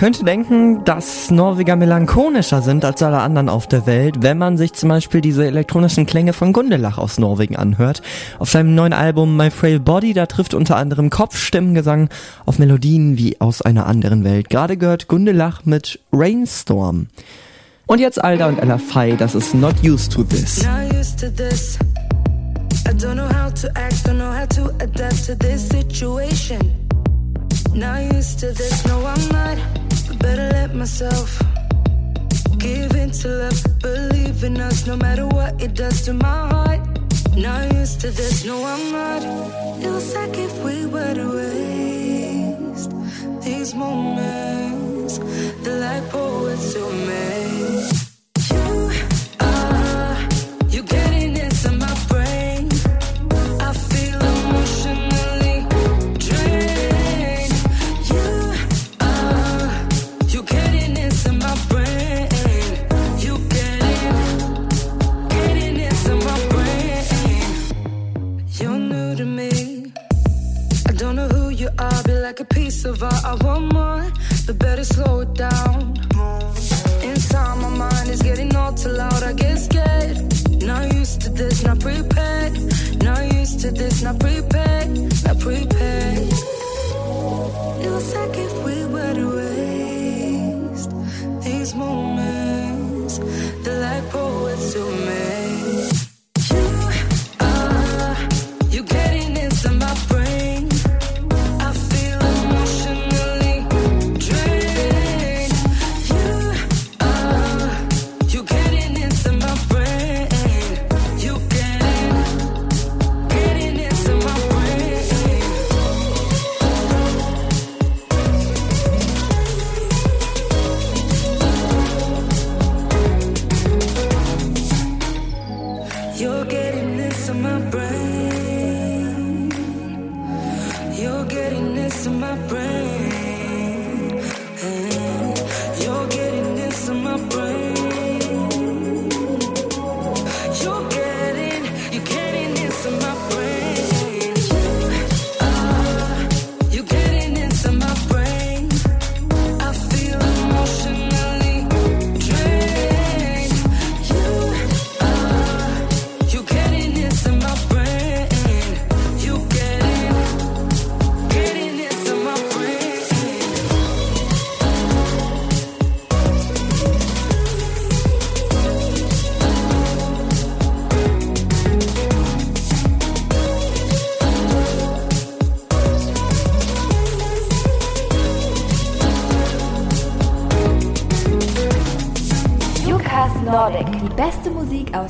Könnte denken, dass Norweger melancholischer sind als alle anderen auf der Welt, wenn man sich zum Beispiel diese elektronischen Klänge von Gundelach aus Norwegen anhört. Auf seinem neuen Album My Frail Body, da trifft unter anderem Kopfstimmengesang auf Melodien wie aus einer anderen Welt. Gerade gehört Gundelach mit Rainstorm. Und jetzt Alda und Ella Fey, das ist Not Used to This. I don't know how to act, don't know how to adapt to this situation. Not used to this, no, I'm not. Better let myself give in to love. Believe in us, no matter what it does to my heart. Not used to this, no, I'm not. It was like if we were to waste these moments, the light poets to me. Of art. I want more, but better slow it down. Inside my mind is getting all too loud. I get scared. Not used to this, not prepared. Not used to this, not prepared.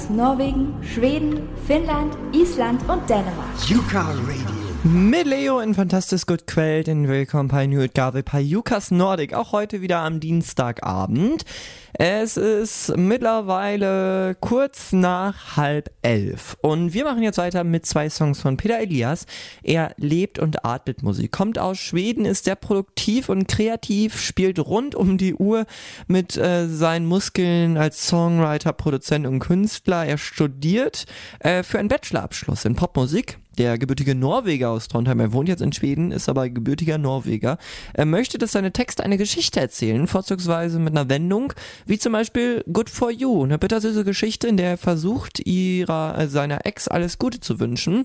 Aus Norwegen, Schweden, Finnland, Island und Dänemark. Yuka Radio. Mit Leo in Fantastisch Gut Quell, den Willkommen bei New Utgave bei Jukas Nordic, auch heute wieder am Dienstagabend. Es ist mittlerweile kurz nach halb elf und wir machen jetzt weiter mit zwei Songs von Peter Elias. Er lebt und atmet Musik, kommt aus Schweden, ist sehr produktiv und kreativ, spielt rund um die Uhr mit äh, seinen Muskeln als Songwriter, Produzent und Künstler. Er studiert äh, für einen Bachelorabschluss in Popmusik der gebürtige Norweger aus Trondheim. Er wohnt jetzt in Schweden, ist aber gebürtiger Norweger. Er möchte, dass seine Texte eine Geschichte erzählen, vorzugsweise mit einer Wendung, wie zum Beispiel Good for You, eine bittersüße Geschichte, in der er versucht, ihrer, äh, seiner Ex alles Gute zu wünschen.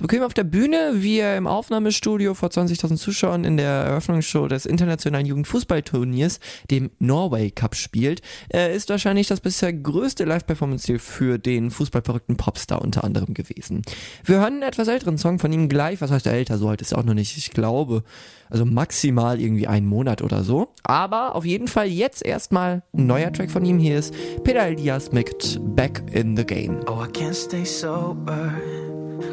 Bequem auf der Bühne, wie er im Aufnahmestudio vor 20.000 Zuschauern in der Eröffnungsshow des internationalen Jugendfußballturniers, dem Norway Cup, spielt, äh, ist wahrscheinlich das bisher größte Live-Performance-Ziel für den fußballverrückten Popstar unter anderem gewesen. Wir hören einen etwas älteren Song von ihm gleich, was heißt älter, so alt ist er auch noch nicht, ich glaube, also maximal irgendwie einen Monat oder so. Aber auf jeden Fall jetzt erstmal ein neuer Track von ihm, hier ist Peter Elias mit Back in the Game. Oh, I can't stay sober.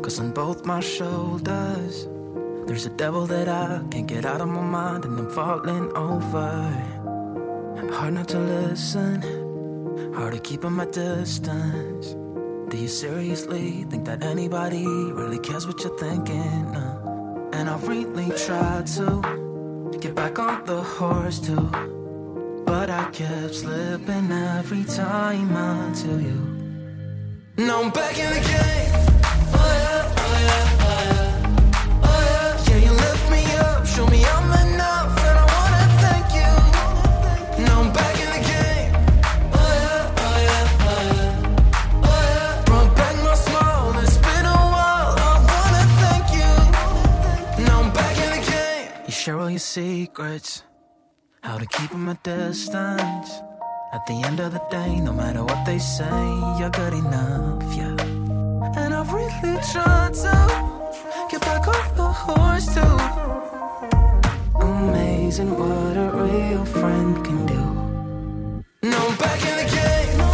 Cause on both my shoulders, there's a devil that I can't get out of my mind and I'm falling over. Hard not to listen, hard to keep at my distance. Do you seriously think that anybody really cares what you're thinking? Uh, and I really tried to get back on the horse too. But I kept slipping every time until you. Now I'm back in the game. Oh yeah, oh yeah, oh yeah. Oh yeah. Yeah, you lift me up, show me I'm enough, and I wanna thank you. Now I'm back in the game. Oh yeah, oh yeah, oh yeah. Oh yeah. Back my it's been a while. I wanna thank you. Now I'm back in the game. You share all your secrets, how to keep them at distance. At the end of the day, no matter what they say, you're good enough, yeah. And I've really tried to get back on the horse too. Amazing what a real friend can do. No, I'm back in the game.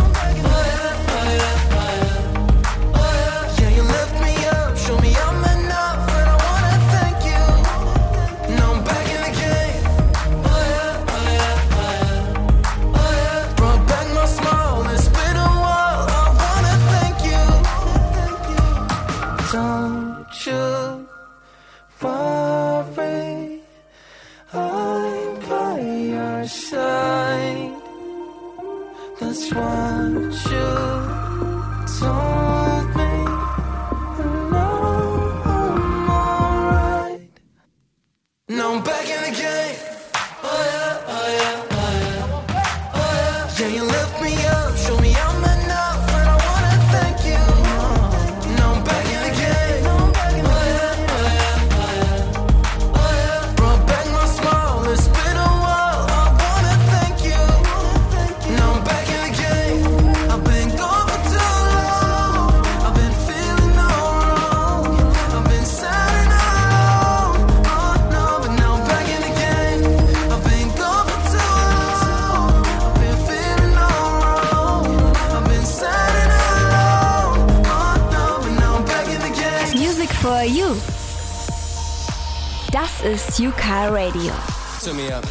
equals UK Radio. Turn me up.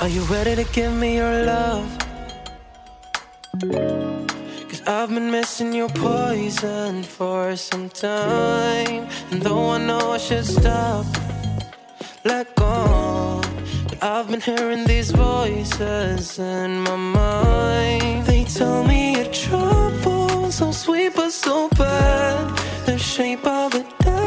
Are you ready to give me your love? Cause I've been missing your poison for some time. And though I know I should stop, let go. But I've been hearing these voices in my mind. They tell me your trouble so sweet but so bad. The shape of it.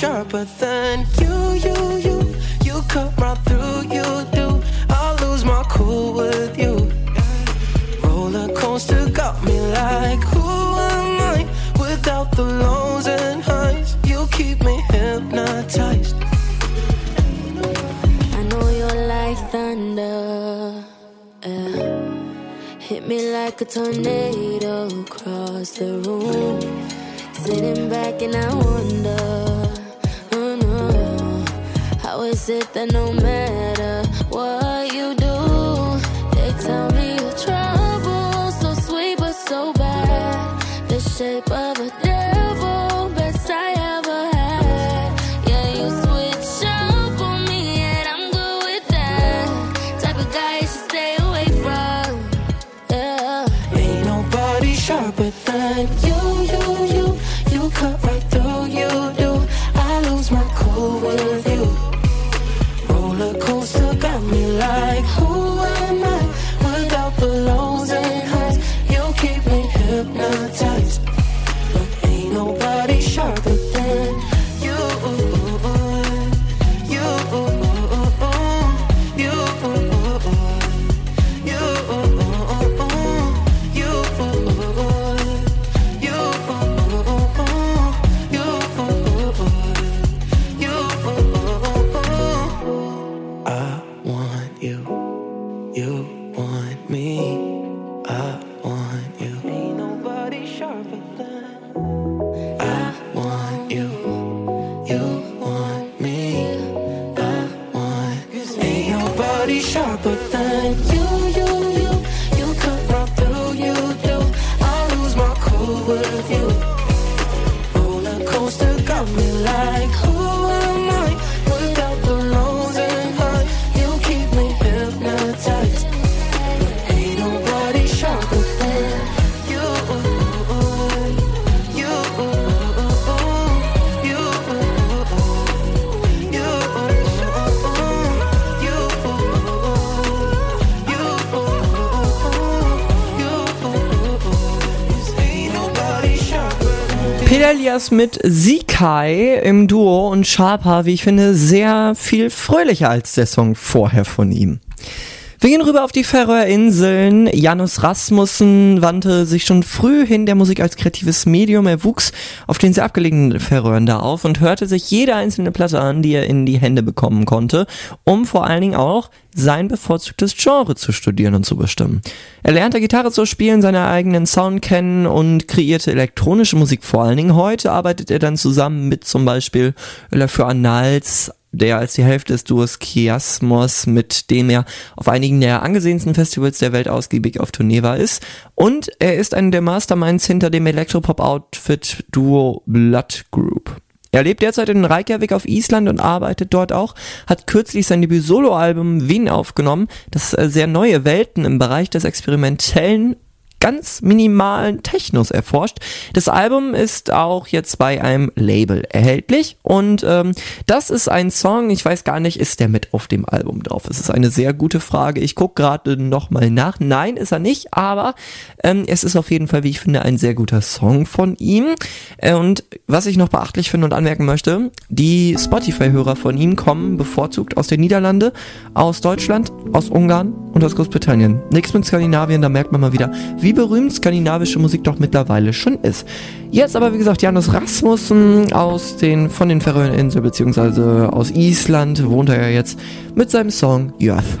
sharper than you, you, you. You cut right through, you do. I lose my cool with you. Roller coaster got me like, who am I without the lows and highs? You keep me hypnotized. I know you're like thunder. Yeah. Hit me like a tornado across the room. Sitting back and I wonder is it the no man? Elias mit Sikai im Duo und Sharpa, wie ich finde, sehr viel fröhlicher als der Song vorher von ihm. Wir gehen rüber auf die Färöerinseln. Janus Rasmussen wandte sich schon früh hin der Musik als kreatives Medium. Er wuchs auf den sehr abgelegenen Färöern da auf und hörte sich jede einzelne Platte an, die er in die Hände bekommen konnte, um vor allen Dingen auch sein bevorzugtes Genre zu studieren und zu bestimmen. Er lernte Gitarre zu spielen, seinen eigenen Sound kennen und kreierte elektronische Musik vor allen Dingen. Heute arbeitet er dann zusammen mit zum Beispiel für Annals, der als die Hälfte des Duos Chiasmos, mit dem er auf einigen der angesehensten Festivals der Welt ausgiebig auf Tournee war, ist. Und er ist einer der Masterminds hinter dem Elektropop-Outfit-Duo Blood Group. Er lebt derzeit in Reykjavik auf Island und arbeitet dort auch, hat kürzlich sein Debüt-Solo-Album Wien aufgenommen, das äh, sehr neue Welten im Bereich des experimentellen ganz minimalen Technos erforscht. Das Album ist auch jetzt bei einem Label erhältlich und ähm, das ist ein Song, ich weiß gar nicht, ist der mit auf dem Album drauf? Es ist eine sehr gute Frage. Ich gucke gerade nochmal nach. Nein, ist er nicht, aber ähm, es ist auf jeden Fall, wie ich finde, ein sehr guter Song von ihm. Äh, und was ich noch beachtlich finde und anmerken möchte, die Spotify-Hörer von ihm kommen bevorzugt aus den Niederlande, aus Deutschland, aus Ungarn und aus Großbritannien. Nichts mit Skandinavien, da merkt man mal wieder, wie berühmt skandinavische Musik doch mittlerweile schon ist. Jetzt aber, wie gesagt, Janus Rasmussen aus den, von den Färöerinseln beziehungsweise aus Island wohnt er ja jetzt mit seinem Song Jöth.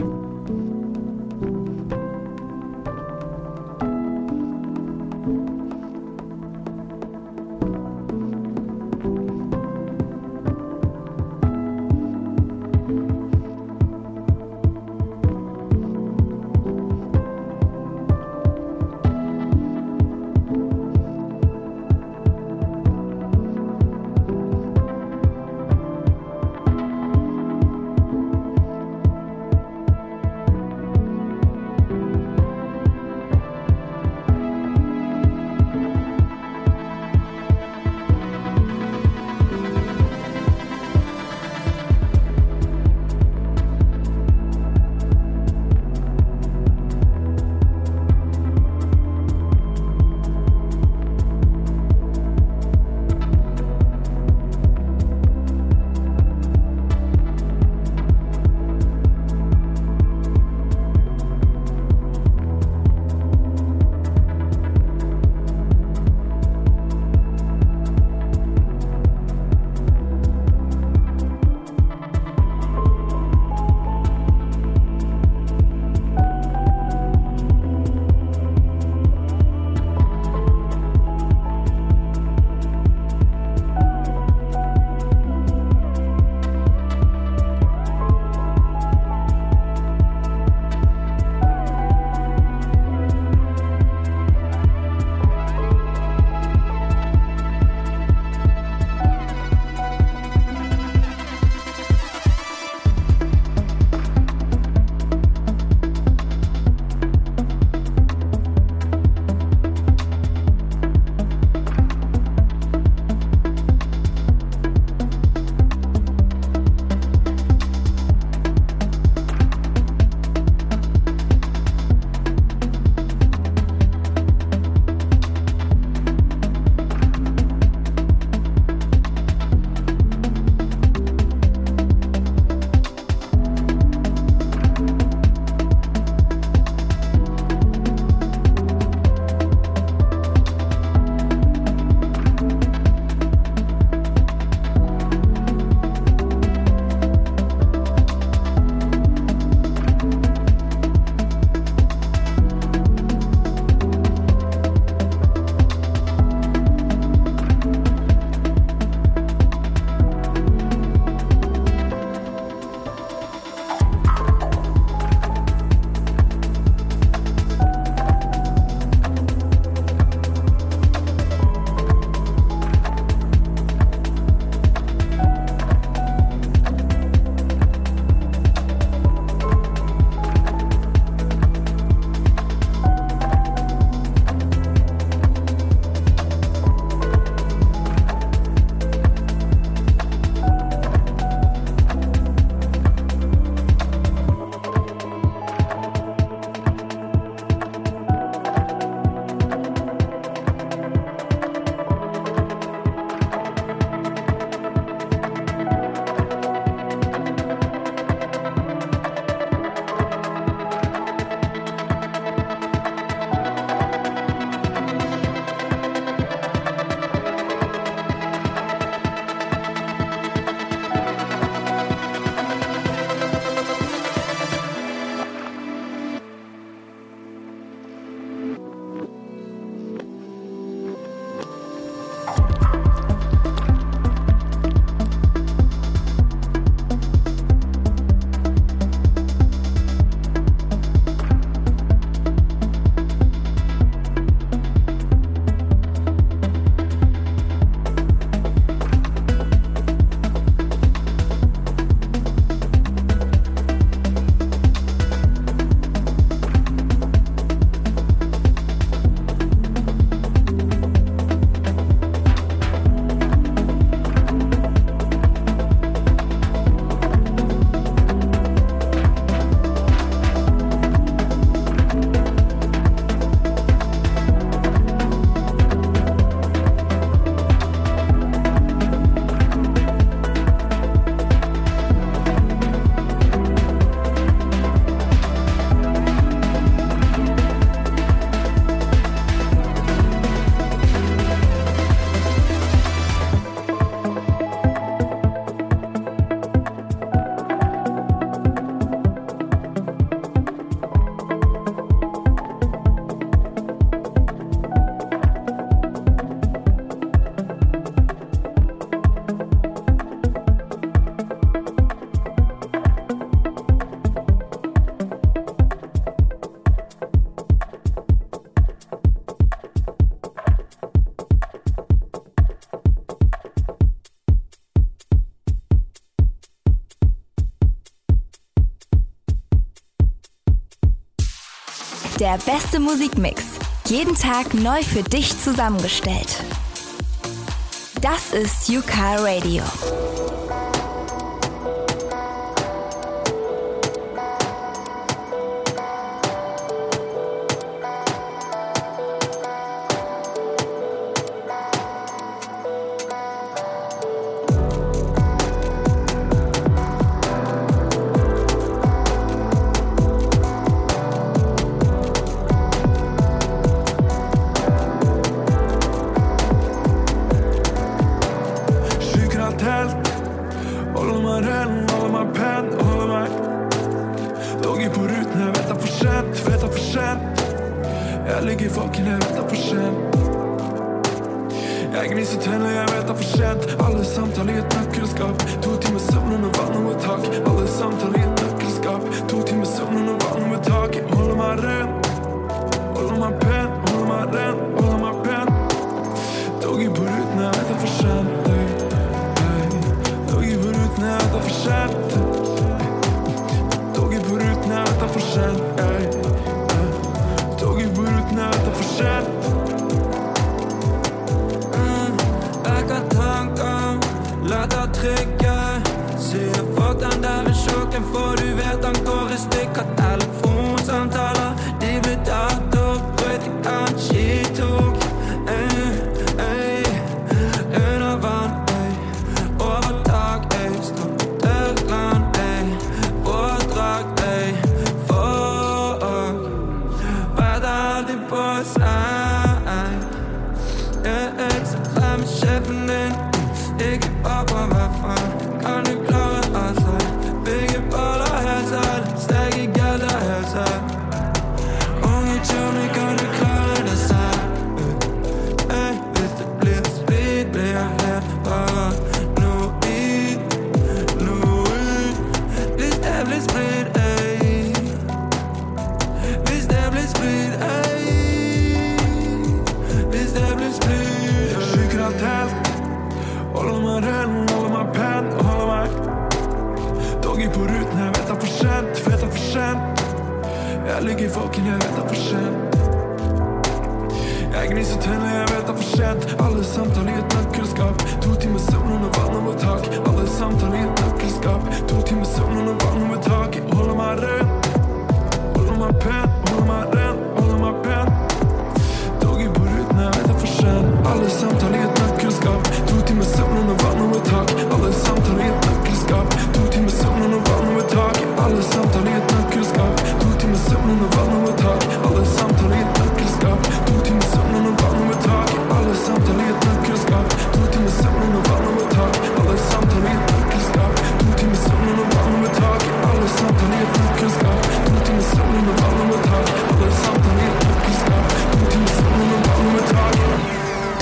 Der beste Musikmix. Jeden Tag neu für dich zusammengestellt. Das ist Yuka Radio.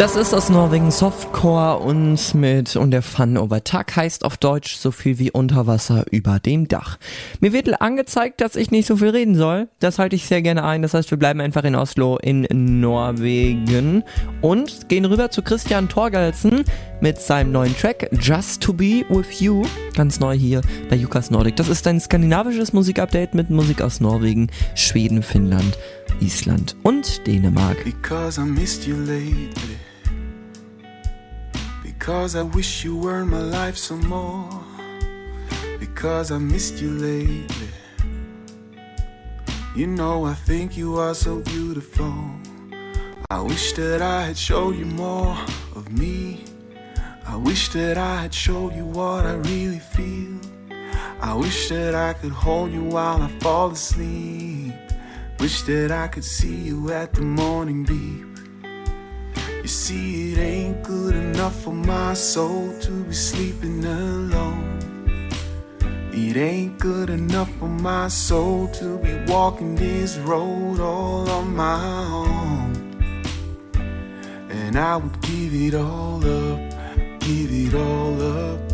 Das ist aus Norwegen Softcore und mit und der Fun over Tag heißt auf Deutsch so viel wie Unterwasser über dem Dach. Mir wird angezeigt, dass ich nicht so viel reden soll. Das halte ich sehr gerne ein. Das heißt, wir bleiben einfach in Oslo in Norwegen und gehen rüber zu Christian Torgalsen mit seinem neuen Track Just to Be With You. Ganz neu hier bei Jukas Nordic. Das ist ein skandinavisches Musikupdate mit Musik aus Norwegen, Schweden, Finnland, Island und Dänemark. Because I missed you lately. Because I wish you were in my life some more. Because I missed you lately. You know, I think you are so beautiful. I wish that I had showed you more of me. I wish that I had showed you what I really feel. I wish that I could hold you while I fall asleep. Wish that I could see you at the morning beep. You see, it ain't good enough for my soul to be sleeping alone. It ain't good enough for my soul to be walking this road all on my own. And I would give it all up, give it all up,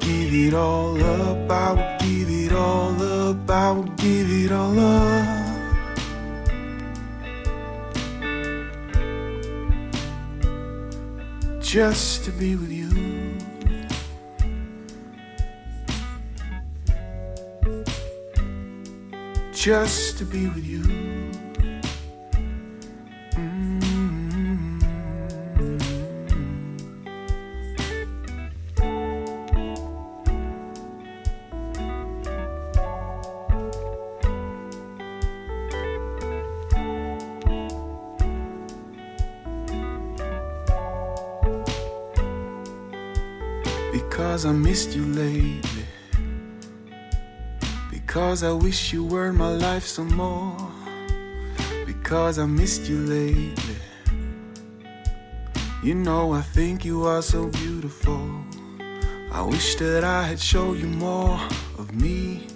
give it all up. I would give it all up, I would give it all up. Just to be with you. Just to be with you. Because I missed you lately. Because I wish you were in my life some more. Because I missed you lately. You know, I think you are so beautiful. I wish that I had showed you more of me.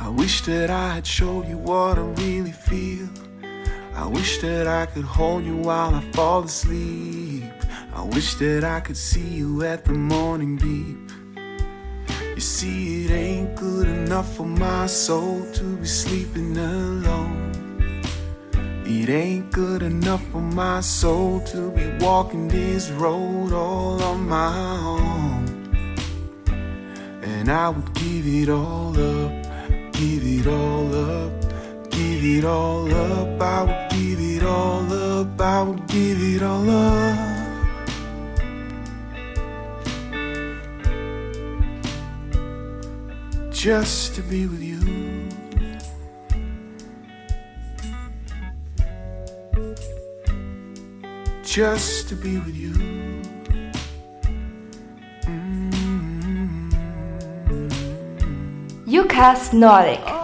I wish that I had showed you what I really feel. I wish that I could hold you while I fall asleep. I wish that I could see you at the morning beep. See, it ain't good enough for my soul to be sleeping alone. It ain't good enough for my soul to be walking this road all on my own. And I would give it all up, give it all up, give it all up. I would give it all up, I would give it all up. Just to be with you. Just to be with you. Yukas Nordic.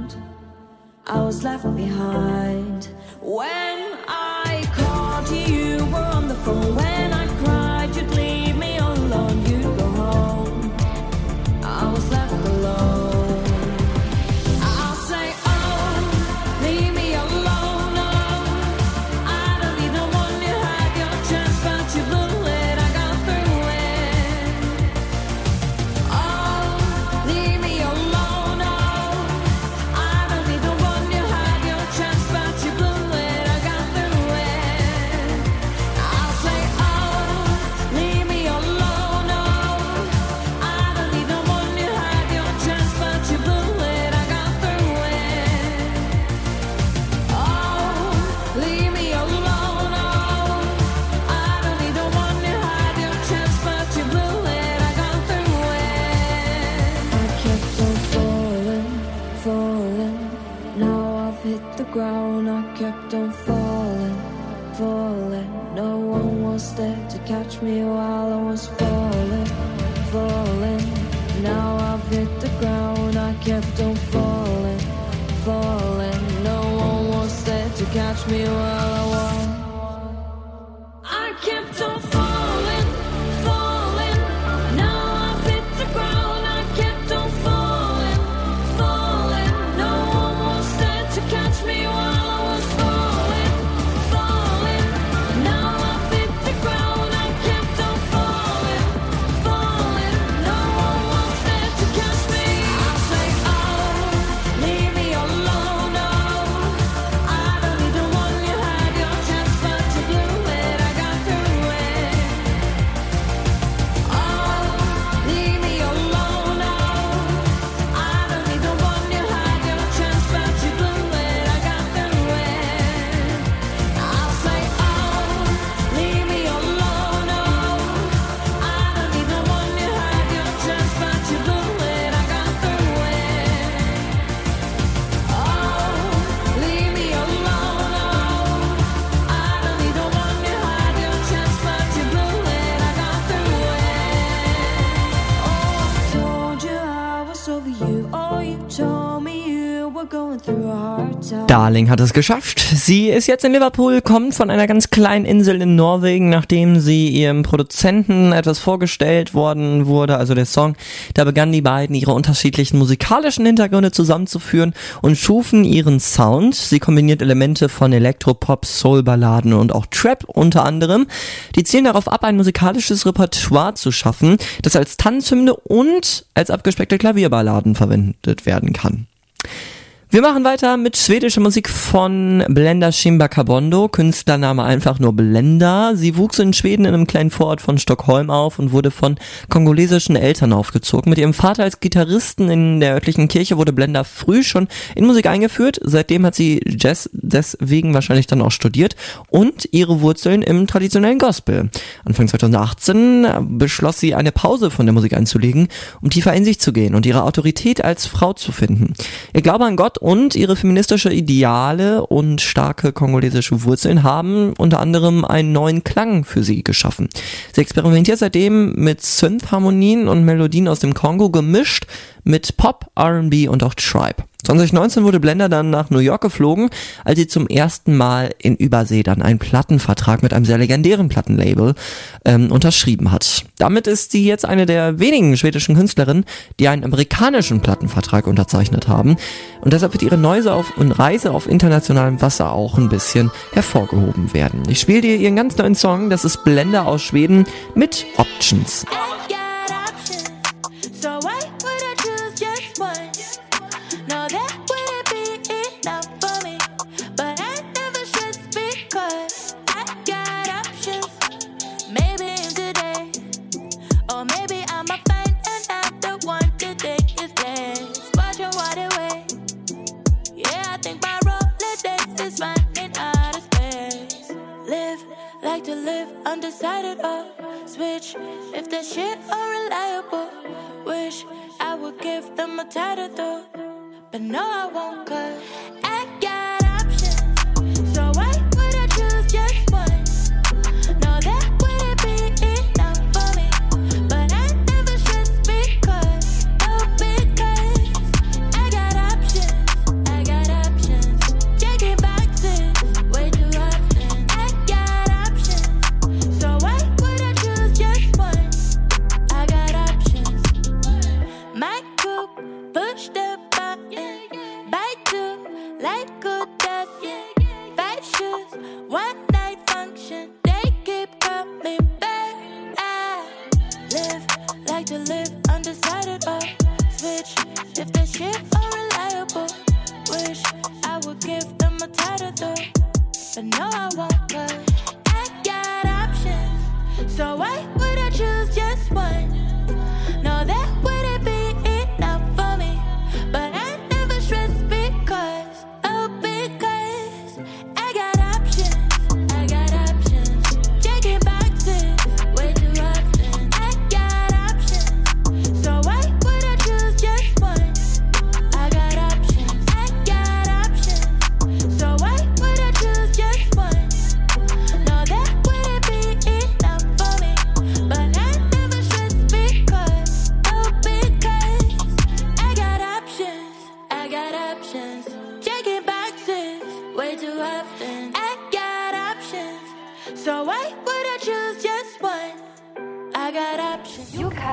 I was left behind when I called you. Were on the phone when ground. I kept on falling, falling. No one was there to catch me while I was falling, falling. Now I've hit the ground. I kept on falling, falling. No one was there to catch me while I Darling hat es geschafft. Sie ist jetzt in Liverpool, kommt von einer ganz kleinen Insel in Norwegen, nachdem sie ihrem Produzenten etwas vorgestellt worden wurde, also der Song. Da begannen die beiden ihre unterschiedlichen musikalischen Hintergründe zusammenzuführen und schufen ihren Sound. Sie kombiniert Elemente von Elektropop, Soul-Balladen und auch Trap unter anderem. Die zielen darauf ab, ein musikalisches Repertoire zu schaffen, das als Tanzhymne und als abgespeckte Klavierballaden verwendet werden kann. Wir machen weiter mit schwedischer Musik von Blenda Shimbakabondo, Künstlername einfach nur Blenda. Sie wuchs in Schweden in einem kleinen Vorort von Stockholm auf und wurde von kongolesischen Eltern aufgezogen. Mit ihrem Vater als Gitarristen in der örtlichen Kirche wurde Blenda früh schon in Musik eingeführt. Seitdem hat sie Jazz deswegen wahrscheinlich dann auch studiert und ihre Wurzeln im traditionellen Gospel. Anfang 2018 beschloss sie eine Pause von der Musik einzulegen, um tiefer in sich zu gehen und ihre Autorität als Frau zu finden. Ihr Glaube an Gott und ihre feministische Ideale und starke kongolesische Wurzeln haben unter anderem einen neuen Klang für sie geschaffen. Sie experimentiert seitdem mit Synth-Harmonien und Melodien aus dem Kongo gemischt mit Pop, R&B und auch Tribe. 2019 wurde Blender dann nach New York geflogen, als sie zum ersten Mal in Übersee dann einen Plattenvertrag mit einem sehr legendären Plattenlabel ähm, unterschrieben hat. Damit ist sie jetzt eine der wenigen schwedischen Künstlerinnen, die einen amerikanischen Plattenvertrag unterzeichnet haben. Und deshalb wird ihre Neuse auf und Reise auf internationalem Wasser auch ein bisschen hervorgehoben werden. Ich spiele dir ihren ganz neuen Song, das ist Blender aus Schweden mit Options. So to live undecided or switch if that shit unreliable. Wish I would give them a title though, but no, I won't cause I got options. So I coming back. I live like to live undecided or switch. If that shit unreliable, wish I would give them a title though. But no, I won't cause I got options. So why would I choose just one? No, that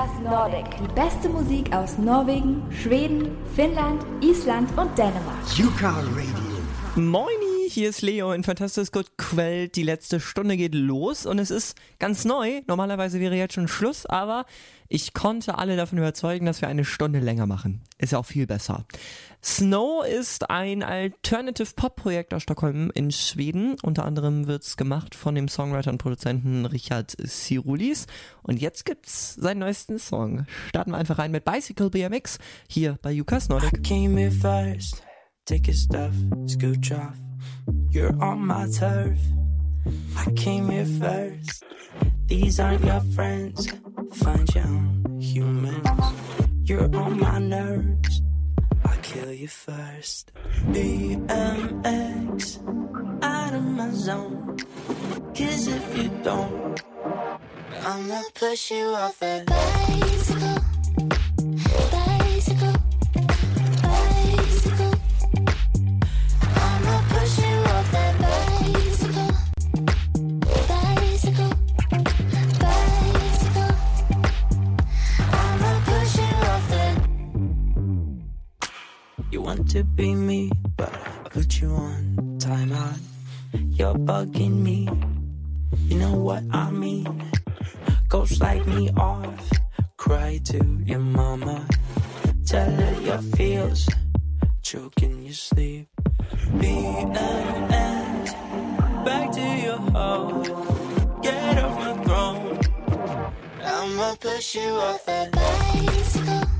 Jukas Nordic. Die beste Musik aus Norwegen, Schweden, Finnland, Island und Dänemark. Yuka Radio. Moini, hier ist Leo in Fantastic Good Quell. Die letzte Stunde geht los und es ist ganz neu. Normalerweise wäre jetzt schon Schluss, aber ich konnte alle davon überzeugen, dass wir eine Stunde länger machen. Ist ja auch viel besser. Snow ist ein Alternative Pop Projekt aus Stockholm in Schweden. Unter anderem wird's gemacht von dem Songwriter und Produzenten Richard Sirulis. Und jetzt gibt's seinen neuesten Song. Starten wir einfach rein mit Bicycle BMX hier bei Yukas Nordic. Came here first, take your stuff, scooch off. You're on my turf. I came here first. These aren't your friends. Find your own humans. You're on my nerves. I'll kill you first. BMX out of my zone. Cause if you don't, I'ma push you off that bicycle, You want to be me, but I put you on timeout. You're bugging me. You know what I mean? Go like me off. Cry to your mama. Tell her your feels. choking your sleep. B. Back to your home. Get off my throne. I'ma push you off that bicycle.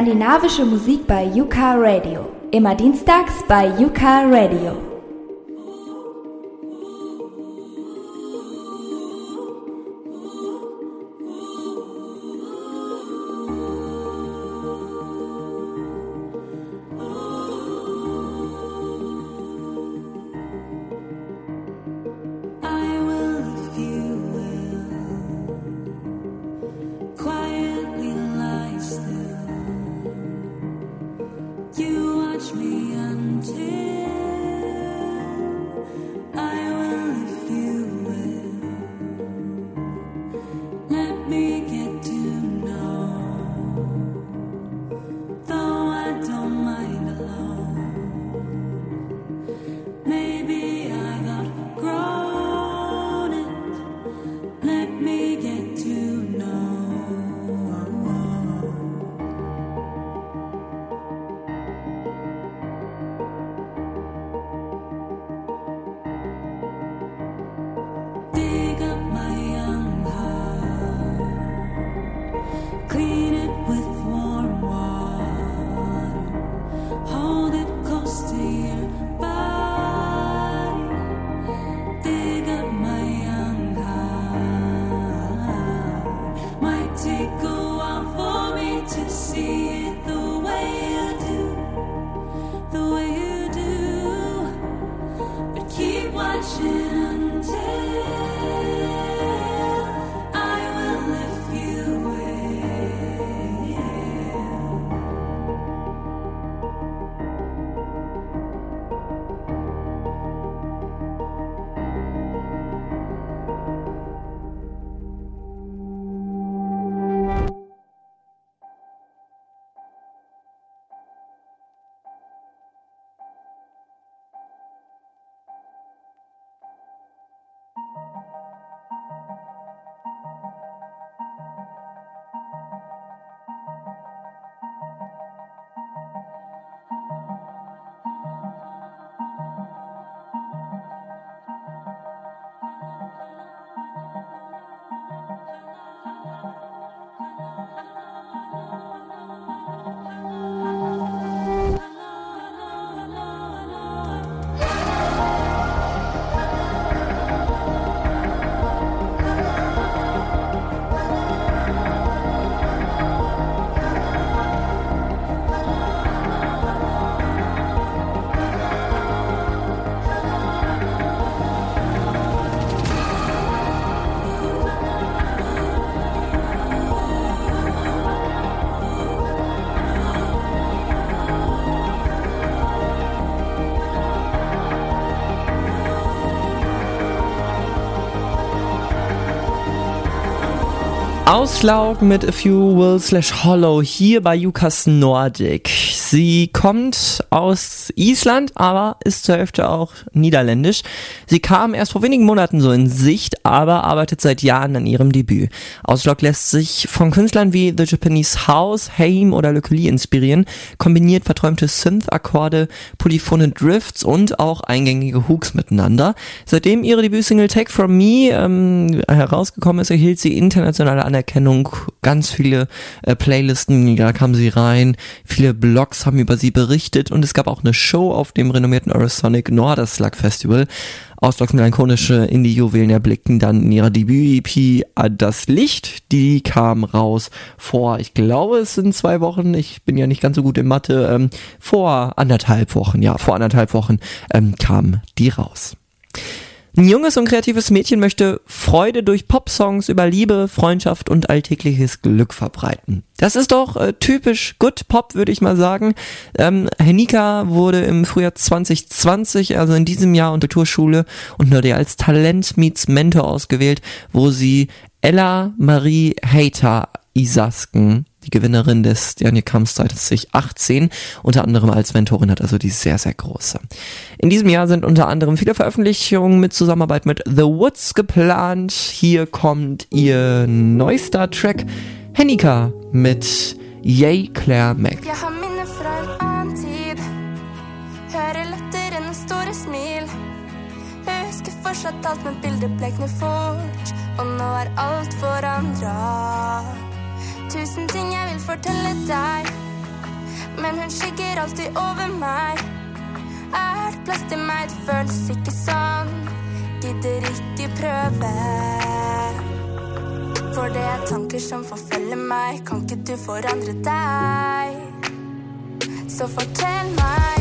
skandinavische Musik bei Yuka Radio. Immer dienstags bei Yuka Radio. Auslaug mit A Few Will slash Hollow hier bei Jukas Nordic. Sie kommt aus Island, aber ist zur Hälfte auch niederländisch. Sie kam erst vor wenigen Monaten so in Sicht, aber arbeitet seit Jahren an ihrem Debüt. Auslaug lässt sich von Künstlern wie The Japanese House, Haim oder Collier inspirieren, kombiniert verträumte Synth-Akkorde, polyphone Drifts und auch eingängige Hooks miteinander. Seitdem ihre Debütsingle Take From Me ähm, herausgekommen ist, erhielt sie internationale Anerkennung, ganz viele äh, Playlisten, da kam sie rein, viele Blogs haben über sie berichtet und es gab auch eine Show auf dem renommierten Eurosonic Norderslag Festival. Ausdrucks melancholische Indie-Juwelen erblickten dann in ihrer Debüt-EP Das Licht. Die kam raus vor, ich glaube, es sind zwei Wochen, ich bin ja nicht ganz so gut in Mathe, ähm, vor anderthalb Wochen, ja, vor anderthalb Wochen ähm, kam die raus. Ein junges und kreatives Mädchen möchte Freude durch Popsongs über Liebe, Freundschaft und alltägliches Glück verbreiten. Das ist doch äh, typisch Good Pop, würde ich mal sagen. Ähm, Henika wurde im Frühjahr 2020, also in diesem Jahr unter Kulturschule und wurde als Talent meets Mentor ausgewählt, wo sie Ella Marie Hater Isasken, die Gewinnerin des Stjernie Kamps 2018, unter anderem als Mentorin hat, also die sehr, sehr große. In diesem Jahr sind unter anderem viele Veröffentlichungen mit Zusammenarbeit mit The Woods geplant. Hier kommt ihr neuester Track Hennika mit Yay Claire Mac. Fortsatt alt, men bildet blekner fort. Og nå er alt forandra. Tusind ting jeg vil fortælle dig Men hun skygger alltid over mig Er det plads til mig, Det føles ikke sånn. Gidder ikke prøve. For det er tanker som forfølger meg. Kan ikke du forandre deg? Så fortell meg,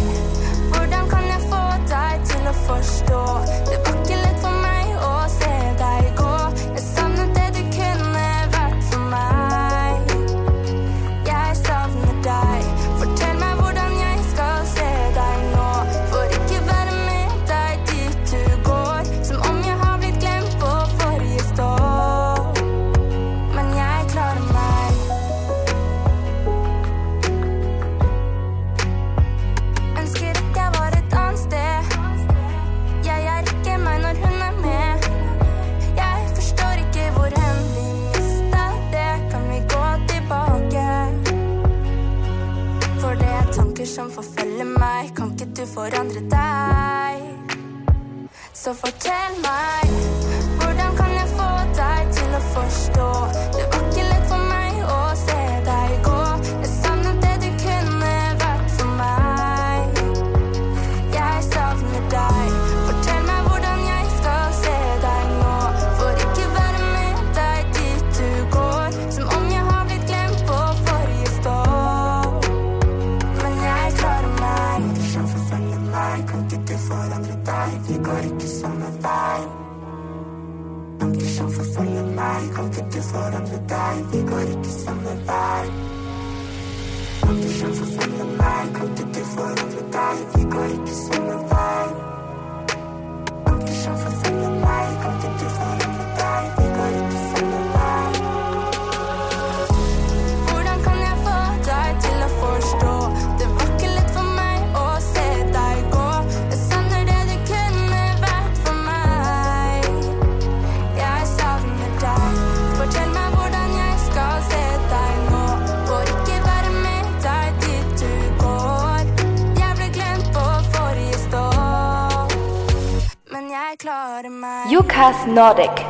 Nordic.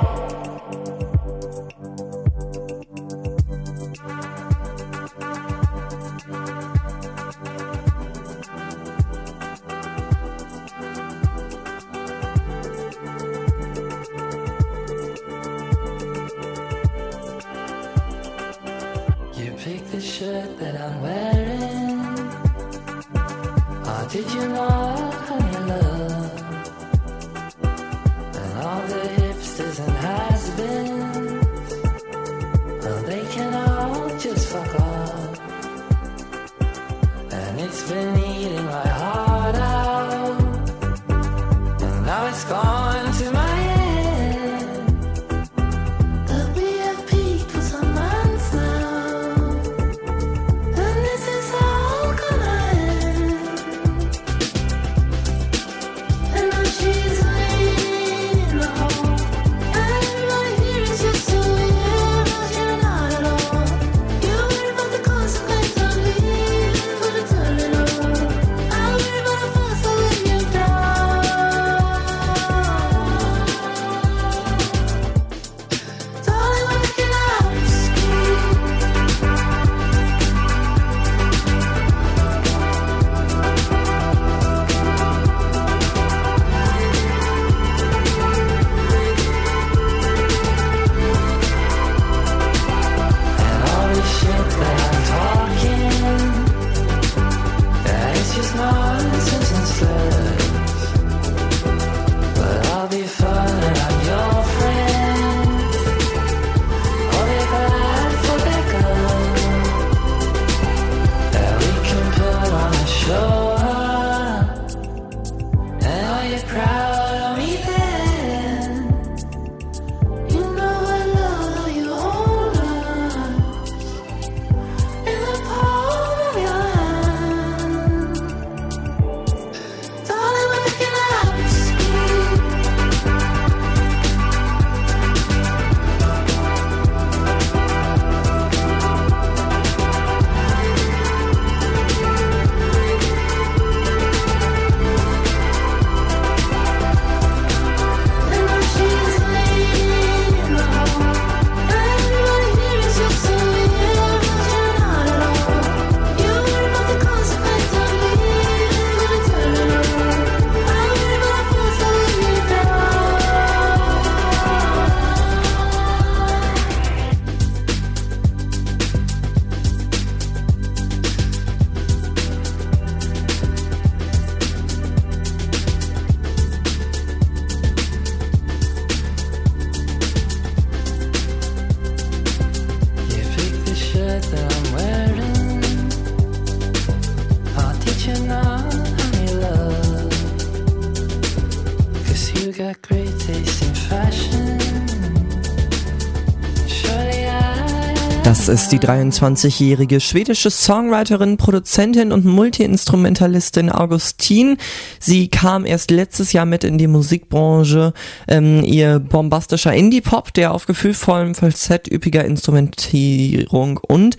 Ist die 23-jährige schwedische Songwriterin, Produzentin und Multiinstrumentalistin Augustin. Sie kam erst letztes Jahr mit in die Musikbranche. Ähm, ihr bombastischer Indie-Pop, der auf gefühlvollem Falsett, üppiger Instrumentierung und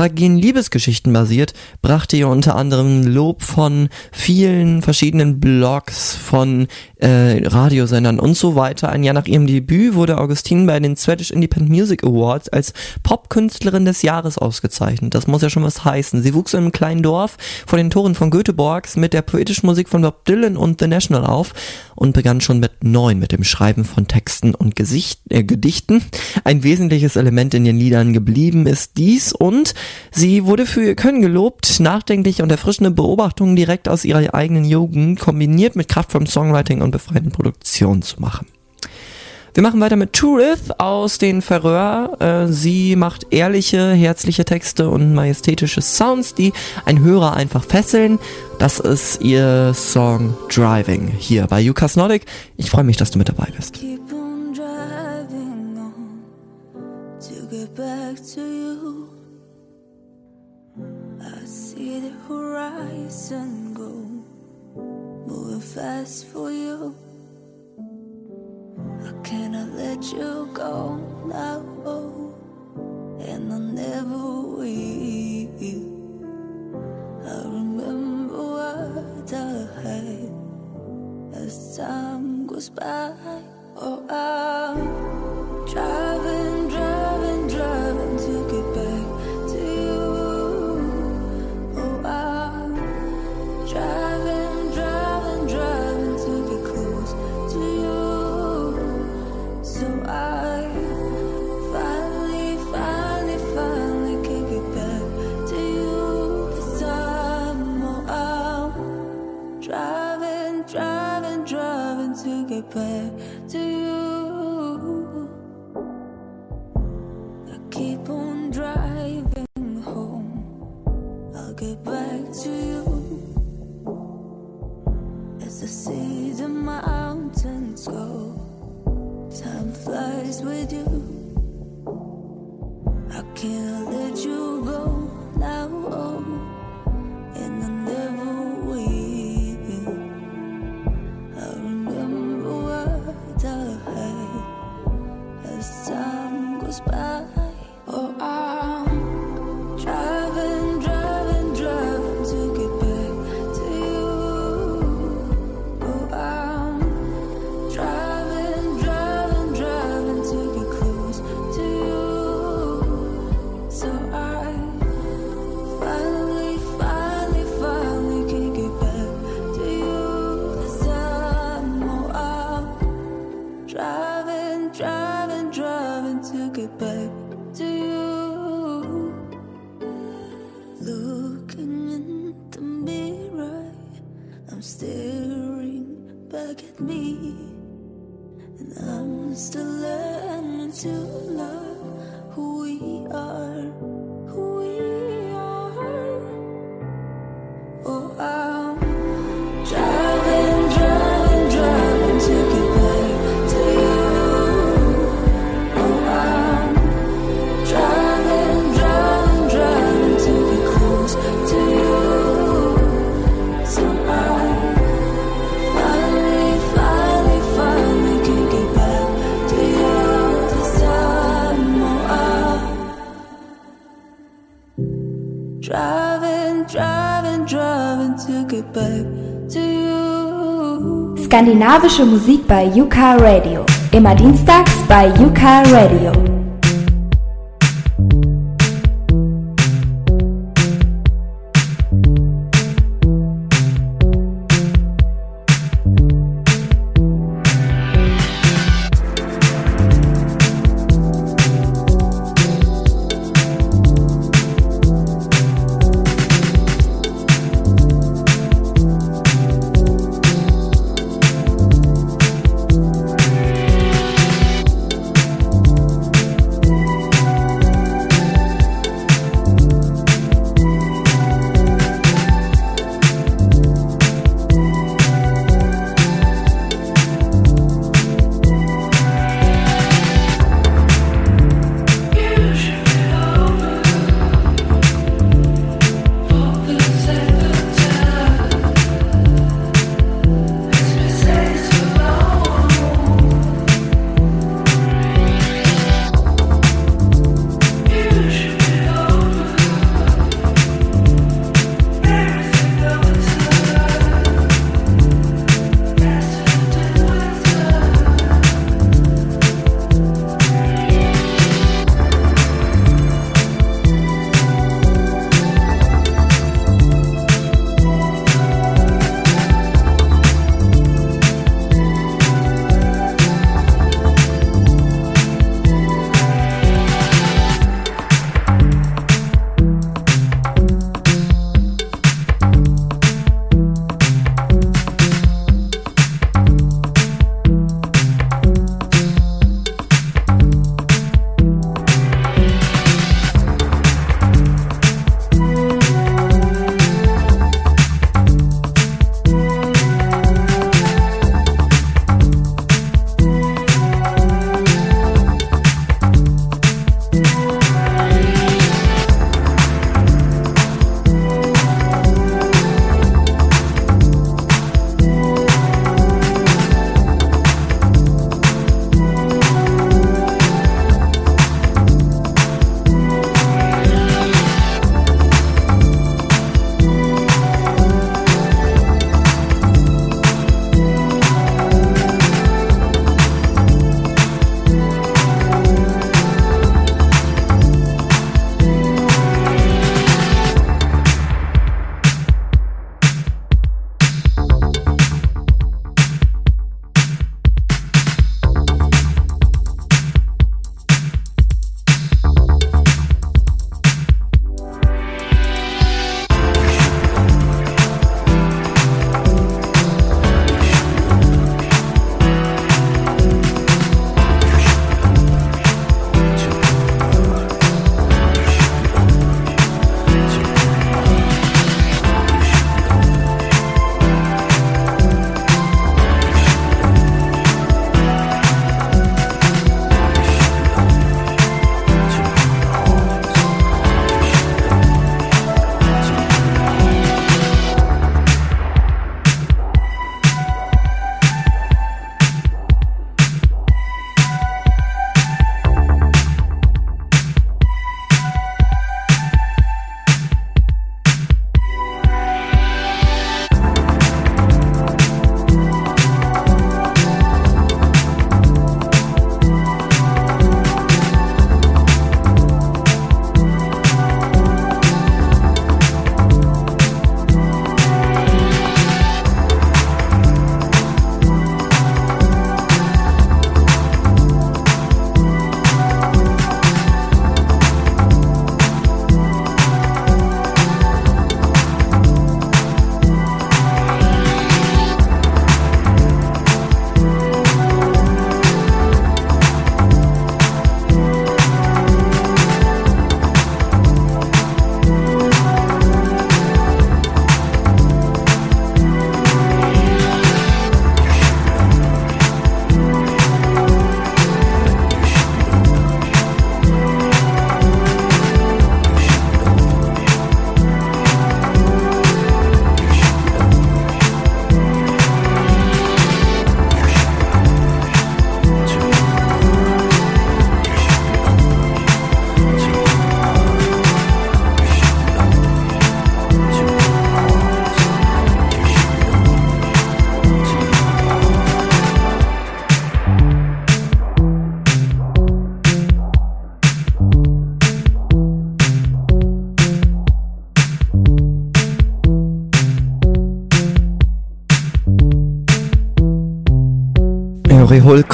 fragilen Liebesgeschichten basiert, brachte ihr unter anderem Lob von vielen verschiedenen Blogs, von äh, Radiosendern und so weiter. Ein Jahr nach ihrem Debüt wurde Augustin bei den Swedish Independent Music Awards als Popkünstlerin des Jahres ausgezeichnet. Das muss ja schon was heißen. Sie wuchs in einem kleinen Dorf vor den Toren von Göteborgs mit der poetischen Musik von Bob Dylan und The National auf und begann schon mit neun mit dem Schreiben von Texten und Gesicht, äh, Gedichten. Ein wesentliches Element in ihren Liedern geblieben ist dies und sie wurde für ihr Können gelobt, nachdenkliche und erfrischende Beobachtungen direkt aus ihrer eigenen Jugend kombiniert mit kraftvollem Songwriting und befreienden Produktionen zu machen. Wir machen weiter mit Turith aus den Färöer. Äh, sie macht ehrliche, herzliche Texte und majestätische Sounds, die ein Hörer einfach fesseln. Das ist ihr Song Driving hier bei Yukas Nordic. Ich freue mich, dass du mit dabei bist. Fast for you. I cannot let you go now, and I never will. I remember what I had as time goes by. Oh, I'm driving, Skandinavische Musik bei Yuka Radio. Immer dienstags bei Yuka Radio.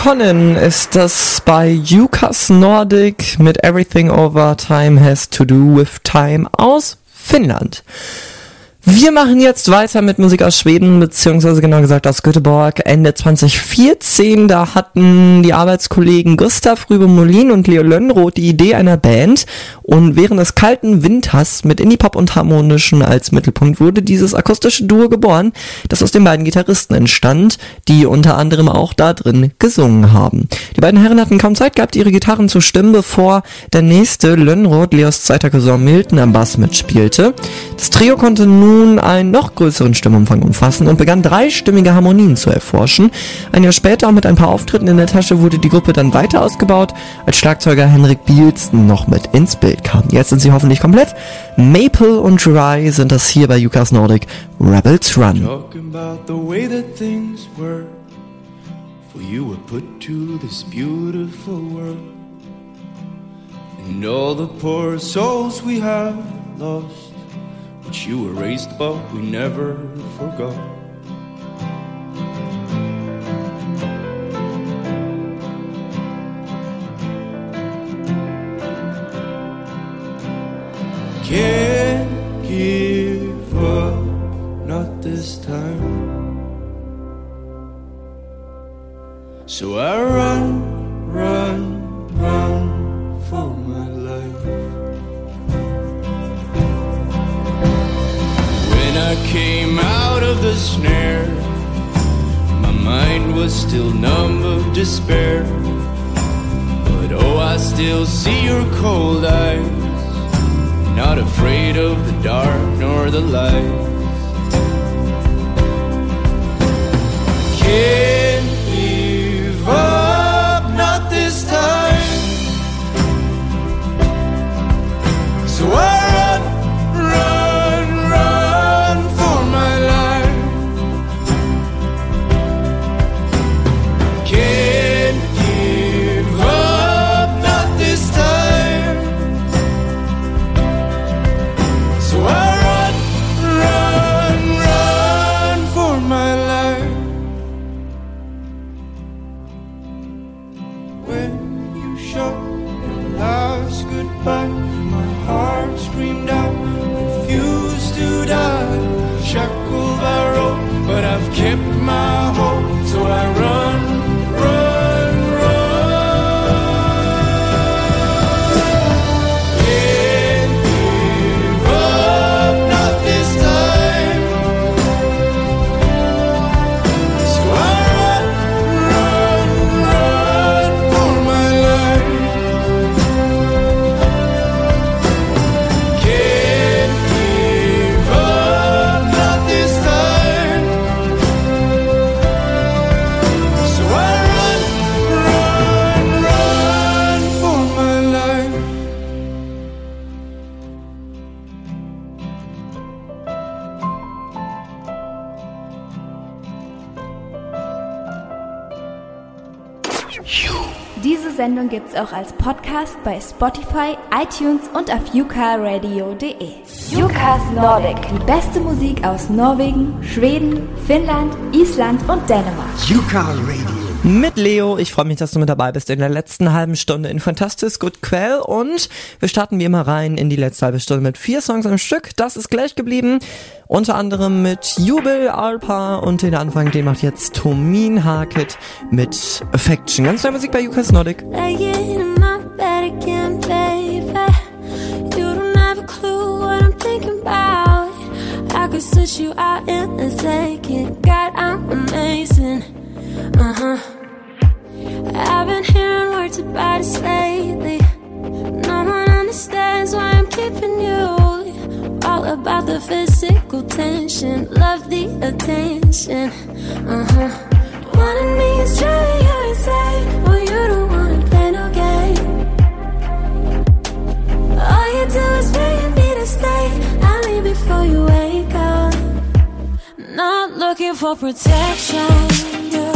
Hulkonen ist das bei UCAS Nordic mit Everything Over Time Has to Do with Time aus Finnland. Wir machen jetzt weiter mit Musik aus Schweden, beziehungsweise genau gesagt aus Göteborg. Ende 2014, da hatten die Arbeitskollegen Gustav Rübe Molin und Leo Lönnroth die Idee einer Band. Und während des kalten Winters mit Indie-Pop und Harmonischen als Mittelpunkt wurde dieses akustische Duo geboren, das aus den beiden Gitarristen entstand, die unter anderem auch da drin gesungen haben. Die beiden Herren hatten kaum Zeit gehabt, ihre Gitarren zu stimmen, bevor der nächste Lönnroth, Leos zweiter Cousin Milton, am Bass mitspielte. Das Trio konnte nun einen noch größeren Stimmumfang umfassen und begann dreistimmige Harmonien zu erforschen. Ein Jahr später, mit ein paar Auftritten in der Tasche, wurde die Gruppe dann weiter ausgebaut, als Schlagzeuger Henrik Bielsten noch mit ins Bild kam. Jetzt sind sie hoffentlich komplett. Maple und Dry sind das hier bei Yukas Nordic Rebels Run. Which you erased, but we never forgot. Can't give up, not this time. So I run, run, run for my life. When I came out of the snare, my mind was still numb of despair. But oh, I still see your cold eyes, not afraid of the dark nor the light. Can't give up, not this time. So I my Sendung gibt's auch als Podcast bei Spotify, iTunes und auf yukaradio.de. Yukas Nordic, die beste Musik aus Norwegen, Schweden, Finnland, Island und Dänemark. Yuka Radio. Mit Leo, ich freue mich, dass du mit dabei bist in der letzten halben Stunde in Fantastis Good Quell und wir starten wie immer rein in die letzte halbe Stunde mit vier Songs am Stück. Das ist gleich geblieben. Unter anderem mit Jubel, Alpa und den Anfang, den macht jetzt Tomin Harkett mit Affection. Ganz neue Musik bei Yukas Nordic. I could switch you out in a second. God, I'm amazing. Uh huh. I've been hearing words about us lately. No one understands why I'm keeping you. All about the physical tension, love the attention. Uh huh. Wanting me is driving you insane. Well, you don't wanna play no game. All you do is beg me to stay. I'll leave before you wake up. Not looking for protection. Yeah.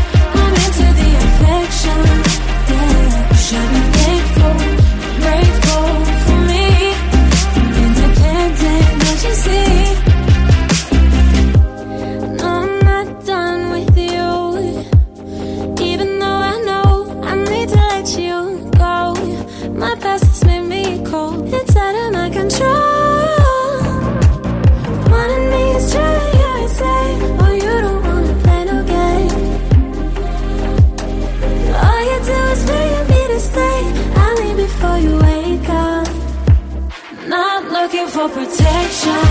you for protection.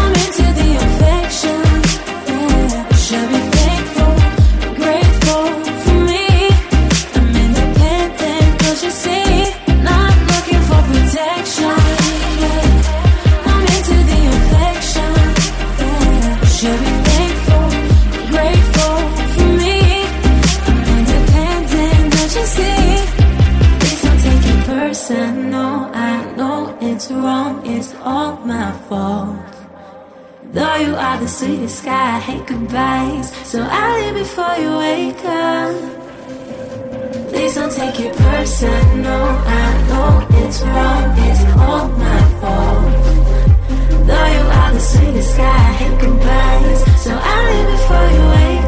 I'm into the affection. Yeah. Should be it's all my fault. Though you are the sweetest guy, I hate goodbyes. So I'll leave before you wake up. Please don't take it personal. I know it's wrong, it's all my fault. Though you are the sweetest guy, I hate goodbyes. So I'll leave before you wake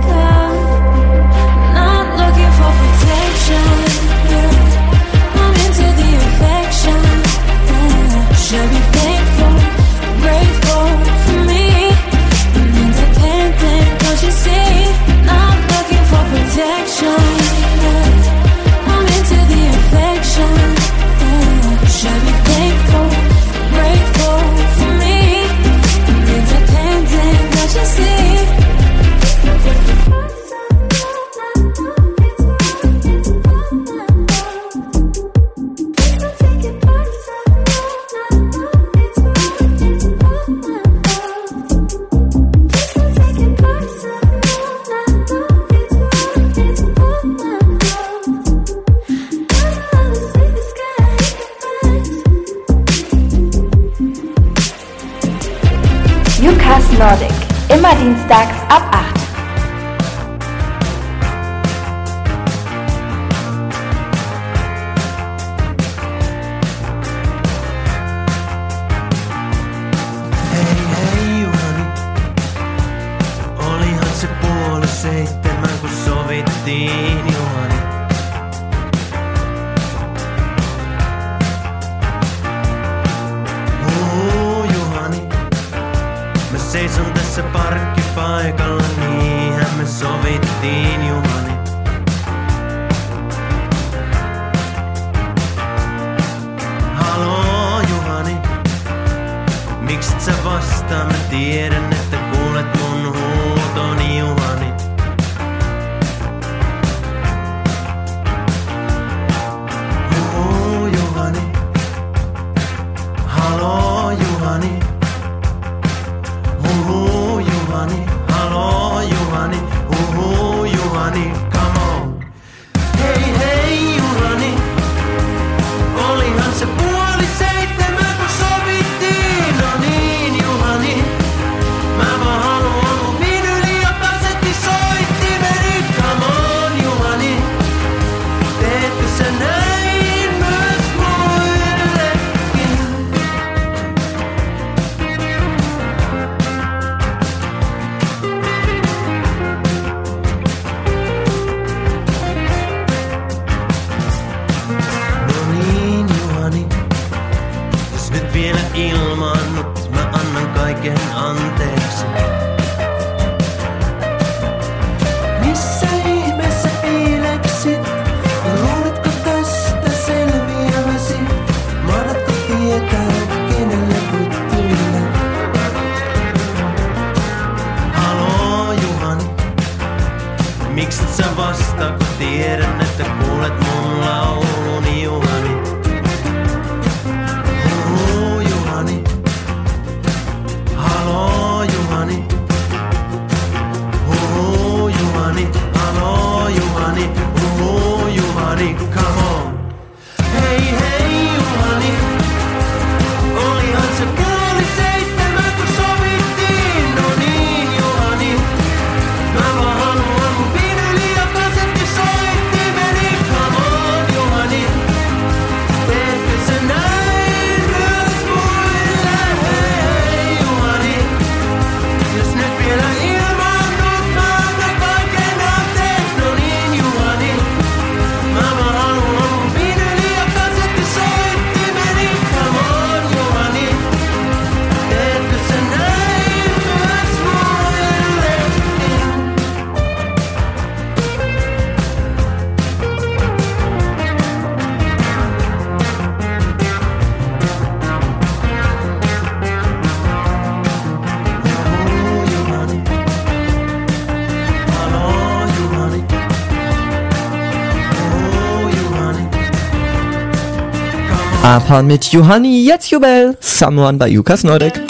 Japan mit Johanni Jetzjubel, Someone bei Yukas Nordic.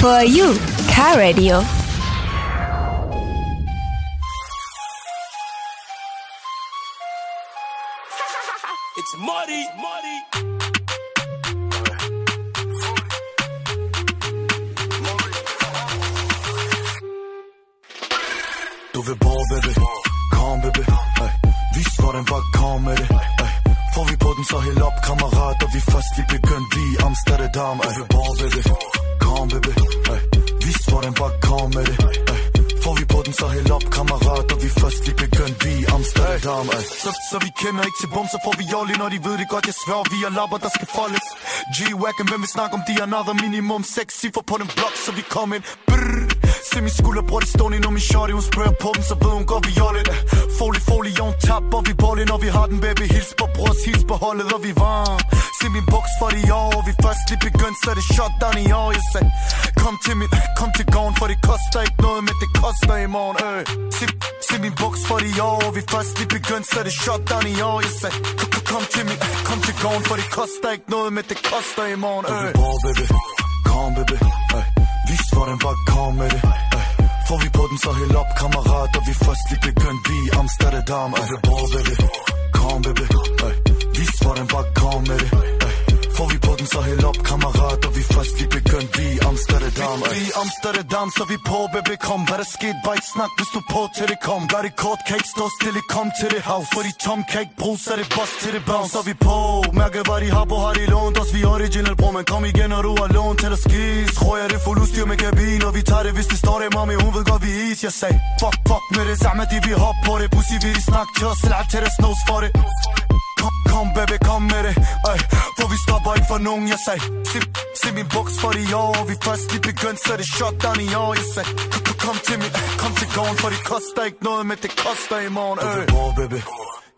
For you. Car Radio. Lapper, der skal foldes G-Wagon, hvem vil snakke om de er another minimum Seks cifre på den blok, så vi kom ind Brrr. Se min skulder, bror, det stående Når min shorty, hun spørger på dem, så ved hun godt, vi jolle det Folie, folie, on tap, og vi bolle Når vi har den, baby, hils på brors, hils på holdet Og vi varm Se min boks for de år, og vi først lige begyndt Så er det shot down i år, jeg sagde. Kom til min, kom til gården, for det koster ikke noget Men det koster i morgen, øh Se, se min boks for de år, og vi først lige begyndt Så er det shot down i år, jeg sagde. Kom, til min, kom til gården, for det koster ikke noget Men det koster i morgen, øh Du baby, kom, baby, øh hvordan bare kom med det Ey. Får vi på den, så hæld op, kammerat Og vi først lige begyndt vi i Amsterdam Ey. Du vil baby Kom, baby Ey. Vis hvordan bare kom med det Ey. Får vi på den, så hæld op, kammerat Og vi først lige begyndt. Vi i Amsterdam Ey. Vi i Amsterdam, så vi på, baby Kom, hvad der skete, bare ikke snak, hvis du på til det kom. Gør det kort, kan ikke stå stille, kom til det house. For de tom kan ikke bruge, så det boss til det bounce. Så vi på, mærke hvad de har på, har de lånt os. Vi original, bror, men kom igen, når du har lånt til at skis. Tror jeg, det er fuld udstyr med kabin Og vi tager det, hvis det står det, mami, hun ved godt, vi is. Jeg sagde, fuck, fuck med det samme, de vi hop på det. Pussy, vi de snak til os, lad til det snos for det. Kom, kom baby, kom med det. Ej, For vi stopper ikke for nogen Jeg sagde, se, se min buks for de år Vi først lige begyndt, så det shutdown i år Jeg sagde, kom, til min, kom til gården For det koster ikke noget, men det koster i morgen Øj, oh, baby,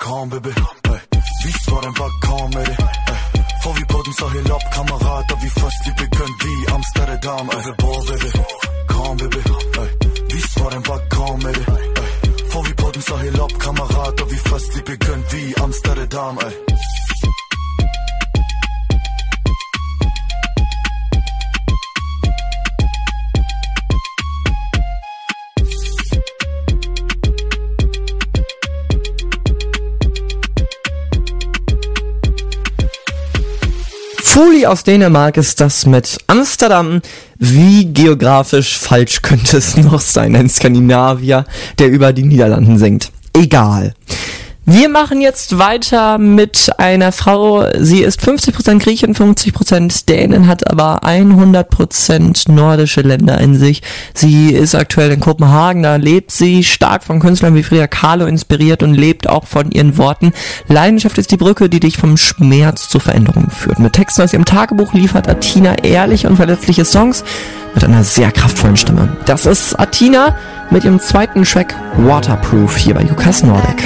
kom baby. Ej, Vis hvordan bare kom med det. Ej, Får vi på den, så hæld op, kammerat Og vi først lige begyndt, vi i Amsterdam oh, baby, kom baby. Ej, Vis hvordan bare kom med det Ej, Får vi på den, så hæld op, kammerat Og vi først lige begyndt, vi i Amsterdam Ej. Fuli aus Dänemark ist das mit Amsterdam. Wie geografisch falsch könnte es noch sein? Ein Skandinavier, der über die Niederlanden singt. Egal. Wir machen jetzt weiter mit einer Frau. Sie ist 50% Griechin, 50% Dänen, hat aber 100% nordische Länder in sich. Sie ist aktuell in Kopenhagen, da lebt sie stark von Künstlern wie Frida Kahlo inspiriert und lebt auch von ihren Worten. Leidenschaft ist die Brücke, die dich vom Schmerz zur Veränderung führt. Mit Texten aus ihrem Tagebuch liefert Atina ehrliche und verletzliche Songs mit einer sehr kraftvollen Stimme. Das ist Atina mit ihrem zweiten Track Waterproof hier bei Jukas Nordic.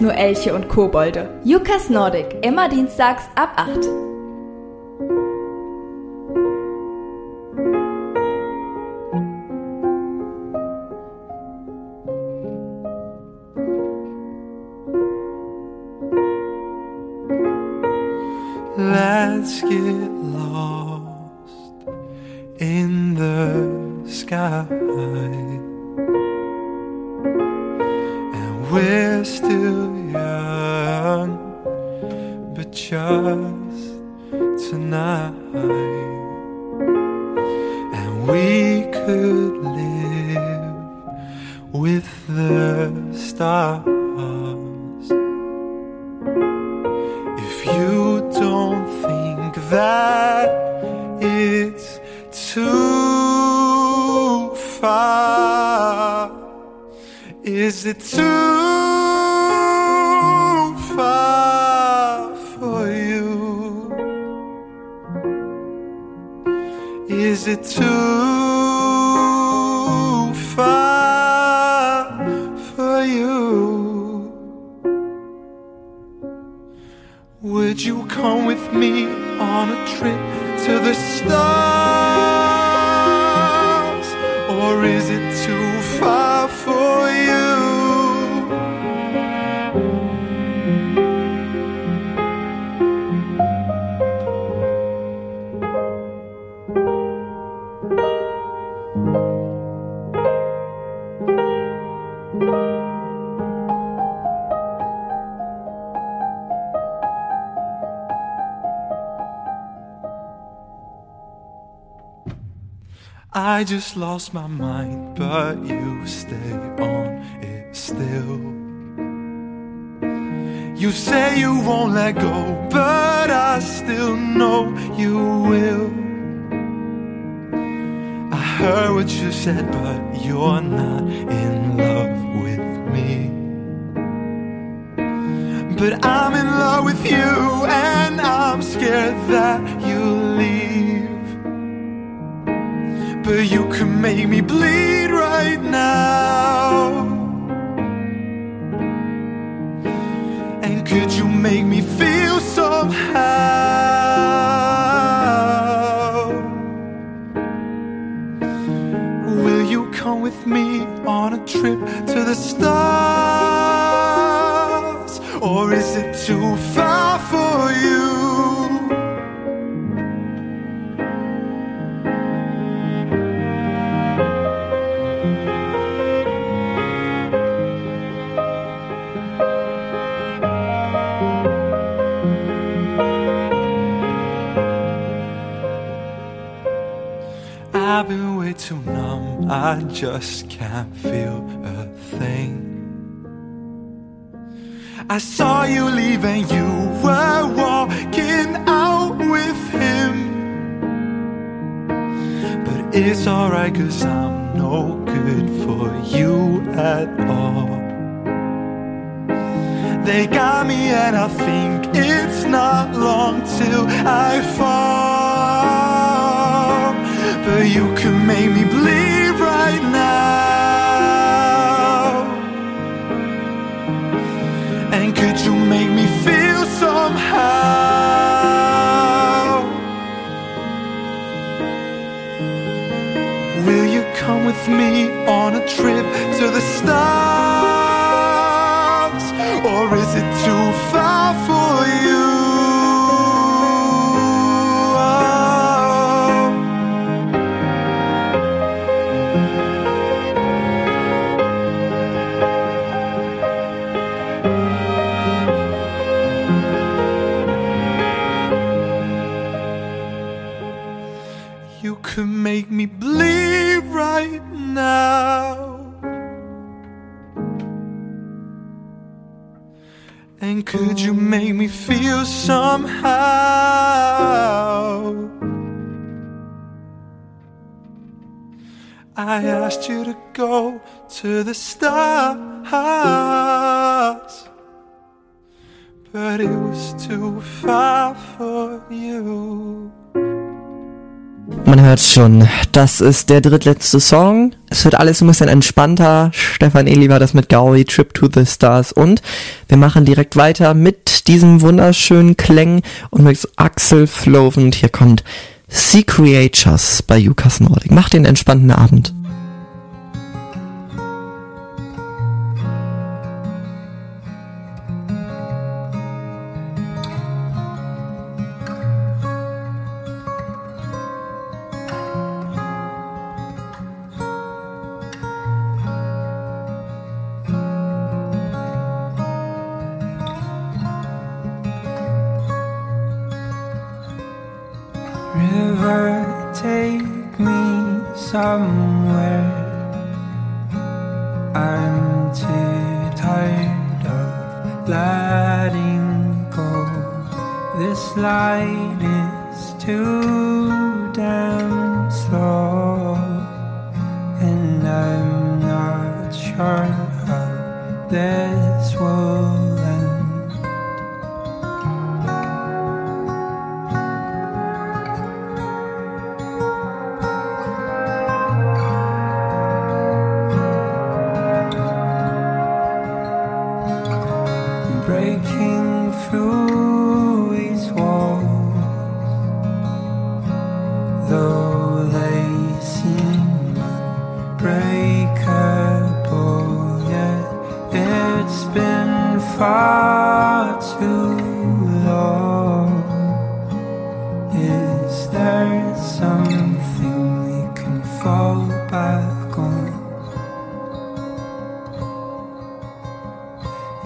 Nur Elche und Kobolde. Jukas Nordic, immer dienstags ab 8. lost my mind. schon, das ist der drittletzte Song. Es wird alles ein bisschen entspannter. Stefan Eli war das mit Gauri, Trip to the Stars und wir machen direkt weiter mit diesem wunderschönen Klang und mit Axel Flow hier kommt Sea Creatures bei Yukas Nordic. Macht den entspannten Abend.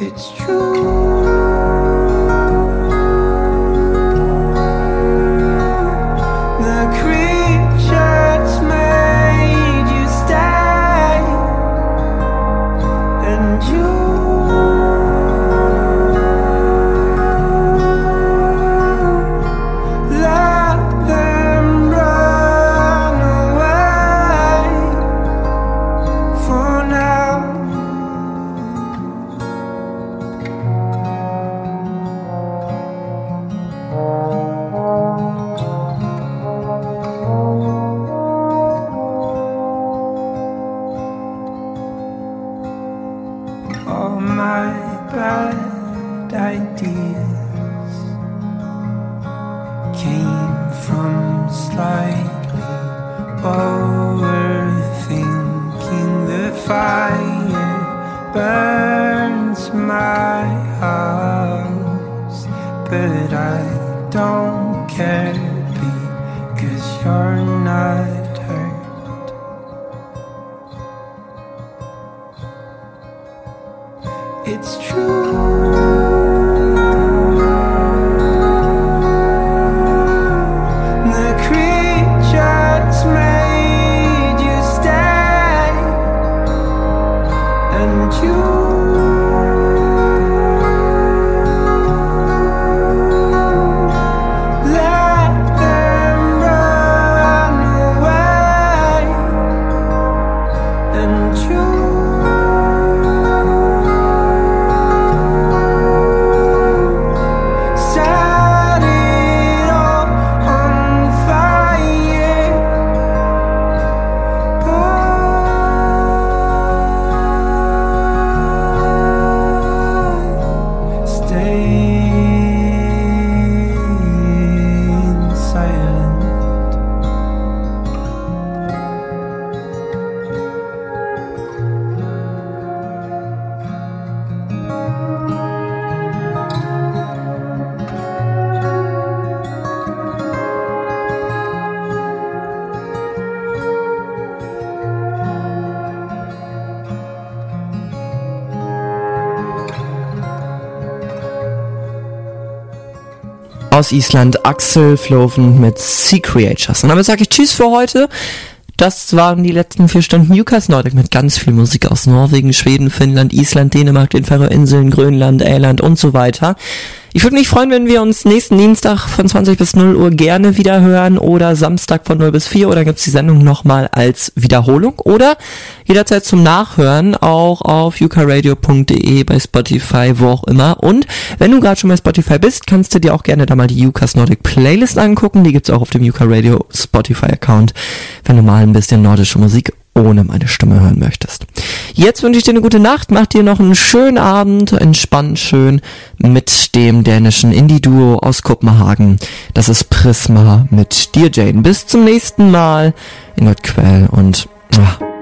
It's true. Aus Island Axel Floven mit Sea Creatures. Und damit sage ich Tschüss für heute. Das waren die letzten vier Stunden Newcastle Nordic mit ganz viel Musik aus Norwegen, Schweden, Finnland, Island, Dänemark, den Färöerinseln, Grönland, Irland und so weiter. Ich würde mich freuen, wenn wir uns nächsten Dienstag von 20 bis 0 Uhr gerne wieder hören oder Samstag von 0 bis 4 oder gibt's die Sendung nochmal als Wiederholung oder jederzeit zum Nachhören auch auf ukaradio.de bei Spotify, wo auch immer. Und wenn du gerade schon bei Spotify bist, kannst du dir auch gerne da mal die Ukas Nordic Playlist angucken. Die gibt's auch auf dem Uka Radio Spotify Account, wenn du mal ein bisschen nordische Musik ohne meine Stimme hören möchtest. Jetzt wünsche ich dir eine gute Nacht, mach dir noch einen schönen Abend, entspann schön mit dem dänischen Indie-Duo aus Kopenhagen. Das ist Prisma mit dir, Jane. Bis zum nächsten Mal. Ingrid Quell und... Ah.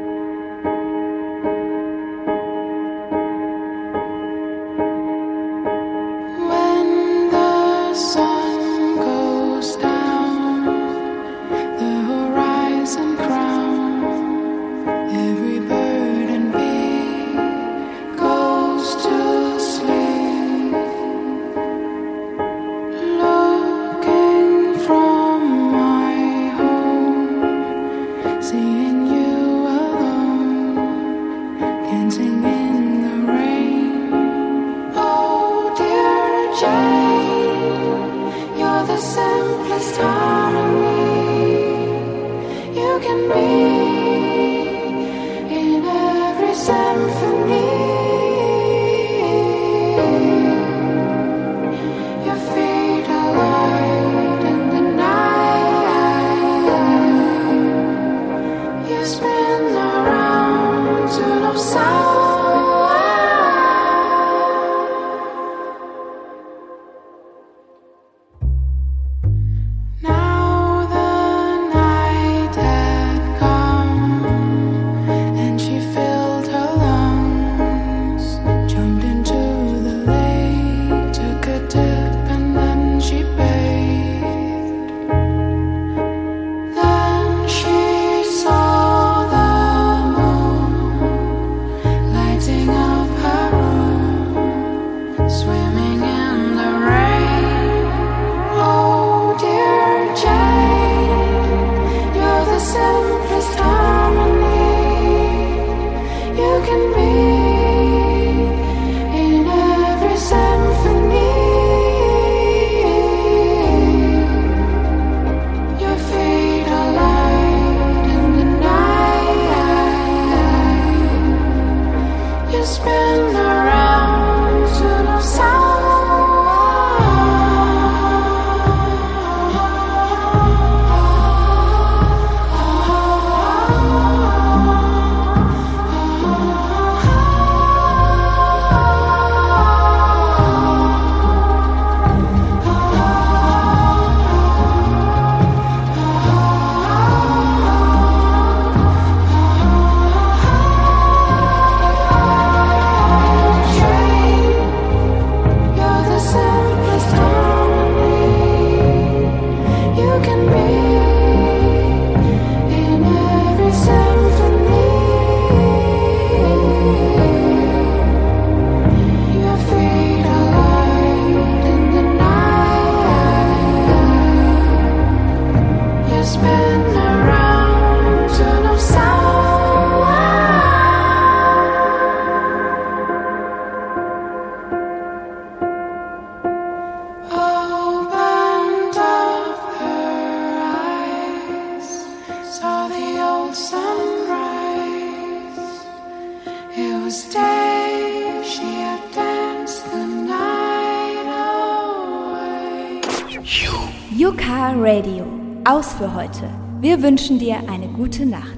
Wir wünschen dir eine gute Nacht.